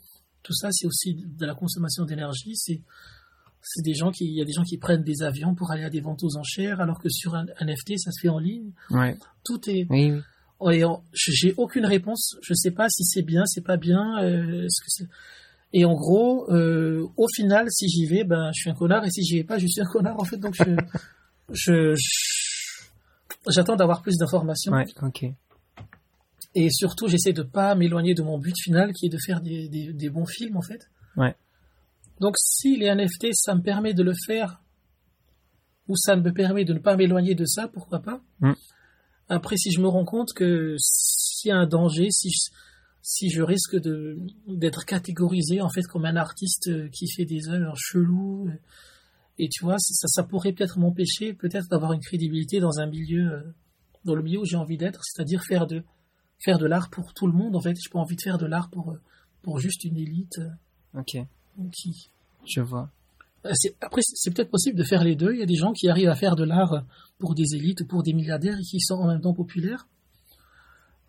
Tout ça, c'est aussi de la consommation d'énergie. C'est c'est des gens qui, il y a des gens qui prennent des avions pour aller à des ventes aux enchères, alors que sur un NFT, ça se fait en ligne.
Ouais.
Tout est.
Oui,
J'ai aucune réponse. Je sais pas si c'est bien, c'est pas bien. Euh, -ce que c'est... Et en gros, euh, au final, si j'y vais, ben, je suis un connard, et si j'y vais pas, je suis un connard, en fait. Donc, je, (laughs) je, je J'attends d'avoir plus d'informations.
Ouais, ok.
Et surtout, j'essaie de pas m'éloigner de mon but final, qui est de faire des, des, des, bons films, en fait.
Ouais.
Donc, si les NFT, ça me permet de le faire, ou ça me permet de ne pas m'éloigner de ça, pourquoi pas.
Mm.
Après, si je me rends compte que s'il y a un danger, si je, si je risque de d'être catégorisé en fait comme un artiste qui fait des œuvres cheloues et tu vois, ça, ça pourrait peut-être m'empêcher, peut-être d'avoir une crédibilité dans un milieu, euh, dans le milieu où j'ai envie d'être, c'est-à-dire faire de, faire de l'art pour tout le monde. En fait, j'ai pas envie de faire de l'art pour, euh, pour juste une élite.
Euh, ok.
Qui.
Je vois.
Après, c'est peut-être possible de faire les deux. Il y a des gens qui arrivent à faire de l'art pour des élites ou pour des milliardaires et qui sont en même temps populaires.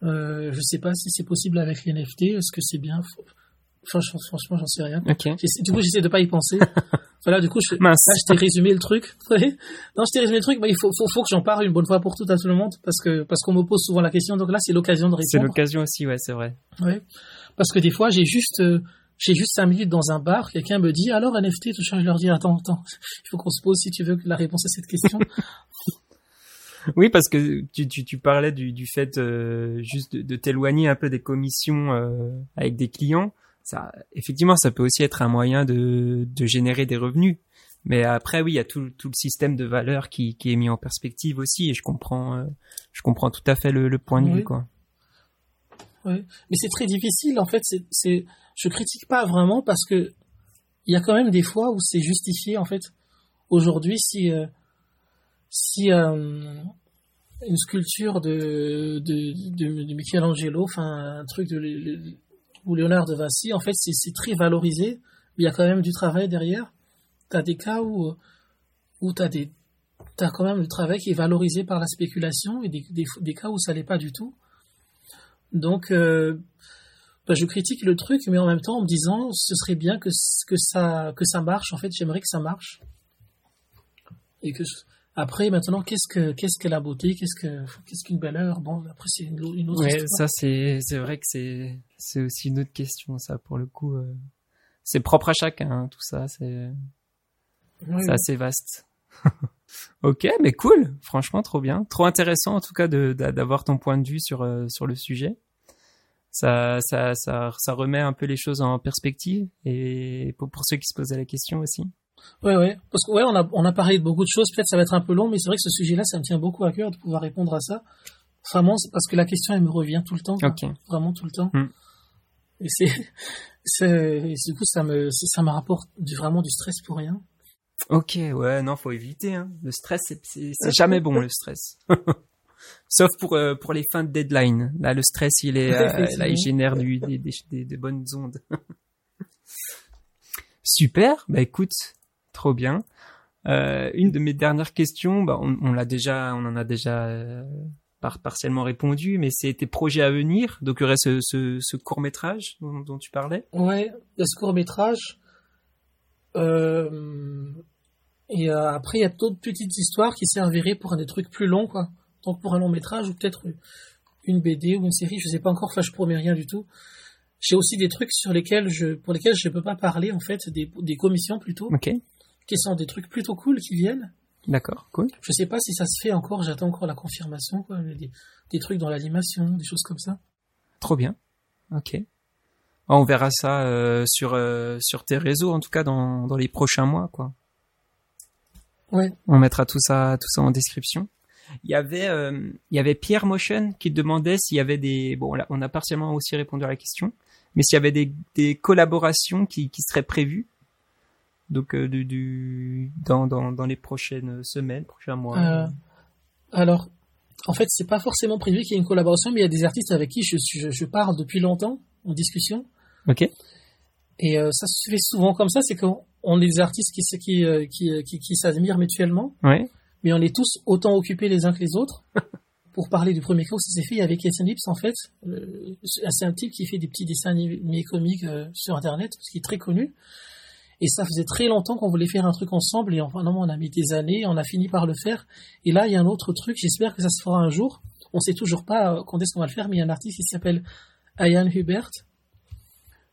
Euh, je sais pas si c'est possible avec les NFT. Est-ce que c'est bien? Franchement, j'en sais rien. Du coup, j'essaie de pas y penser. (laughs) voilà, du coup, je, là, je t'ai résumé le truc. non, je t'ai résumé le truc, mais il faut, faut, faut que j'en parle une bonne fois pour toutes à tout le monde, parce que, parce qu'on me pose souvent la question, donc là, c'est l'occasion de répondre.
C'est l'occasion aussi, ouais, c'est vrai.
Ouais. Parce que des fois, j'ai juste, euh, j'ai juste cinq minutes dans un bar, quelqu'un me dit, alors NFT, tout ça, je leur dis, attends, attends, il faut qu'on se pose si tu veux la réponse à cette question. (laughs)
Oui, parce que tu, tu, tu parlais du, du fait euh, juste de, de t'éloigner un peu des commissions euh, avec des clients ça, effectivement, ça peut aussi être un moyen de, de générer des revenus. Mais après, oui, il y a tout, tout le système de valeur qui, qui est mis en perspective aussi, et je comprends, euh, je comprends tout à fait le, le point de vue, quoi.
Oui. Mais c'est très difficile, en fait. C'est, je critique pas vraiment parce que il y a quand même des fois où c'est justifié, en fait. Aujourd'hui, si, euh, si euh, une sculpture de, de, de, de Michelangelo, enfin un truc de ou Léonard de Vinci, en fait, c'est très valorisé, il y a quand même du travail derrière. Tu as des cas où, où tu as, des, as quand même du travail qui est valorisé par la spéculation et des, des, cas où ça l'est pas du tout. Donc, euh, bah, je critique le truc, mais en même temps en me disant, ce serait bien que, que, ça, que ça marche. En fait, j'aimerais que ça marche. Et que après, maintenant, qu'est-ce que qu'est-ce que la beauté, qu'est-ce que qu'est-ce qu'une belle heure Bon, après c'est une, autre
ouais, ça c'est c'est vrai que c'est c'est aussi une autre question, ça pour le coup. Euh, c'est propre à chacun, hein, tout ça. C'est c'est assez vaste. (laughs) ok, mais cool. Franchement, trop bien, trop intéressant en tout cas de d'avoir ton point de vue sur euh, sur le sujet. Ça, ça, ça, ça remet un peu les choses en perspective et pour, pour ceux qui se posaient la question aussi.
Ouais, ouais. Parce que, ouais, on a, on a parlé de beaucoup de choses. Peut-être ça va être un peu long, mais c'est vrai que ce sujet-là, ça me tient beaucoup à cœur de pouvoir répondre à ça. Vraiment, parce que la question, elle me revient tout le temps. Vraiment tout le temps. Hmm. Et c'est, (laughs) c'est, du coup, ça me, ça me rapporte du, vraiment du stress pour rien.
Ok, ouais, non, faut éviter, hein. Le stress, c'est, c'est, jamais bon, le stress. (laughs) Sauf pour, euh, pour les fins de deadline. Là, le stress, il est, euh, là, il génère du, des, des, des bonnes ondes. (laughs) Super. Bah, écoute, Trop bien. Euh, une de mes dernières questions, bah, on, l'a déjà, on en a déjà partiellement répondu, mais c'est tes projets à venir. Donc il y aurait ce, court métrage dont, tu parlais.
Ouais, ce court métrage. Euh, et après il y a d'autres petites histoires qui serviraient pour des trucs plus longs, quoi. Donc pour un long métrage ou peut-être une BD ou une série, je sais pas encore. Enfin, je promets rien du tout. J'ai aussi des trucs sur lesquels je, pour lesquels je peux pas parler en fait, des, des commissions plutôt.
Ok
qui sont des trucs plutôt cool qui viennent.
D'accord, cool.
Je sais pas si ça se fait encore, j'attends encore la confirmation, quoi. Des, des trucs dans l'animation, des choses comme ça.
Trop bien. Ok. On verra ça euh, sur euh, sur tes réseaux, en tout cas dans, dans les prochains mois, quoi.
Ouais.
On mettra tout ça tout ça en description. Il y avait euh, il y avait Pierre Motion qui demandait s'il y avait des bon là, on a partiellement aussi répondu à la question, mais s'il y avait des, des collaborations qui, qui seraient prévues donc euh, du, du dans, dans, dans les prochaines semaines, prochains mois. Euh,
alors, en fait, c'est pas forcément prévu qu'il y ait une collaboration, mais il y a des artistes avec qui je, je, je parle depuis longtemps en discussion.
Ok.
Et euh, ça se fait souvent comme ça, c'est qu'on on est des artistes qui qui qui, qui, qui s'admirent mutuellement.
Ouais.
Mais on est tous autant occupés les uns que les autres. (laughs) Pour parler du premier cas ça s'est fait avec Etienne Lips, en fait. c'est un type qui fait des petits dessins animés comiques sur Internet, qui est très connu. Et ça faisait très longtemps qu'on voulait faire un truc ensemble et enfin non, on a mis des années, on a fini par le faire. Et là, il y a un autre truc, j'espère que ça se fera un jour. On sait toujours pas euh, quand est-ce qu'on va le faire, mais il y a un artiste qui s'appelle Ian Hubert.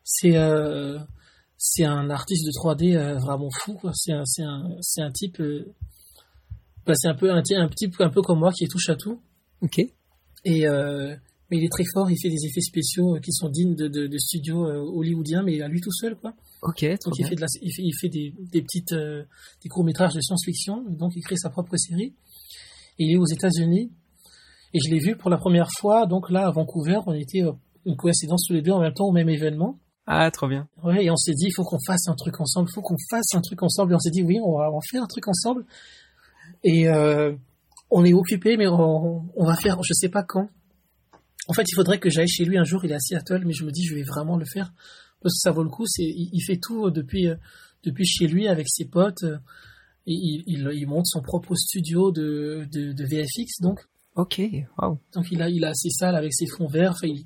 C'est euh, c'est un artiste de 3D euh, vraiment fou. C'est un c'est un c'est un type. Euh, bah, c'est un peu un, un petit un peu comme moi qui touche à tout.
Ok.
Et euh, mais il est très fort. Il fait des effets spéciaux qui sont dignes de, de, de studios hollywoodiens, mais à lui tout seul quoi.
Ok.
Donc il fait, de la, il fait, il fait des, des petites euh, des courts métrages de science-fiction. Donc il crée sa propre série. Et il est aux États-Unis. Et je l'ai vu pour la première fois. Donc là à Vancouver, on était euh, une coïncidence tous les deux en même temps au même événement.
Ah, trop bien.
Ouais, et on s'est dit, il faut qu'on fasse un truc ensemble, il faut qu'on fasse un truc ensemble. Et on s'est dit, oui, on va, en faire un truc ensemble. Et euh, on est occupé, mais on, on, va faire, je sais pas quand. En fait, il faudrait que j'aille chez lui un jour. Il est à Seattle, mais je me dis, je vais vraiment le faire parce que ça vaut le coup. C'est, il, fait tout depuis, euh, depuis chez lui avec ses potes. Euh, et il, il, monte son propre studio de, de, de VFX, donc.
Ok, wow.
Donc il a, il a ses salles avec ses fonds verts. Enfin, il,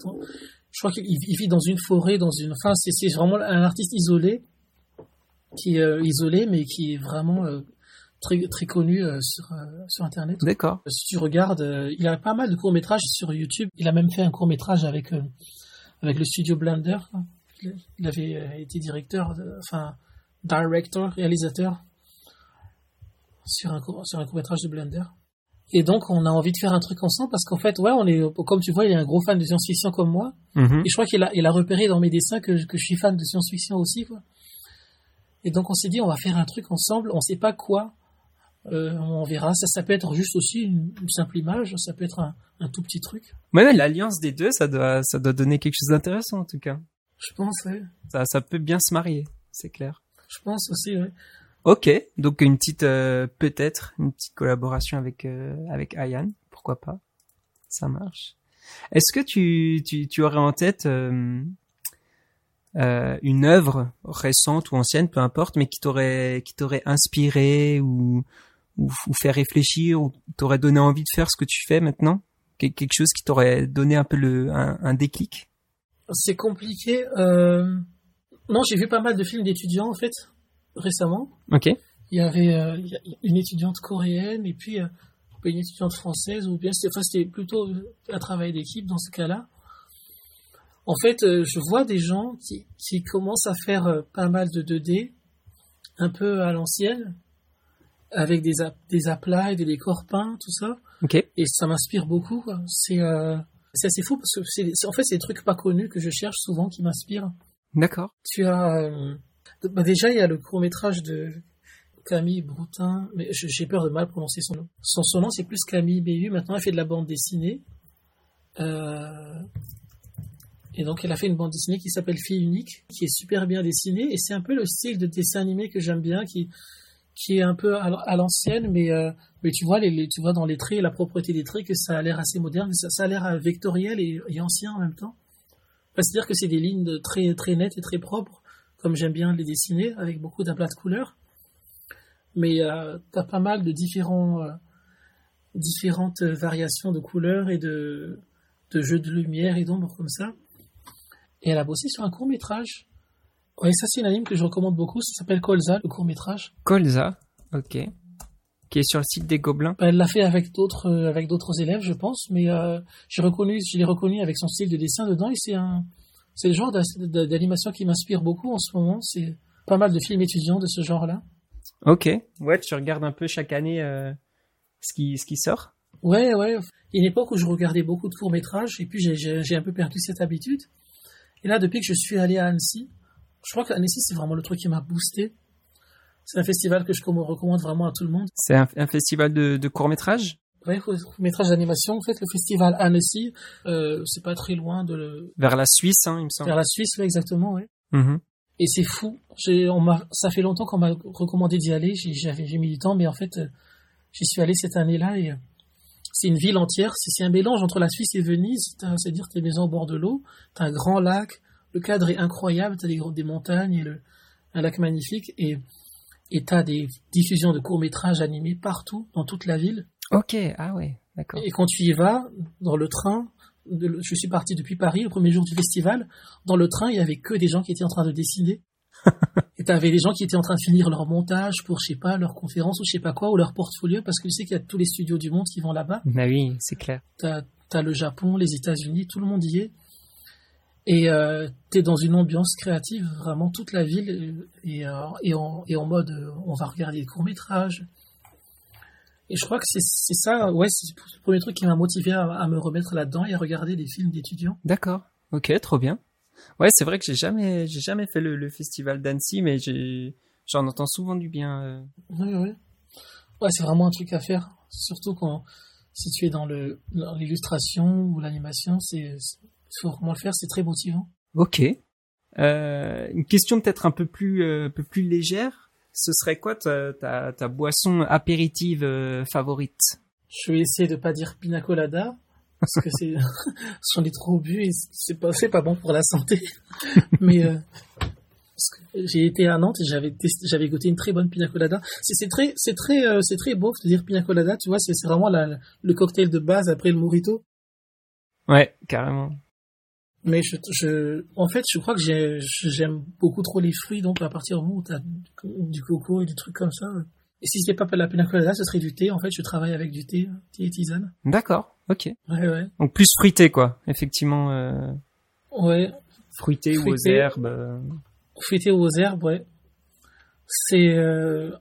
je crois qu'il vit dans une forêt, dans une. Enfin, c'est, c'est vraiment un artiste isolé, qui est euh, isolé, mais qui est vraiment très très connu sur sur internet.
D'accord.
Si tu regardes, il a pas mal de courts métrages sur YouTube. Il a même fait un court métrage avec avec le studio Blender il avait euh, été directeur, enfin, director, réalisateur sur un, sur un court-métrage de Blender. Et donc, on a envie de faire un truc ensemble parce qu'en fait, ouais, on est, comme tu vois, il est un gros fan de science-fiction comme moi. Mm-hmm. Et je crois qu'il a, il a repéré dans mes dessins que, que je suis fan de science-fiction aussi, quoi. Et donc, on s'est dit, on va faire un truc ensemble. On sait pas quoi. Euh, on verra. Ça, ça peut être juste aussi une, simple image. Ça peut être un, un tout petit truc.
Ouais, l'alliance des deux, ça doit, ça doit donner quelque chose d'intéressant, en tout cas.
Je pense, oui.
Ça, ça peut bien se marier, c'est clair.
Je pense aussi, oui.
Ok, donc une petite, euh, peut-être, une petite collaboration avec euh, avec Ayan, pourquoi pas Ça marche. Est-ce que tu, tu, tu aurais en tête euh, une œuvre récente ou ancienne, peu importe, mais qui t'aurait qui t'aurait inspiré ou, ou ou fait réfléchir ou t'aurait donné envie de faire ce que tu fais maintenant? Quelque chose qui t'aurait donné un peu le un, un déclic?
C'est compliqué. Euh... Non, j'ai vu pas mal de films d'étudiants en fait récemment.
Ok.
Il y avait euh, une étudiante coréenne et puis euh, une étudiante française ou bien c'était enfin, c'était plutôt un travail d'équipe dans ce cas-là. En fait, euh, je vois des gens qui, qui commencent à faire pas mal de 2D, un peu à l'ancienne, avec des, des aplats et des décors peints, tout ça.
Okay.
Et ça m'inspire beaucoup. C'est euh, assez fou parce que c'est en fait c'est des trucs pas connus que je cherche souvent qui m'inspirent.
D'accord.
Tu as euh, bah déjà il y a le court métrage de Camille Broutin, mais j'ai peur de mal prononcer son nom. Son, son nom c'est plus Camille Béhu. Maintenant elle fait de la bande dessinée. Euh, et donc elle a fait une bande dessinée qui s'appelle Fille unique, qui est super bien dessinée et c'est un peu le style de dessin animé que j'aime bien, qui qui est un peu à l'ancienne, mais euh, mais tu vois les, tu vois dans les traits, la propreté des traits que ça a l'air assez moderne, ça, a l'air vectoriel et, ancien en même temps. C'est-à-dire que c'est des lignes très très nettes et très propres, comme j'aime bien les dessiner, avec beaucoup d'aplats de couleurs. Mais euh, t'as pas mal de euh, différentes variations de couleurs et de de jeux de lumière et d'ombre comme ça. Et elle a bossé sur un court métrage. Oui, ça c'est une anime que je recommande beaucoup. Ça s'appelle Colza, le court métrage.
Colza, ok. Qui est sur le site des Gobelins.
Ben, elle l'a fait avec d'autres euh, avec d'autres élèves, je pense, mais euh, j'ai reconnu, je l'ai reconnu avec son style de dessin dedans. Et c'est un, c'est le genre d'animation qui m'inspire beaucoup en ce moment. C'est pas mal de films étudiants de ce genre-là.
Ok. Ouais, tu regardes un peu chaque année euh, ce qui ce qui sort.
Ouais, ouais. Il y a une époque où je regardais beaucoup de courts métrages et puis j'ai un peu perdu cette habitude. Et là, depuis que je suis allé à Annecy, je crois qu'Annecy, c'est vraiment le truc qui m'a boosté. C'est un festival que je recommande vraiment à tout le monde.
C'est un, un, festival de, de court-métrage?
Oui, court-métrage d'animation. En fait, le festival Annecy, euh, c'est pas très loin de... Le...
Vers la Suisse, hein, il me semble.
Vers la Suisse, oui, exactement, oui.
Mm -hmm.
Et c'est fou. On ça fait longtemps qu'on m'a recommandé d'y aller. J'ai mis du temps, mais en fait, euh, j'y suis allé cette année-là et c'est une ville entière. C'est un mélange entre la Suisse et Venise. C'est-à-dire tes maisons au bord de l'eau, t'as un grand lac, le cadre est incroyable, t'as des, des montagnes et le, un lac magnifique et et t'as des diffusions de courts métrages animés partout dans toute la ville.
Ok, ah ouais, d'accord.
Et quand tu y vas dans le train, de, je suis parti depuis Paris le premier jour du festival. Dans le train, il y avait que des gens qui étaient en train de dessiner. (laughs) et t'avais des gens qui étaient en train de finir leur montage pour, je sais pas, leur conférence ou je sais pas quoi, ou leur portfolio, parce que tu sais qu'il y a tous les studios du monde qui vont là-bas.
Bah oui, c'est clair.
T'as as le Japon, les États-Unis, tout le monde y est. Et euh, t'es dans une ambiance créative, vraiment toute la ville, et, euh, et, en, et en mode, euh, on va regarder des courts-métrages. Et je crois que c'est ça, ouais, c'est le premier truc qui m'a motivé à, à, me remettre là-dedans et à regarder des films d'étudiants.
D'accord, ok, trop bien. Ouais, c'est vrai que j'ai jamais, j'ai jamais fait le, le festival d'Annecy, mais j'en entends souvent du bien. Euh...
Ouais, ouais. Ouais, c'est vraiment un truc à faire, surtout quand si tu es dans l'illustration ou l'animation, c'est faut vraiment le faire, c'est très motivant.
Ok. Euh, une question peut-être un peu plus, euh, peu plus légère. Ce serait quoi ta, ta, ta boisson apéritive euh, favorite?
Je vais essayer de pas dire pina colada parce que c'est (laughs) j'en ai trop bu et c'est pas c'est pas bon pour la santé. (laughs) Mais euh, j'ai été à Nantes et j'avais j'avais goûté une très bonne pina colada. C'est très c'est très c'est très beau de dire pina colada. Tu vois, c'est vraiment la, le cocktail de base après le mojito.
Ouais, carrément.
Mais je, je, en fait, je crois que j'aime beaucoup trop les fruits, donc à partir du moment où tu as du coco et des trucs comme ça. Et si c'était pas la pina colada, ce serait du thé. En fait, je travaille avec du thé, thé et tisane.
D'accord, ok.
Ouais, ouais.
Donc plus fruité, quoi. Effectivement. Euh...
Ouais.
Fruité, fruité ou aux herbes. Euh...
Fruité ou aux herbes, ouais. C'est euh...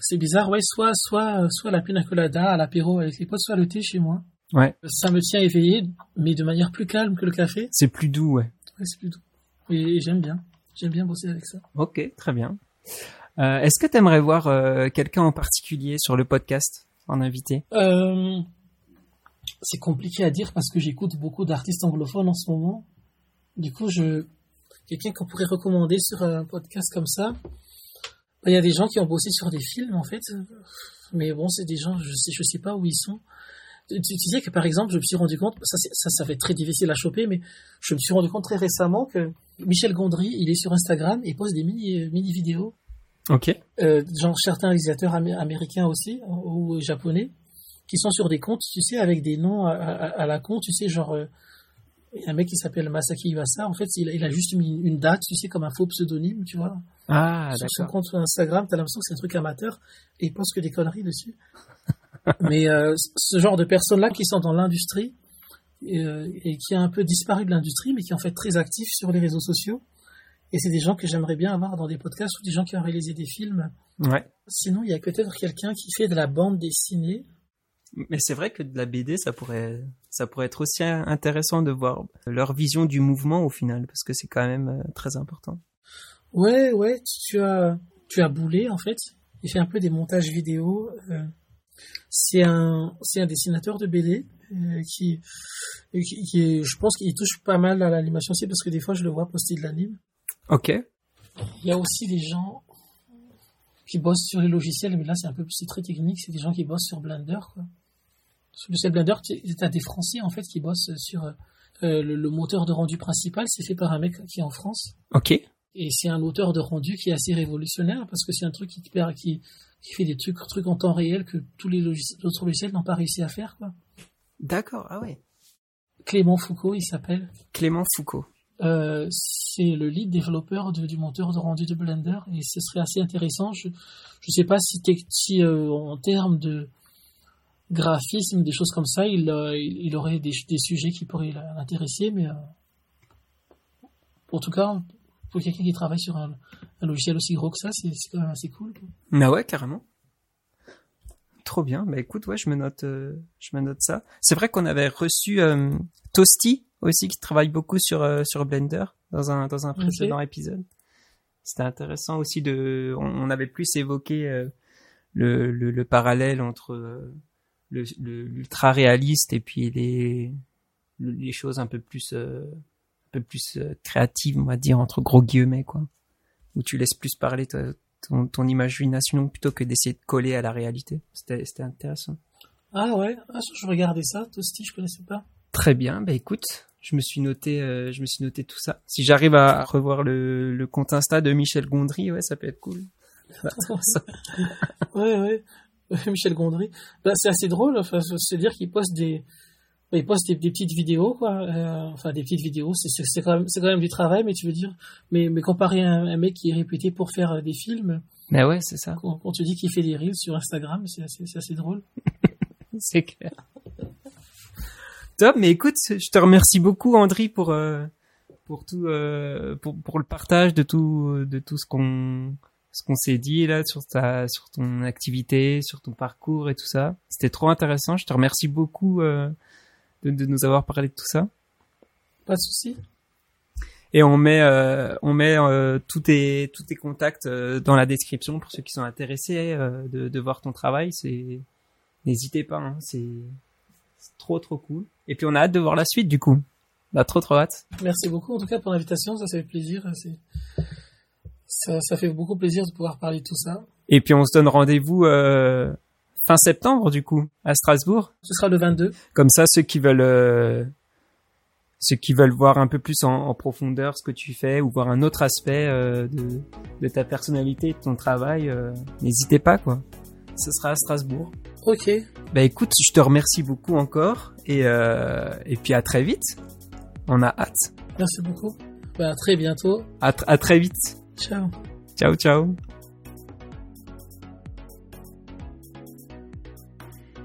c'est bizarre, ouais. Soit soit soit la pina colada à l'apéro avec les potes, soit le thé chez moi.
Ouais.
Ça me tient éveillé, mais de manière plus calme que le café.
C'est plus doux, ouais.
Ouais, c'est plus doux. Et, j'aime bien. J'aime bien bosser avec ça.
Ok, très bien. Euh, Est-ce que tu aimerais voir euh, quelqu'un en particulier sur le podcast en invité?
Euh, C'est compliqué à dire parce que j'écoute beaucoup d'artistes anglophones en ce moment. Du coup, je quelqu'un qu'on pourrait recommander sur un podcast comme ça. Il y a des gens qui ont bossé sur des films en fait, mais bon, c'est des gens, je sais, je sais pas où ils sont. Tu, tu disais que par exemple, je me suis rendu compte, ça, ça, ça fait très difficile à choper, mais je me suis rendu compte très récemment que Michel Gondry, il est sur Instagram et poste des mini, mini vidéos.
Ok.
Euh, genre certains réalisateurs américains aussi ou japonais qui sont sur des comptes, tu sais, avec des noms à, la con, tu sais, genre euh, un mec qui s'appelle Masaki Iwasa, en fait, il, a juste mis une date, tu sais, comme un faux pseudonyme, tu vois.
Ah,
sur son compte Instagram, t'as l'impression que c'est un truc amateur et il poste que des conneries dessus. Mais euh, ce genre de personnes-là qui sont dans l'industrie euh, et qui a un peu disparu de l'industrie, mais qui est en fait très actifs sur les réseaux sociaux. Et c'est des gens que j'aimerais bien avoir dans des podcasts ou des gens qui ont réalisé des films.
Ouais.
Sinon, il y a peut-être quelqu'un qui fait de la bande dessinée.
Mais c'est vrai que de la BD, ça pourrait, ça pourrait être aussi intéressant de voir leur vision du mouvement au final, parce que c'est quand même euh, très important.
Ouais, ouais, tu as, tu as Boulet en fait. Il fait un peu des montages vidéo. Euh, c'est un, c'est un dessinateur de BD euh, qui, qui, je pense qu'il touche pas mal à l'animation aussi parce que des fois je le vois poster de l'anime.
Ok.
Il y a aussi des gens qui bossent sur les logiciels, mais là c'est un peu c'est très technique, c'est des gens qui bossent sur Blender quoi. Sur le Blender, tu as des Français en fait qui bossent sur euh, le, moteur de rendu principal, c'est fait par un mec qui est en France.
Ok.
Et c'est un auteur de rendu qui est assez révolutionnaire parce que c'est un truc qui, qui, qui fait des trucs, trucs en temps réel que tous les autres logiciels n'ont pas réussi à faire quoi.
D'accord, ah ouais.
Clément Foucault, il s'appelle.
Clément Foucault.
Euh, c'est le lead développeur du moteur de rendu de Blender et ce serait assez intéressant. Je ne sais pas si, si euh, en termes de graphisme, des choses comme ça, il, euh, il aurait des, des, sujets qui pourraient l'intéresser, mais en tout cas, pour quelqu'un qui travaille sur un, logiciel aussi gros que ça, c'est quand même assez cool.
Ah ouais, carrément. Trop bien. Bah écoute, ouais, je me note, euh, je me note ça. C'est vrai qu'on avait reçu euh, Toasty aussi qui travaille beaucoup sur euh, sur Blender dans un dans un précédent épisode. C'était intéressant aussi de, on, avait plus évoqué le, le, le parallèle entre le l'ultra réaliste et puis les les choses un peu plus peu plus créatives, on va dire entre gros guillemets quoi, où tu laisses plus parler ton, ton imagination plutôt que d'essayer de coller à la réalité. C'était intéressant.
Ah ouais, ah, je regardais ça, Toasty, je connaissais pas.
Très bien, bah écoute, je me suis noté, euh, je me suis noté tout ça. Si j'arrive à revoir le, le compte Insta de Michel Gondry, ouais, ça peut être cool. (laughs)
ouais, ouais. (laughs) Michel Gondry. Bah, c'est assez drôle, enfin, c'est-à-dire qu'il poste des, il poste des, petites vidéos, quoi. Euh, enfin, des petites vidéos, c'est quand, même, quand même du travail, mais tu veux dire, mais, mais comparé à un, mec qui est réputé pour faire euh, des films.
Mais ouais, c'est ça.
Quand, tu dis qu'il fait des reels sur Instagram, c'est assez, assez drôle. (laughs)
c'est clair. Top, mais écoute, je te remercie beaucoup, Andri, pour, euh, pour tout, pour, pour le partage de tout, de tout ce qu'on, ce qu'on s'est dit là sur ta sur ton activité, sur ton parcours et tout ça. C'était trop intéressant. Je te remercie beaucoup euh, de, nous avoir parlé de tout ça.
Pas de souci.
Et on met, euh, on met euh, tous tes, tous tes contacts euh, dans la description pour ceux qui sont intéressés de, de voir ton travail. C'est, n'hésitez pas, hein, c'est, trop trop cool. Et puis on a hâte de voir la suite du coup. On a trop trop hâte.
Merci beaucoup en tout cas pour l'invitation, ça, ça fait plaisir. Ça, ça fait beaucoup plaisir de pouvoir parler de tout ça.
Et puis on se donne rendez-vous fin septembre du coup à Strasbourg.
Ce sera le 22.
Comme ça, ceux qui veulent euh, ceux qui veulent voir un peu plus en, profondeur ce que tu fais ou voir un autre aspect euh, de, de, ta personnalité, de ton travail, euh, n'hésitez pas quoi. Ce sera à Strasbourg.
Ok.
Bah écoute, je te remercie beaucoup encore et et puis à très vite. On a hâte.
Merci beaucoup. Bah à très bientôt.
À, à très vite.
Ciao.
Ciao ciao.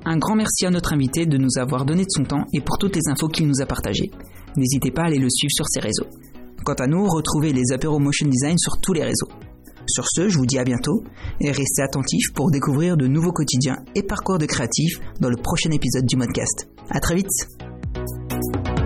Un grand merci à notre invité de nous avoir donné de son temps et pour toutes les infos qu'il nous a partagées. N'hésitez pas à aller le suivre sur ses réseaux. Quant à nous, retrouvez les apéros motion design sur tous les réseaux. Sur ce, je vous dis à bientôt et restez attentifs pour découvrir de nouveaux quotidiens et parcours de créatifs dans le prochain épisode du podcast. À très vite!